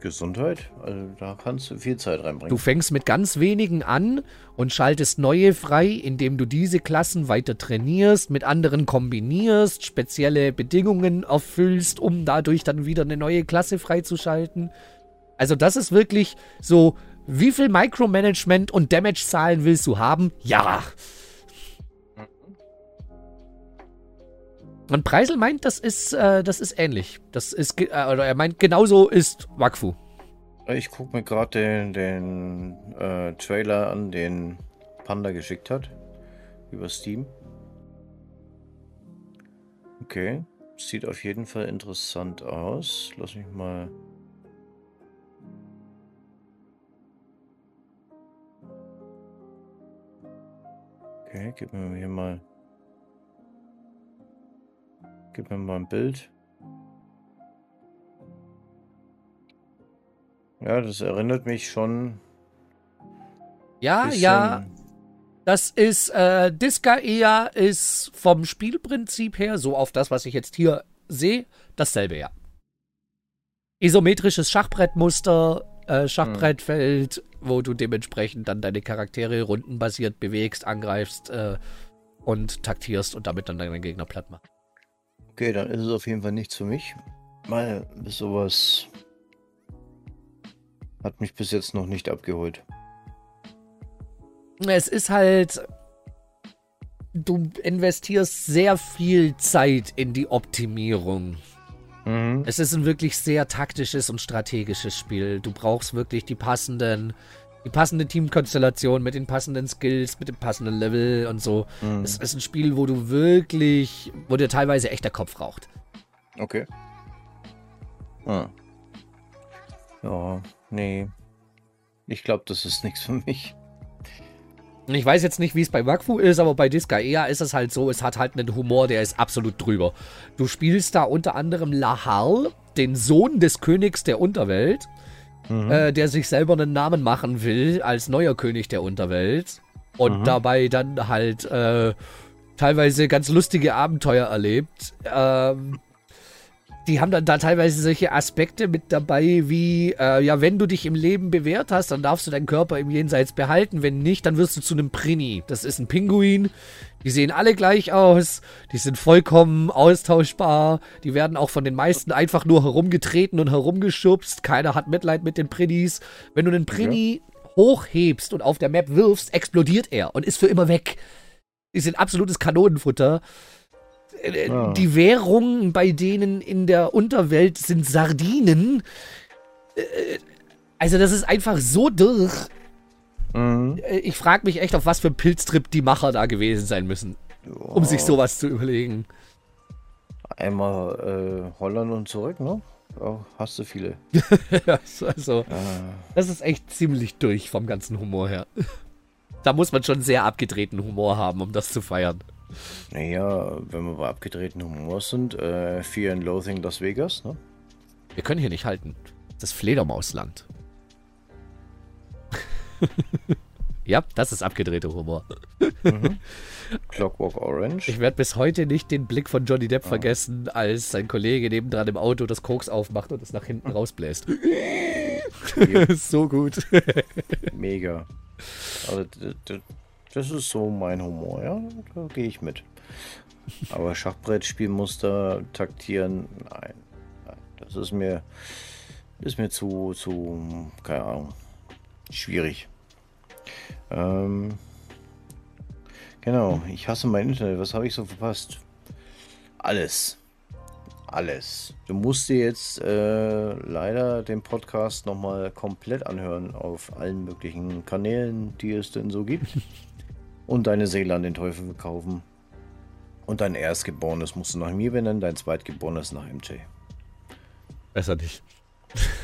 S2: Gesundheit, also da kannst du viel Zeit reinbringen.
S1: Du fängst mit ganz wenigen an und schaltest neue frei, indem du diese Klassen weiter trainierst, mit anderen kombinierst, spezielle Bedingungen erfüllst, um dadurch dann wieder eine neue Klasse freizuschalten. Also das ist wirklich so, wie viel Micromanagement und Damage-Zahlen willst du haben? Ja. Und Preisel meint, das ist, äh, das ist ähnlich. Das ist, äh, oder er meint, genauso ist Wakfu.
S2: Ich gucke mir gerade den, den äh, Trailer an, den Panda geschickt hat. Über Steam. Okay. Sieht auf jeden Fall interessant aus. Lass mich mal. Okay, gib mir hier mal Gib mir mal ein Bild. Ja, das erinnert mich schon.
S1: Ja, ja. Das ist, äh, Disgaea ist vom Spielprinzip her, so auf das, was ich jetzt hier sehe, dasselbe, ja. Isometrisches Schachbrettmuster, äh, Schachbrettfeld, hm. wo du dementsprechend dann deine Charaktere rundenbasiert bewegst, angreifst äh, und taktierst und damit dann deinen Gegner platt machst.
S2: Okay, dann ist es auf jeden Fall nichts für mich. Weil sowas hat mich bis jetzt noch nicht abgeholt.
S1: Es ist halt. Du investierst sehr viel Zeit in die Optimierung. Mhm. Es ist ein wirklich sehr taktisches und strategisches Spiel. Du brauchst wirklich die passenden die passende Teamkonstellation mit den passenden Skills, mit dem passenden Level und so. Mhm. Es ist ein Spiel, wo du wirklich, wo dir teilweise echt der Kopf raucht.
S2: Okay. Ah. Ja, nee. Ich glaube, das ist nichts für mich.
S1: Ich weiß jetzt nicht, wie es bei Wakfu ist, aber bei Disgaea ist es halt so, es hat halt einen Humor, der ist absolut drüber. Du spielst da unter anderem Lahal, den Sohn des Königs der Unterwelt mhm. äh, der sich selber einen Namen machen will als neuer König der Unterwelt und mhm. dabei dann halt äh, teilweise ganz lustige Abenteuer erlebt. Ähm, die haben dann da teilweise solche Aspekte mit dabei, wie, äh, ja, wenn du dich im Leben bewährt hast, dann darfst du deinen Körper im Jenseits behalten. Wenn nicht, dann wirst du zu einem Prini. Das ist ein Pinguin. Die sehen alle gleich aus. Die sind vollkommen austauschbar. Die werden auch von den meisten einfach nur herumgetreten und herumgeschubst. Keiner hat Mitleid mit den Prinis. Wenn du einen Prini ja. hochhebst und auf der Map wirfst, explodiert er und ist für immer weg. Die sind absolutes Kanonenfutter. Äh, ah. Die Währung bei denen in der Unterwelt sind Sardinen. Äh, also das ist einfach so durch. Mhm. Äh, ich frage mich echt, auf was für Pilztrip die Macher da gewesen sein müssen, oh. um sich sowas zu überlegen.
S2: Einmal äh, Holland und zurück, ne? Oh, hast du viele.
S1: also, ah. das ist echt ziemlich durch vom ganzen Humor her. Da muss man schon sehr abgedrehten Humor haben, um das zu feiern.
S2: Naja, wenn wir bei abgedrehten Humor sind, äh, Fear and Loathing Las Vegas, ne?
S1: Wir können hier nicht halten. Das Fledermausland. ja, das ist abgedrehter Humor.
S2: mhm. Clockwork Orange.
S1: Ich werde bis heute nicht den Blick von Johnny Depp ah. vergessen, als sein Kollege nebendran im Auto das Koks aufmacht und es nach hinten rausbläst. so gut.
S2: Mega. Also, das ist so mein Humor, ja. Da gehe ich mit. Aber Schachbrettspielmuster taktieren, nein. nein. Das ist mir, ist mir zu, zu, keine Ahnung, schwierig. Ähm, genau, ich hasse mein Internet. Was habe ich so verpasst? Alles. Alles. Du musst dir jetzt äh, leider den Podcast nochmal komplett anhören auf allen möglichen Kanälen, die es denn so gibt. und deine Seele an den Teufel verkaufen. Und dein Erstgeborenes musst du nach mir benennen, dein Zweitgeborenes nach MJ.
S1: Besser nicht.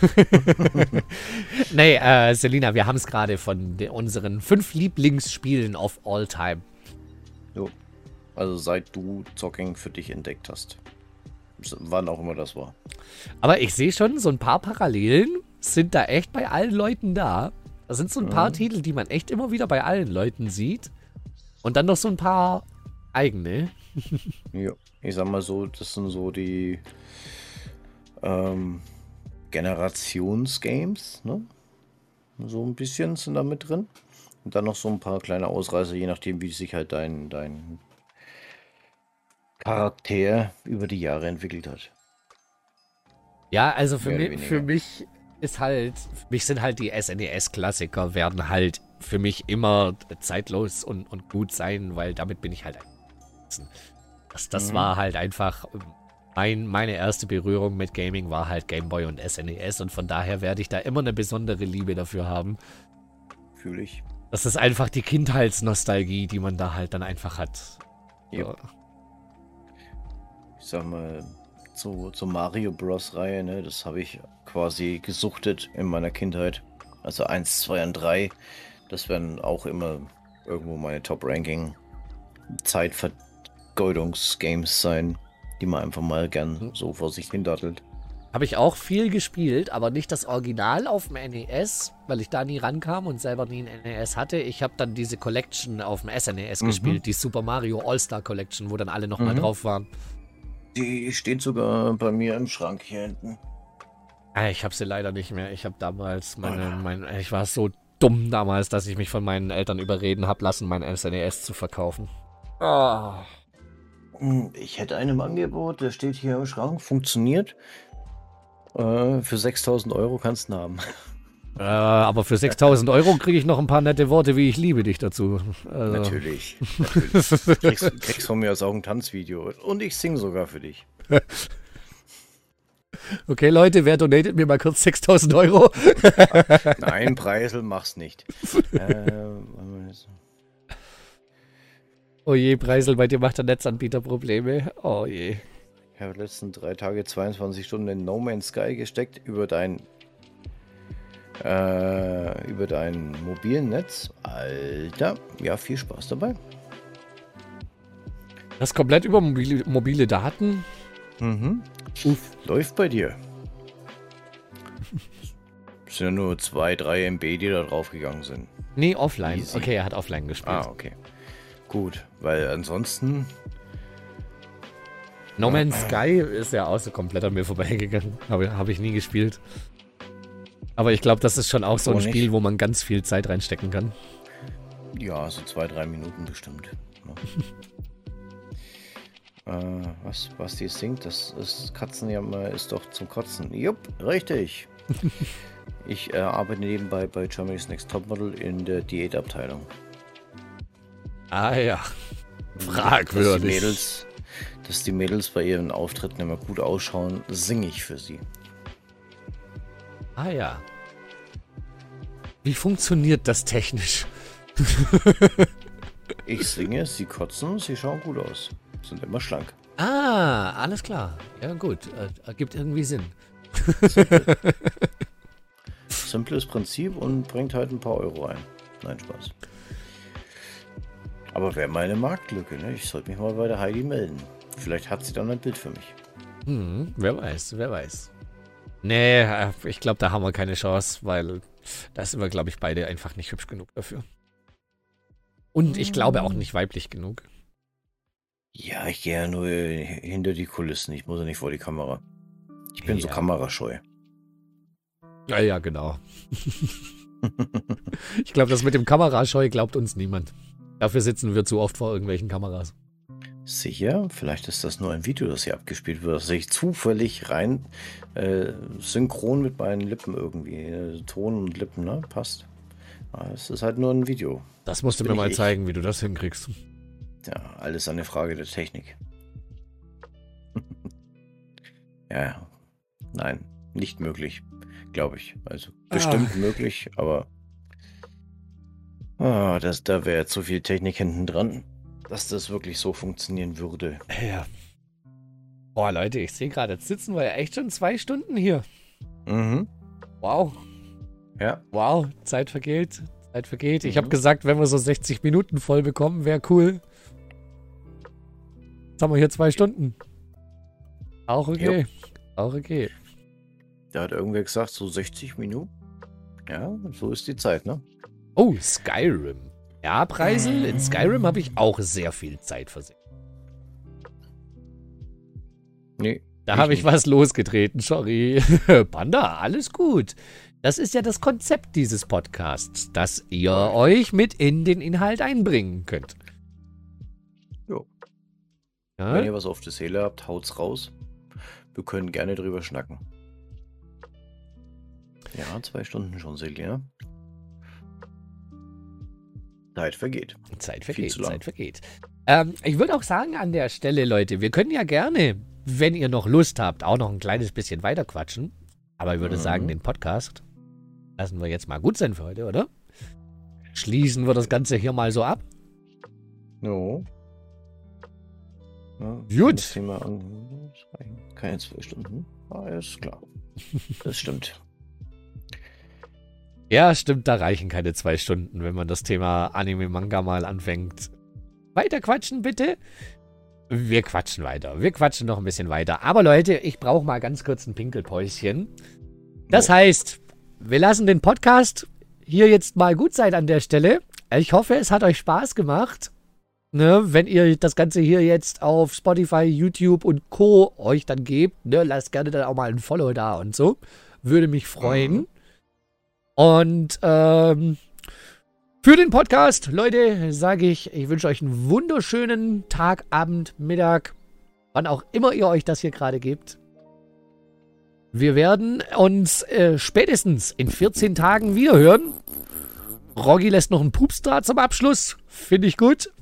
S1: nee, äh, Selina, wir haben es gerade von unseren fünf Lieblingsspielen of all time.
S2: Jo. Also seit du Zocking für dich entdeckt hast. Wann auch immer das war.
S1: Aber ich sehe schon, so ein paar Parallelen sind da echt bei allen Leuten da. Das sind so ein paar mhm. Titel, die man echt immer wieder bei allen Leuten sieht. Und dann noch so ein paar eigene.
S2: ja, ich sag mal so, das sind so die ähm, Generationsgames, ne? So ein bisschen sind da mit drin. Und dann noch so ein paar kleine Ausreißer, je nachdem, wie sich halt dein, dein Charakter über die Jahre entwickelt hat.
S1: Ja, also für, mich, für mich ist halt, für mich sind halt die SNES-Klassiker, werden halt für mich immer zeitlos und, und gut sein, weil damit bin ich halt. Das, das mhm. war halt einfach mein, meine erste Berührung mit Gaming war halt Game Boy und SNES und von daher werde ich da immer eine besondere Liebe dafür haben.
S2: Fühle ich.
S1: Das ist einfach die Kindheitsnostalgie, die man da halt dann einfach hat.
S2: Ja. Ich sag mal, zu, zur Mario Bros. Reihe, ne, das habe ich quasi gesuchtet in meiner Kindheit. Also 1, 2 und 3. Das werden auch immer irgendwo meine Top-Ranking Zeitvergeudungsgames sein die man einfach mal gern hm. so vor sich hin dattelt.
S1: Habe ich auch viel gespielt, aber nicht das Original auf dem NES, weil ich da nie rankam und selber nie ein NES hatte. Ich habe dann diese Collection auf dem SNES mhm. gespielt, die Super Mario All-Star Collection, wo dann alle nochmal mhm. drauf waren.
S2: Die steht sogar bei mir im Schrank hier hinten.
S1: Ah, ich habe sie leider nicht mehr. Ich habe damals meine, oh. mein, ich war so dumm damals, dass ich mich von meinen Eltern überreden habe lassen, mein SNES zu verkaufen.
S2: Oh. Ich hätte einen im Angebot, der steht hier im Schrank, funktioniert. Äh, für 6000 Euro kannst du ihn haben.
S1: Äh, aber für 6000 Euro kriege ich noch ein paar nette Worte, wie ich liebe dich dazu.
S2: Also. Natürlich. natürlich. Kriegst, kriegst von mir aus auch ein Tanzvideo. Und ich singe sogar für dich.
S1: Okay, Leute, wer donatet mir mal kurz 6000 Euro?
S2: Nein, Preisel, mach's nicht. äh,
S1: Oh je, Preisel, bei dir macht der Netzanbieter Probleme. Oh je.
S2: Ich habe letzten drei Tage 22 Stunden in No Man's Sky gesteckt über dein äh, über dein mobilen Netz. Alter, ja, viel Spaß dabei.
S1: Das komplett über mobile, mobile Daten?
S2: Mhm. Uff. Läuft bei dir. Es sind ja nur 2, 3 MB, die da draufgegangen sind.
S1: Nee, offline. Easy. Okay, er hat offline gespielt.
S2: Ah, okay. Gut, weil ansonsten.
S1: No Man's Sky ist ja auch so komplett an mir vorbeigegangen. Habe hab ich nie gespielt. Aber ich glaube, das ist schon auch so ein Spiel, wo man ganz viel Zeit reinstecken kann.
S2: Ja, so zwei, drei Minuten bestimmt. Ja. äh, was, was die singt, das ist Katzenjammer, ist doch zum Kotzen. Jupp, richtig. ich äh, arbeite nebenbei bei Germany's Next Topmodel in der Diätabteilung.
S1: Ah ja. Fragwürdig.
S2: Dass die, Mädels, dass die Mädels bei ihren Auftritten immer gut ausschauen, singe ich für sie.
S1: Ah ja. Wie funktioniert das technisch?
S2: ich singe, sie kotzen, sie schauen gut aus. Sind immer schlank.
S1: Ah, alles klar. Ja, gut. Ergibt irgendwie Sinn.
S2: Simple. Simples Prinzip und bringt halt ein paar Euro ein. Nein, Spaß. Aber wäre meine Marktlücke, ne? Ich sollte mich mal bei der Heidi melden. Vielleicht hat sie dann ein Bild für mich.
S1: Hm, wer weiß, wer weiß. Nee, äh, ich glaube, da haben wir keine Chance, weil da sind wir, glaube ich, beide einfach nicht hübsch genug dafür. Und ich glaube auch nicht weiblich genug.
S2: Ja, ich gehe ja nur hinter die Kulissen. Ich muss ja nicht vor die Kamera. Ich bin ja. so kamerascheu.
S1: Ja, ja, genau. ich glaube, das mit dem Kamerascheu glaubt uns niemand. Dafür sitzen wir zu oft vor irgendwelchen Kameras.
S2: Sicher, vielleicht ist das nur ein Video, das hier abgespielt wird, dass ich zufällig rein äh, synchron mit meinen Lippen irgendwie, äh, Ton und Lippen, ne? Passt. Es ist halt nur ein Video.
S1: Das musst du mir mal ich. zeigen, wie du das hinkriegst.
S2: Ja, alles eine Frage der Technik. ja, nein, nicht möglich, glaube ich. Also bestimmt ah. möglich, aber Ah, das, da wäre zu viel Technik hinten dran, dass das wirklich so funktionieren würde.
S1: Ja. Boah, Leute, ich sehe gerade, jetzt sitzen wir ja echt schon zwei Stunden hier.
S2: Mhm.
S1: Wow.
S2: Ja.
S1: Wow, Zeit vergeht. Zeit vergeht. Mhm. Ich habe gesagt, wenn wir so 60 Minuten voll bekommen, wäre cool. Jetzt haben wir hier zwei Stunden. Auch okay. Jo. Auch okay.
S2: Da hat irgendwer gesagt, so 60 Minuten. Ja, so ist die Zeit, ne?
S1: Oh, Skyrim. Ja, Preisel, mhm. in Skyrim habe ich auch sehr viel Zeit versenkt. Nee. Da habe ich was losgetreten, sorry. Panda, alles gut. Das ist ja das Konzept dieses Podcasts, dass ihr euch mit in den Inhalt einbringen könnt.
S2: Jo. Ja? Wenn ihr was auf der Seele habt, haut's raus. Wir können gerne drüber schnacken. Ja, zwei Stunden schon, Silja. Zeit vergeht.
S1: Zeit vergeht, Zeit vergeht. Ähm, ich würde auch sagen an der Stelle, Leute, wir können ja gerne, wenn ihr noch Lust habt, auch noch ein kleines bisschen weiter quatschen. Aber ich würde mhm. sagen, den Podcast lassen wir jetzt mal gut sein für heute, oder? Schließen wir das Ganze hier mal so ab.
S2: No.
S1: Ja, Gut.
S2: Keine zwei Stunden. Alles klar. Das stimmt.
S1: Ja, stimmt, da reichen keine zwei Stunden, wenn man das Thema Anime-Manga mal anfängt. Weiter quatschen, bitte. Wir quatschen weiter. Wir quatschen noch ein bisschen weiter. Aber Leute, ich brauche mal ganz kurz ein Pinkelpäuschen. Das oh. heißt, wir lassen den Podcast hier jetzt mal gut sein an der Stelle. Ich hoffe, es hat euch Spaß gemacht. Ne, wenn ihr das Ganze hier jetzt auf Spotify, YouTube und Co. euch dann gebt, ne, lasst gerne dann auch mal ein Follow da und so. Würde mich freuen. Mhm. Und ähm, für den Podcast, Leute, sage ich, ich wünsche euch einen wunderschönen Tag, Abend, Mittag, wann auch immer ihr euch das hier gerade gebt. Wir werden uns äh, spätestens in 14 Tagen wiederhören. Roggi lässt noch einen Pups da zum Abschluss. Finde ich gut.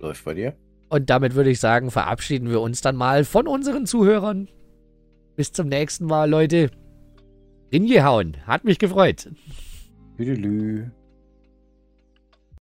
S2: Läuft bei dir.
S1: Und damit würde ich sagen, verabschieden wir uns dann mal von unseren Zuhörern. Bis zum nächsten Mal, Leute. Hingehauen. Hat mich gefreut.
S2: Tüdelü.